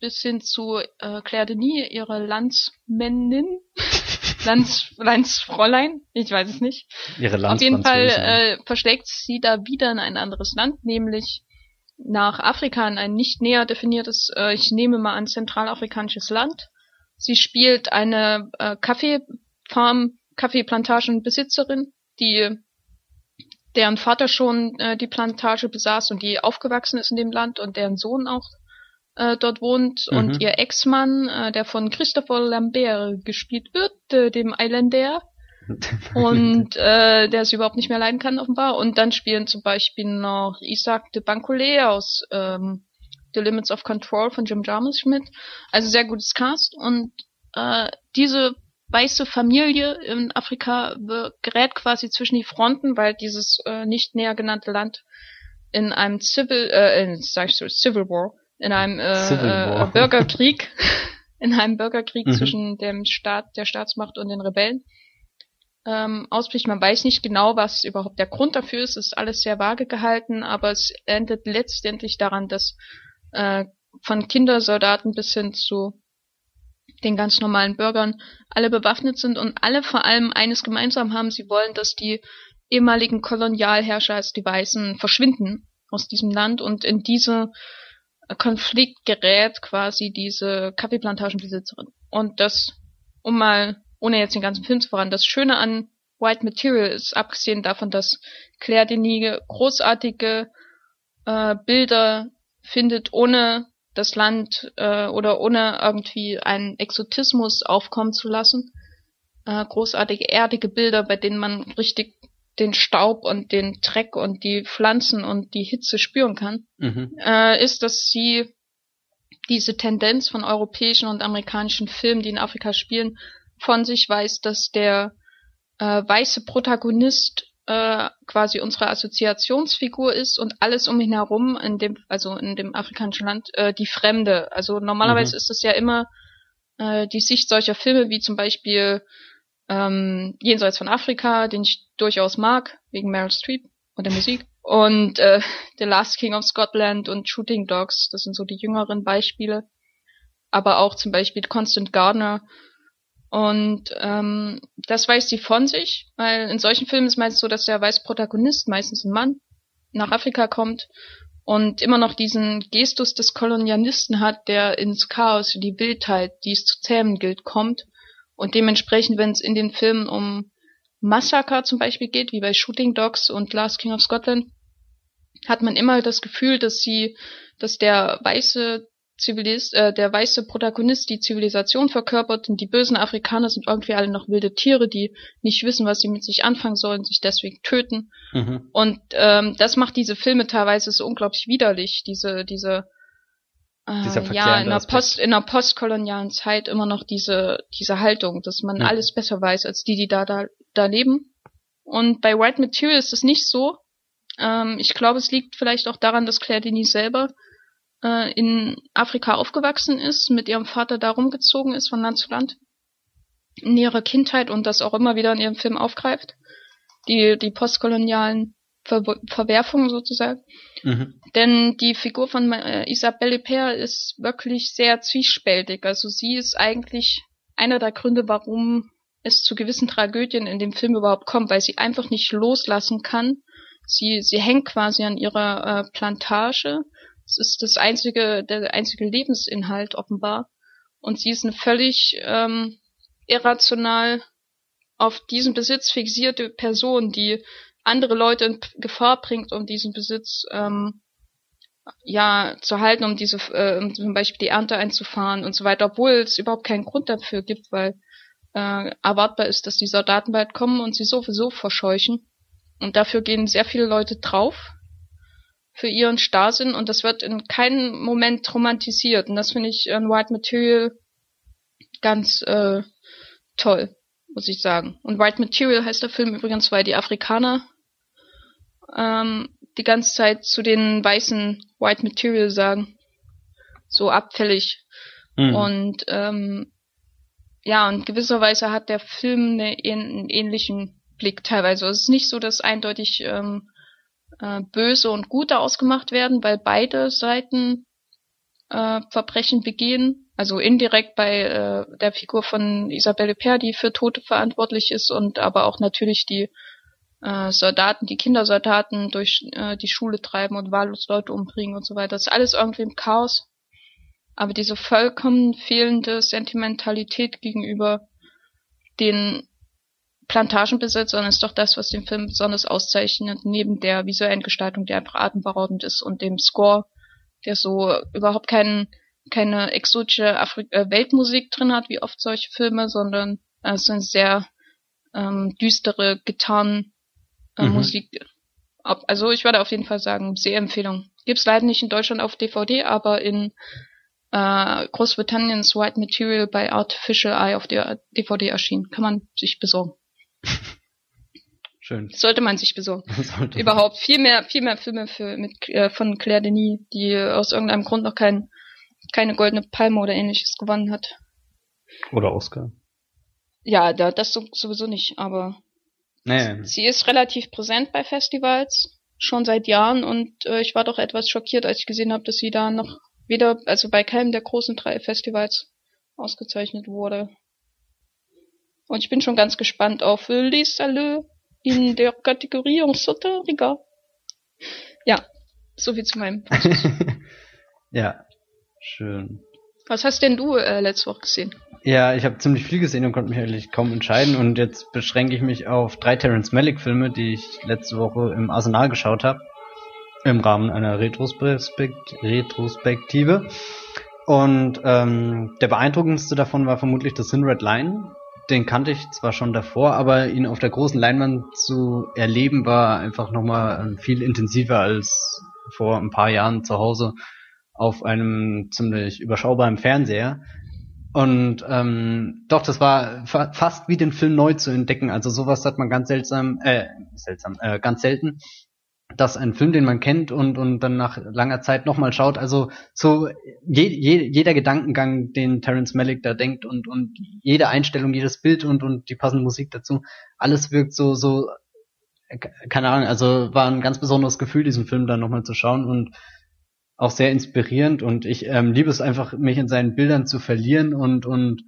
bis hin zu äh, Claire Denis, ihre Landsmännin, Lands, Landsfräulein, ich weiß es nicht. Ihre Auf jeden Fall äh, verschlägt sie da wieder in ein anderes Land, nämlich nach Afrika in ein nicht näher definiertes, äh, ich nehme mal an, zentralafrikanisches Land. Sie spielt eine äh, Kaffeefarm, Kaffeeplantagenbesitzerin, die deren Vater schon äh, die Plantage besaß und die aufgewachsen ist in dem Land und deren Sohn auch äh, dort wohnt Mhm. und ihr Ex-Mann, äh, der von Christopher Lambert gespielt wird, äh, dem Islander, und äh, der sie überhaupt nicht mehr leiden kann offenbar. Und dann spielen zum Beispiel noch Isaac de Bancolet aus ähm, The Limits of Control von Jim Jarmusch mit. Also sehr gutes Cast. Und äh, diese weiße Familie in Afrika gerät quasi zwischen die Fronten, weil dieses äh, nicht näher genannte Land in einem Civil, äh, in, sag ich so, Civil War, in einem äh, äh. Bürgerkrieg, in einem Bürgerkrieg Mhm. zwischen dem Staat, der Staatsmacht und den Rebellen ähm, ausbricht. Man weiß nicht genau, was überhaupt der Grund dafür ist. Es ist alles sehr vage gehalten, aber es endet letztendlich daran, dass äh, von Kindersoldaten bis hin zu den ganz normalen Bürgern alle bewaffnet sind und alle vor allem eines gemeinsam haben, sie wollen, dass die ehemaligen Kolonialherrscher als die Weißen verschwinden aus diesem Land und in diese Konflikt gerät quasi diese Kaffeeplantagenbesitzerin. Und das, um mal, ohne jetzt den ganzen Film zu voran, das Schöne an White Material ist, abgesehen davon, dass Claire Denis großartige äh, Bilder findet, ohne das Land äh, oder ohne irgendwie einen Exotismus aufkommen zu lassen. Äh, großartige erdige Bilder, bei denen man richtig den Staub und den Dreck und die Pflanzen und die Hitze spüren kann, mhm. äh, ist, dass sie diese Tendenz von europäischen und amerikanischen Filmen, die in Afrika spielen, von sich weiß, dass der äh, weiße Protagonist äh, quasi unsere Assoziationsfigur ist und alles um ihn herum in dem, also in dem afrikanischen Land, äh, die Fremde. Also normalerweise mhm. ist es ja immer äh, die Sicht solcher Filme wie zum Beispiel ähm, Jenseits von Afrika, den ich durchaus mag, wegen Meryl Streep und der Musik. Und äh, The Last King of Scotland und Shooting Dogs, das sind so die jüngeren Beispiele. Aber auch zum Beispiel Constant Gardner. Und ähm, das weiß sie von sich, weil in solchen Filmen ist meistens so, dass der weiße Protagonist, meistens ein Mann, nach Afrika kommt und immer noch diesen Gestus des Kolonialisten hat, der ins Chaos, die Wildheit, die es zu zähmen gilt, kommt und dementsprechend, wenn es in den Filmen um Massaker zum Beispiel geht, wie bei Shooting Dogs und Last King of Scotland, hat man immer das Gefühl, dass sie, dass der weiße Zivilist, äh, der weiße Protagonist die Zivilisation verkörpert und die bösen Afrikaner sind irgendwie alle noch wilde Tiere, die nicht wissen, was sie mit sich anfangen sollen, sich deswegen töten. Mhm. Und ähm, das macht diese Filme teilweise so unglaublich widerlich, diese, diese äh, ja, in der, Post, in der postkolonialen Zeit immer noch diese, diese Haltung, dass man ja. alles besser weiß als die, die da, da, da leben. Und bei White Material ist es nicht so. Ähm, ich glaube, es liegt vielleicht auch daran, dass Claire Denis selber äh, in Afrika aufgewachsen ist, mit ihrem Vater da rumgezogen ist von Land zu Land in ihrer Kindheit und das auch immer wieder in ihrem Film aufgreift. Die, die postkolonialen Ver Verwerfungen sozusagen. Mhm. Denn die Figur von äh, Isabelle Père ist wirklich sehr zwiespältig. Also sie ist eigentlich einer der Gründe, warum es zu gewissen Tragödien in dem Film überhaupt kommt, weil sie einfach nicht loslassen kann. Sie, sie hängt quasi an ihrer äh, Plantage. Es ist das einzige, der einzige Lebensinhalt offenbar. Und sie ist eine völlig ähm, irrational auf diesen Besitz fixierte Person, die andere Leute in Gefahr bringt, um diesen Besitz ähm, ja zu halten, um diese äh, um zum Beispiel die Ernte einzufahren und so weiter, obwohl es überhaupt keinen Grund dafür gibt, weil äh, erwartbar ist, dass die Soldaten bald kommen und sie sowieso verscheuchen. Und dafür gehen sehr viele Leute drauf für ihren Starrsinn und das wird in keinem Moment romantisiert. Und das finde ich in White Material ganz äh, toll, muss ich sagen. Und White Material heißt der Film übrigens, weil die Afrikaner ähm, die ganze Zeit zu den weißen White Material sagen. So abfällig. Mhm. Und ähm, ja, und gewisserweise hat der Film eine, einen ähnlichen Blick teilweise. Es ist nicht so, dass eindeutig ähm, äh, böse und gute ausgemacht werden, weil beide Seiten äh, Verbrechen begehen. Also indirekt bei äh, der Figur von Isabelle Per, die für Tote verantwortlich ist und aber auch natürlich die äh, Soldaten, die Kindersoldaten durch äh, die Schule treiben und wahllos Leute umbringen und so weiter. Das ist alles irgendwie im Chaos. Aber diese vollkommen fehlende Sentimentalität gegenüber den Plantagenbesitzern ist doch das, was den Film besonders auszeichnet, neben der visuellen Gestaltung, die einfach atemberaubend ist und dem Score, der so überhaupt keinen keine exotische Afri äh, Weltmusik drin hat, wie oft solche Filme, sondern äh, es sind sehr ähm, düstere Gitarren, äh, mhm. Musik. Also ich würde auf jeden Fall sagen, sehr Empfehlung. Gibt's leider nicht in Deutschland auf DVD, aber in äh, Großbritanniens White Material bei Artificial Eye auf der DVD erschienen. Kann man sich besorgen. Schön. Sollte man sich besorgen. Überhaupt viel mehr, viel mehr Filme für, mit, äh, von Claire Denis, die aus irgendeinem Grund noch kein, keine goldene Palme oder ähnliches gewonnen hat. Oder Oscar. Ja, da, das sowieso nicht, aber Nee. Sie ist relativ präsent bei Festivals, schon seit Jahren und äh, ich war doch etwas schockiert, als ich gesehen habe, dass sie da noch weder, also bei keinem der großen drei Festivals ausgezeichnet wurde. Und ich bin schon ganz gespannt auf Les Saleux in der Kategorie en Sauteriga. Ja, so viel zu meinem Ja, schön. Was hast denn du äh, letzte Woche gesehen? Ja, ich habe ziemlich viel gesehen und konnte mich eigentlich kaum entscheiden. Und jetzt beschränke ich mich auf drei Terrence Malick Filme, die ich letzte Woche im Arsenal geschaut habe. Im Rahmen einer Retrospekt Retrospektive. Und ähm, der beeindruckendste davon war vermutlich das Sin Red Line. Den kannte ich zwar schon davor, aber ihn auf der großen Leinwand zu erleben war einfach nochmal ähm, viel intensiver als vor ein paar Jahren zu Hause auf einem ziemlich überschaubaren Fernseher. Und ähm, doch, das war fa fast wie den Film neu zu entdecken. Also sowas hat man ganz seltsam, äh, seltsam, äh, ganz selten, dass ein Film, den man kennt und und dann nach langer Zeit nochmal schaut. Also so je, je, jeder Gedankengang, den Terence Malick da denkt und und jede Einstellung, jedes Bild und und die passende Musik dazu, alles wirkt so so äh, keine Ahnung. Also war ein ganz besonderes Gefühl, diesen Film dann nochmal zu schauen und auch sehr inspirierend und ich ähm, liebe es einfach, mich in seinen Bildern zu verlieren und und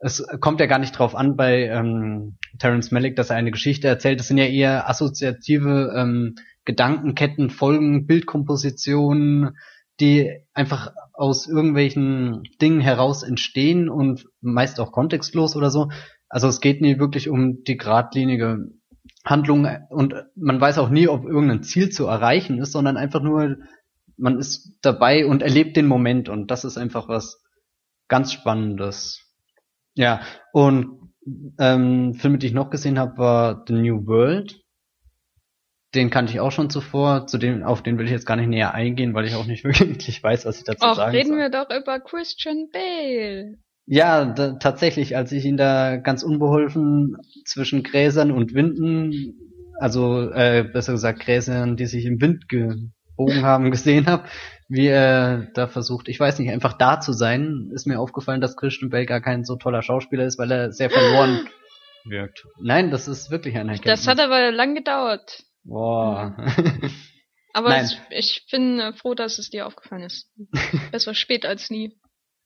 es kommt ja gar nicht drauf an bei ähm, Terence Malick, dass er eine Geschichte erzählt. Das sind ja eher assoziative ähm, Gedankenketten, Folgen, Bildkompositionen, die einfach aus irgendwelchen Dingen heraus entstehen und meist auch kontextlos oder so. Also es geht nie wirklich um die geradlinige Handlung und man weiß auch nie, ob irgendein Ziel zu erreichen ist, sondern einfach nur man ist dabei und erlebt den Moment und das ist einfach was ganz Spannendes. Ja, und ähm, Filme, die ich noch gesehen habe, war The New World. Den kannte ich auch schon zuvor, zu dem, auf den will ich jetzt gar nicht näher eingehen, weil ich auch nicht wirklich weiß, was ich dazu Och, sagen reden soll. wir doch über Christian Bale. Ja, da, tatsächlich, als ich ihn da ganz unbeholfen zwischen Gräsern und Winden, also äh, besser gesagt Gräsern, die sich im Wind gebogen haben, gesehen habe, wie er da versucht, ich weiß nicht, einfach da zu sein, ist mir aufgefallen, dass Christian Bale gar kein so toller Schauspieler ist, weil er sehr verloren wirkt. Nein, das ist wirklich ein Erkenntnis. Das hat aber lang gedauert. Boah. Aber es, ich bin äh, froh, dass es dir aufgefallen ist. Besser spät als nie.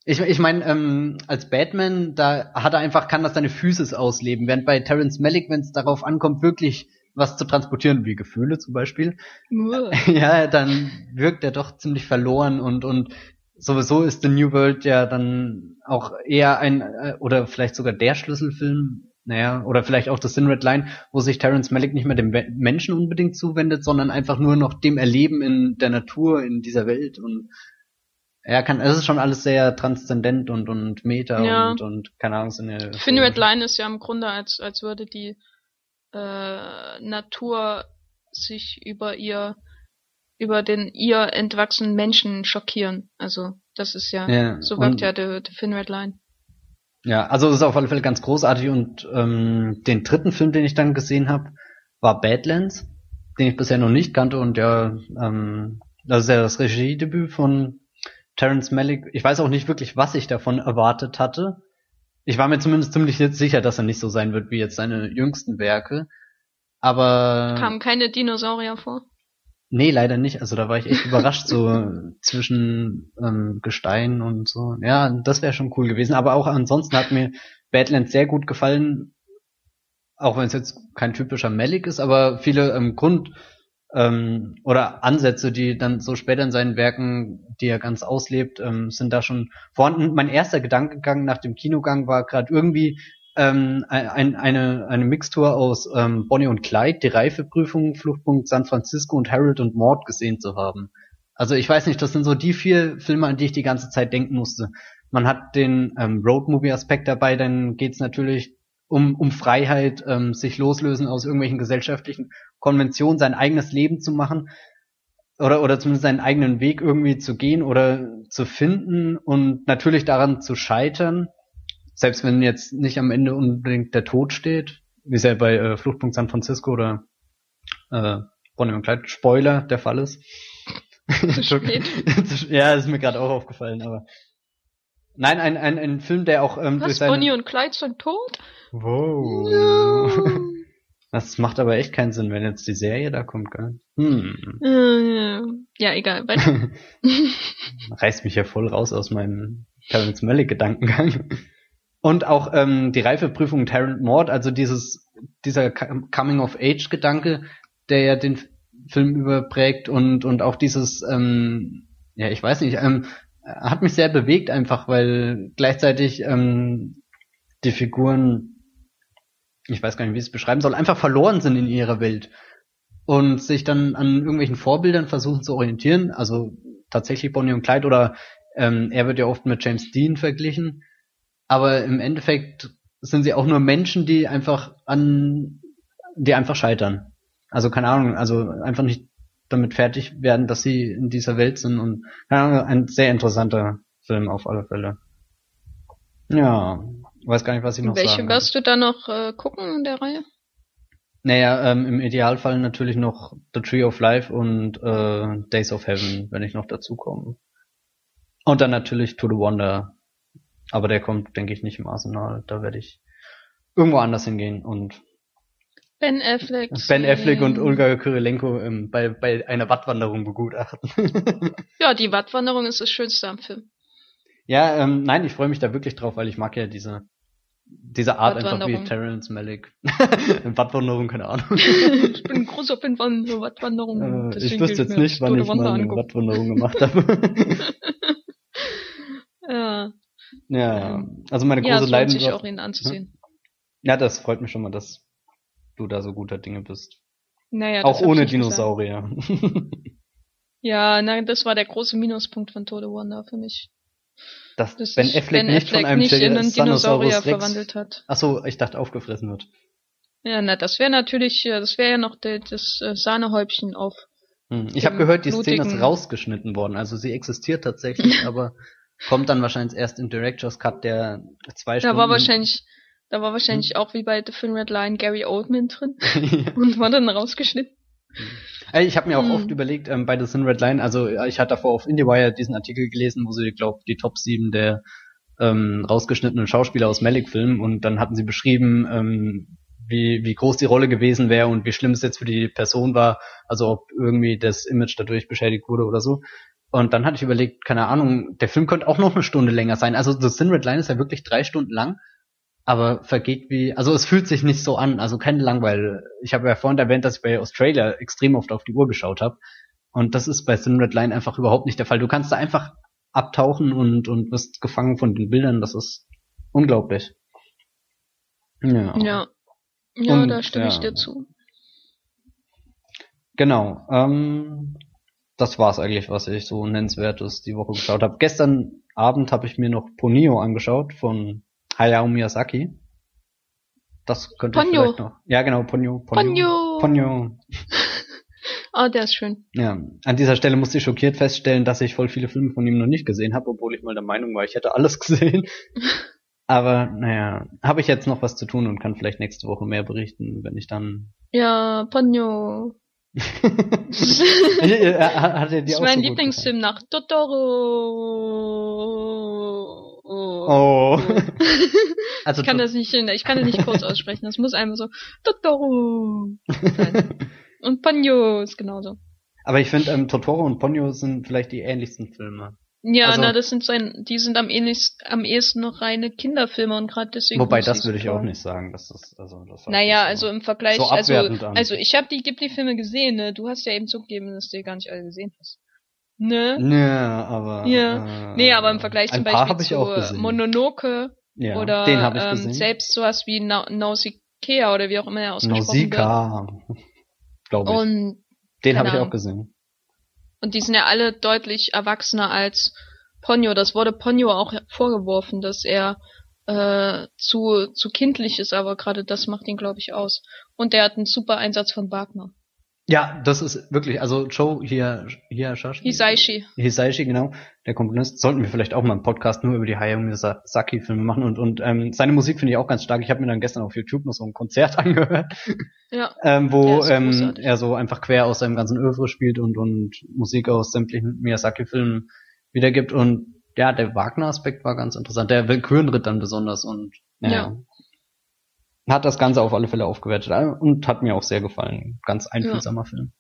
Ich, ich meine, ähm, als Batman, da hat er einfach, kann das seine Physis ausleben, während bei Terence Malick, wenn es darauf ankommt, wirklich was zu transportieren, wie Gefühle zum Beispiel, ja, dann wirkt er doch ziemlich verloren und und sowieso ist The New World ja dann auch eher ein äh, oder vielleicht sogar der Schlüsselfilm, naja, oder vielleicht auch das Sin Red Line, wo sich Terence Malick nicht mehr dem Menschen unbedingt zuwendet, sondern einfach nur noch dem Erleben in der Natur, in dieser Welt und er kann, es ist schon alles sehr transzendent und und Meta Ja. und und keine Ahnung, so eine Thin Red Line ist ja im Grunde, als, als würde die äh, Natur sich über ihr, über den ihr entwachsenen Menschen schockieren. Also, das ist ja, Ja, so wirkt ja der, der Thin Red Line. Ja, also es ist auf alle Fälle ganz großartig und ähm, den dritten Film, den ich dann gesehen habe, war Badlands, den ich bisher noch nicht kannte und ja, ähm, das ist ja das Regiedebüt von Terence Malick. Ich weiß auch nicht wirklich, was ich davon erwartet hatte. Ich war mir zumindest ziemlich sicher, dass er nicht so sein wird wie jetzt seine jüngsten Werke. Aber Kamen keine Dinosaurier vor? Nee, leider nicht. Also da war ich echt überrascht, so zwischen ähm, Gestein und so. Ja, das wäre schon cool gewesen. Aber auch ansonsten hat mir Badlands sehr gut gefallen. Auch wenn es jetzt kein typischer Malik ist, aber viele ähm, Grund ähm, oder Ansätze, die dann so später in seinen Werken, die er ganz auslebt, ähm, sind da schon vorhanden. Mein erster Gedankengang nach dem Kinogang war gerade irgendwie ähm, ein, eine, eine Mixtur aus ähm, Bonnie und Clyde, die Reifeprüfung, Fluchtpunkt San Francisco und Harold und Maud gesehen zu haben. Also ich weiß nicht, das sind so die vier Filme, an die ich die ganze Zeit denken musste. Man hat den ähm, Roadmovie-Aspekt dabei, dann geht's natürlich um, um Freiheit, ähm, sich loslösen aus irgendwelchen gesellschaftlichen Konventionen, sein eigenes Leben zu machen oder, oder zumindest seinen eigenen Weg irgendwie zu gehen oder zu finden und natürlich daran zu scheitern, selbst wenn jetzt nicht am Ende unbedingt der Tod steht, wie es ja bei äh, Fluchtpunkt San Francisco oder äh, Bonnie und Clyde Spoiler der Fall ist. Zu spät. ja, ist mir gerade auch aufgefallen, aber nein, ein, ein, ein Film, der auch ähm, durch Was, seine Bonnie und Clyde sind tot? Wow. Das macht aber echt keinen Sinn, wenn jetzt die Serie da kommt, gell? Hm. Äh, ja, egal. Weiter. Reißt mich ja voll raus aus meinem Terrence Malick Gedankengang. Und auch ähm, die Reifeprüfung Tarrant Mord, also dieses dieser Coming of Age Gedanke, der ja den Film überprägt und und auch dieses ähm, ja, ich weiß nicht, ähm, hat mich sehr bewegt einfach, weil gleichzeitig ähm, die Figuren, ich weiß gar nicht, wie ich es beschreiben soll, einfach verloren sind in ihrer Welt und sich dann an irgendwelchen Vorbildern versuchen zu orientieren, also tatsächlich Bonnie und Clyde oder ähm, er wird ja oft mit James Dean verglichen, aber im Endeffekt sind sie auch nur Menschen, die einfach an, die einfach scheitern. Also keine Ahnung, also einfach nicht damit fertig werden, dass sie in dieser Welt sind und ja, ein sehr interessanter Film auf alle Fälle. Ja, weiß gar nicht, was ich noch Welche sagen wirst du da noch äh, gucken in der Reihe? Naja, ähm, im Idealfall natürlich noch The Tree of Life und äh, Days of Heaven, wenn ich noch dazu komme. Und dann natürlich To the Wonder. Aber der kommt, denke ich, nicht im Arsenal. Da werde ich irgendwo anders hingehen und Ben Affleck. Ben Affleck und. Olga Kyrilenko ähm, bei, bei einer Wattwanderung begutachten. Ja, die Wattwanderung ist das Schönste am Film. ja, ähm, nein, ich freue mich da wirklich drauf, weil ich mag ja diese diese Art einfach wie. Terrence Malick. Wattwanderung, keine Ahnung. ich bin ein großer Fan von Wattwanderung. Äh, ich wüsste jetzt nicht, wann ich mal eine Wattwanderung gemacht habe. Ja, ja, also meine ja große sich Leidenschaft. auch ihn anzusehen. Ja, das freut mich schon mal, dass du da so guter Dinge bist. Naja, das Auch ohne. Dinosaurier. Ja, nein, das war der große Minuspunkt von Total Wonder für mich. Dass Dass Ben Affleck ben nicht von Affleck einem nicht in einen Dinosaurier verwandelt hat. Achso, ich dachte aufgefressen wird. Ja, na, das wäre natürlich, äh, das wäre ja noch de, das äh, Sahnehäubchen auf. Hm. Ich habe gehört, die Szene ist blutigen- rausgeschnitten worden. Also sie existiert tatsächlich, aber kommt dann wahrscheinlich erst im Director's Cut, der zwei Da Stunden... war wahrscheinlich, da war wahrscheinlich Hm. auch wie bei The Film Red Line Gary Oldman drin und war dann rausgeschnitten. Ich habe mir auch Hm. oft überlegt, ähm, bei The Thin Red Line, also ja, ich hatte davor auf IndieWire diesen Artikel gelesen, wo sie, glaube die Top 7 der ähm, rausgeschnittenen Schauspieler aus Malick-Filmen und dann hatten sie beschrieben, ähm, wie, wie groß die Rolle gewesen wäre und wie schlimm es jetzt für die Person war, also ob irgendwie das Image dadurch beschädigt wurde oder so. Und dann hatte ich überlegt, keine Ahnung, der Film könnte auch noch eine Stunde länger sein. Also The Thin Red Line ist ja wirklich drei Stunden lang, aber vergeht wie, also es fühlt sich nicht so an, also keine Langweile. Ich habe ja vorhin erwähnt, dass ich bei Australia extrem oft auf die Uhr geschaut habe. Und das ist bei Thin Red Line einfach überhaupt nicht der Fall. Du kannst da einfach abtauchen und, und wirst gefangen von den Bildern. Das ist unglaublich. Ja. Ja. Ja, Und, da stimme ich ja. dir zu. Genau. Ähm, das war's eigentlich, was ich so nennenswertes die Woche geschaut habe. Gestern Abend habe ich mir noch Ponyo angeschaut von Hayao Miyazaki. Das könnte Ponyo. vielleicht noch. Ja, genau, Ponyo. Ponyo. Ponyo. Ah, der ist schön. Ja, an dieser Stelle musste ich schockiert feststellen, dass ich voll viele Filme von ihm noch nicht gesehen habe, obwohl ich mal der Meinung war, ich hätte alles gesehen. Aber naja, habe ich jetzt noch was zu tun und kann vielleicht nächste Woche mehr berichten, wenn ich dann. Ja, Ponyo. das Hat er dir ist auch mein Lieblingsfilm nach Totoro. Oh. also Ich kann das nicht, ich kann das nicht kurz aussprechen. Das muss einfach so Totoro. sein. Und Ponyo ist genauso. aber ich finde, ähm, Totoro und Ponyo sind vielleicht die ähnlichsten Filme. Ja, Also- na, das sind sein, die sind am ähnlichsten, am ehesten noch reine Kinderfilme und gerade deswegen. Wobei, das würde ich auch nicht sagen. Das ist, also, das Naja, also so- im Vergleich, so also, an. also ich habe die Ghibli-Filme gesehen, ne? Du hast ja eben zugegeben, dass du die gar nicht alle gesehen hast. Ne? Ja, aber. Ja. Äh, Nee, aber im Vergleich zum Beispiel hab ich zu. Mononoke ja, oder den habe ich ähm, gesehen. selbst sowas wie Na Nausicaa oder wie auch immer er ausgesprochen wird. Nausicaa, glaube ich. Und, den habe ich auch gesehen. und die sind ja alle deutlich erwachsener als Ponyo. Das wurde Ponyo auch vorgeworfen, dass er äh, zu, zu kindlich ist, aber gerade das macht ihn, glaube ich, aus. Und der hat einen super Einsatz von Wagner. Ja, das ist wirklich, also Joe hier, hier Shashi. Hisaishi. Hisaishi, genau, der Komponist. Sollten wir vielleicht auch mal einen Podcast nur über die Hayao Miyazaki-Filme machen und und ähm, seine Musik finde ich auch ganz stark. Ich habe mir dann gestern auf YouTube noch so ein Konzert angehört, Ja. ähm, wo ähm, er so einfach quer aus seinem ganzen Oeuvre spielt und und Musik aus sämtlichen Miyazaki-Filmen wiedergibt und ja, der Wagner-Aspekt war ganz interessant. Der Willkürenritt dann besonders und ja, Ja. Hat das Ganze auf alle Fälle aufgewertet äh, und hat mir auch sehr gefallen. Ganz einfühlsamer Film.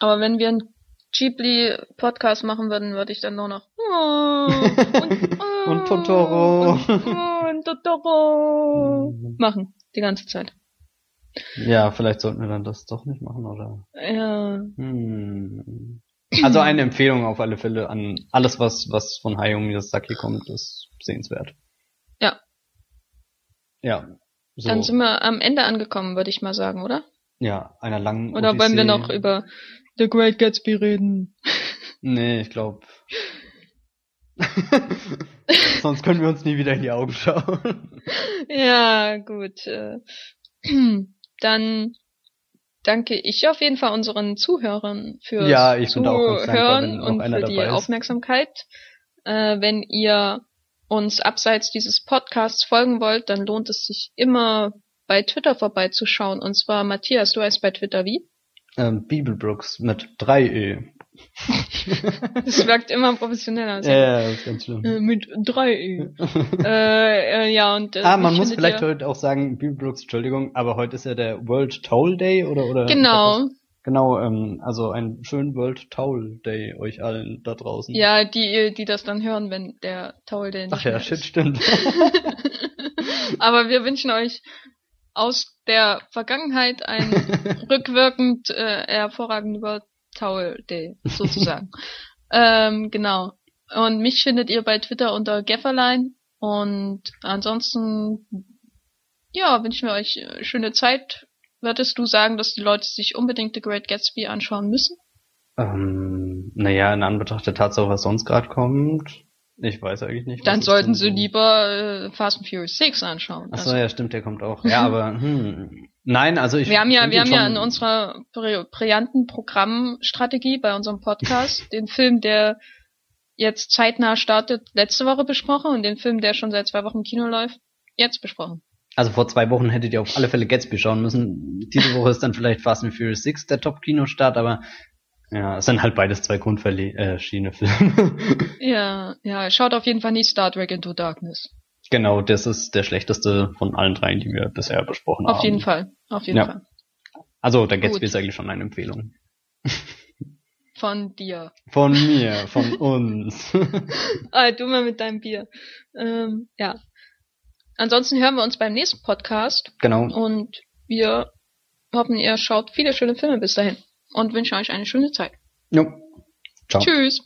Aber wenn wir einen Ghibli-Podcast machen würden, würde ich dann nur noch oh, und, oh, Und Totoro. und, oh, und Totoro machen. Die ganze Zeit. Ja, vielleicht sollten wir dann das doch nicht machen, oder? Ja. Hm. Also eine Empfehlung auf alle Fälle an alles, was, was von Hayao Miyazaki kommt, ist sehenswert. Ja. Ja. So. Dann sind wir am Ende angekommen, würde ich mal sagen, oder? Ja, einer langen Oder Odyssee. wollen wir noch über The Great Gatsby reden? Nee, ich glaube. Sonst können wir uns nie wieder in die Augen schauen. ja, gut. äh, Dann danke ich auf jeden Fall unseren Zuhörern fürs Ja, dankbar, Zuhören noch und für die ist. Aufmerksamkeit. Äh, wenn ihr uns abseits dieses Podcasts folgen wollt, dann lohnt es sich immer bei Twitter vorbeizuschauen. Und zwar, Matthias, du heißt bei Twitter wie? Ähm, Bibelbrooks mit 3 E. Das wirkt immer professioneller. Ja, ja, das ist ganz schlimm. Äh, mit drei E. äh, äh, ja, und äh, ah, man muss vielleicht heute auch sagen, Bibelbrooks, Entschuldigung, aber heute ist ja der World Towel Day oder oder Genau. Genau, ähm, also einen schönen World Towel Day euch allen da draußen. Ja, die, die das dann hören, wenn der der nicht Ach ja, shit, ist. stimmt. Aber wir wünschen euch aus der Vergangenheit einen rückwirkend äh, hervorragenden World Towel Day, sozusagen. ähm, genau. Und mich findet ihr bei Twitter unter Gefferlein. Und ansonsten, ja, wünschen wir euch äh, schöne Zeit. Würdest du sagen, dass die Leute sich unbedingt The Great Gatsby anschauen müssen? ähm, naja, in Anbetracht der Tatsache, was sonst gerade kommt, ich weiß eigentlich nicht. Dann sollten sie lieber äh, Fast and Furious 6 anschauen. Ach so, Also- ja, stimmt, der kommt auch. Ja, aber hm, nein, also ich wir haben ja, wir haben ja in unserer bri- brillanten Programmstrategie bei unserem Podcast den Film, der jetzt zeitnah startet, letzte Woche besprochen und den Film, der schon seit zwei Wochen im Kino läuft, jetzt besprochen. Also vor zwei Wochen hättet ihr auf alle Fälle Gatsby schauen müssen. Diese Woche ist dann vielleicht Fast and Furious 6 der Top-Kinostart, aber ja, es sind halt beides zwei Grundverschiedene-Filme. Ja, ja, schaut auf jeden Fall nicht Star Trek Into Darkness. genau, das ist der schlechteste von allen dreien, die wir bisher besprochen haben. Auf jeden Fall, auf jeden Ja. Fall. Also der Gatsby Gut. ist eigentlich schon eine Empfehlung. Von dir. Von mir, von uns. Ah, du mal mit deinem Bier. Ähm, ja. Ansonsten hören wir uns beim nächsten Podcast genau. und wir hoffen, ihr schaut viele schöne Filme bis dahin und wünschen euch eine schöne Zeit. Jo. Ciao. Tschüss.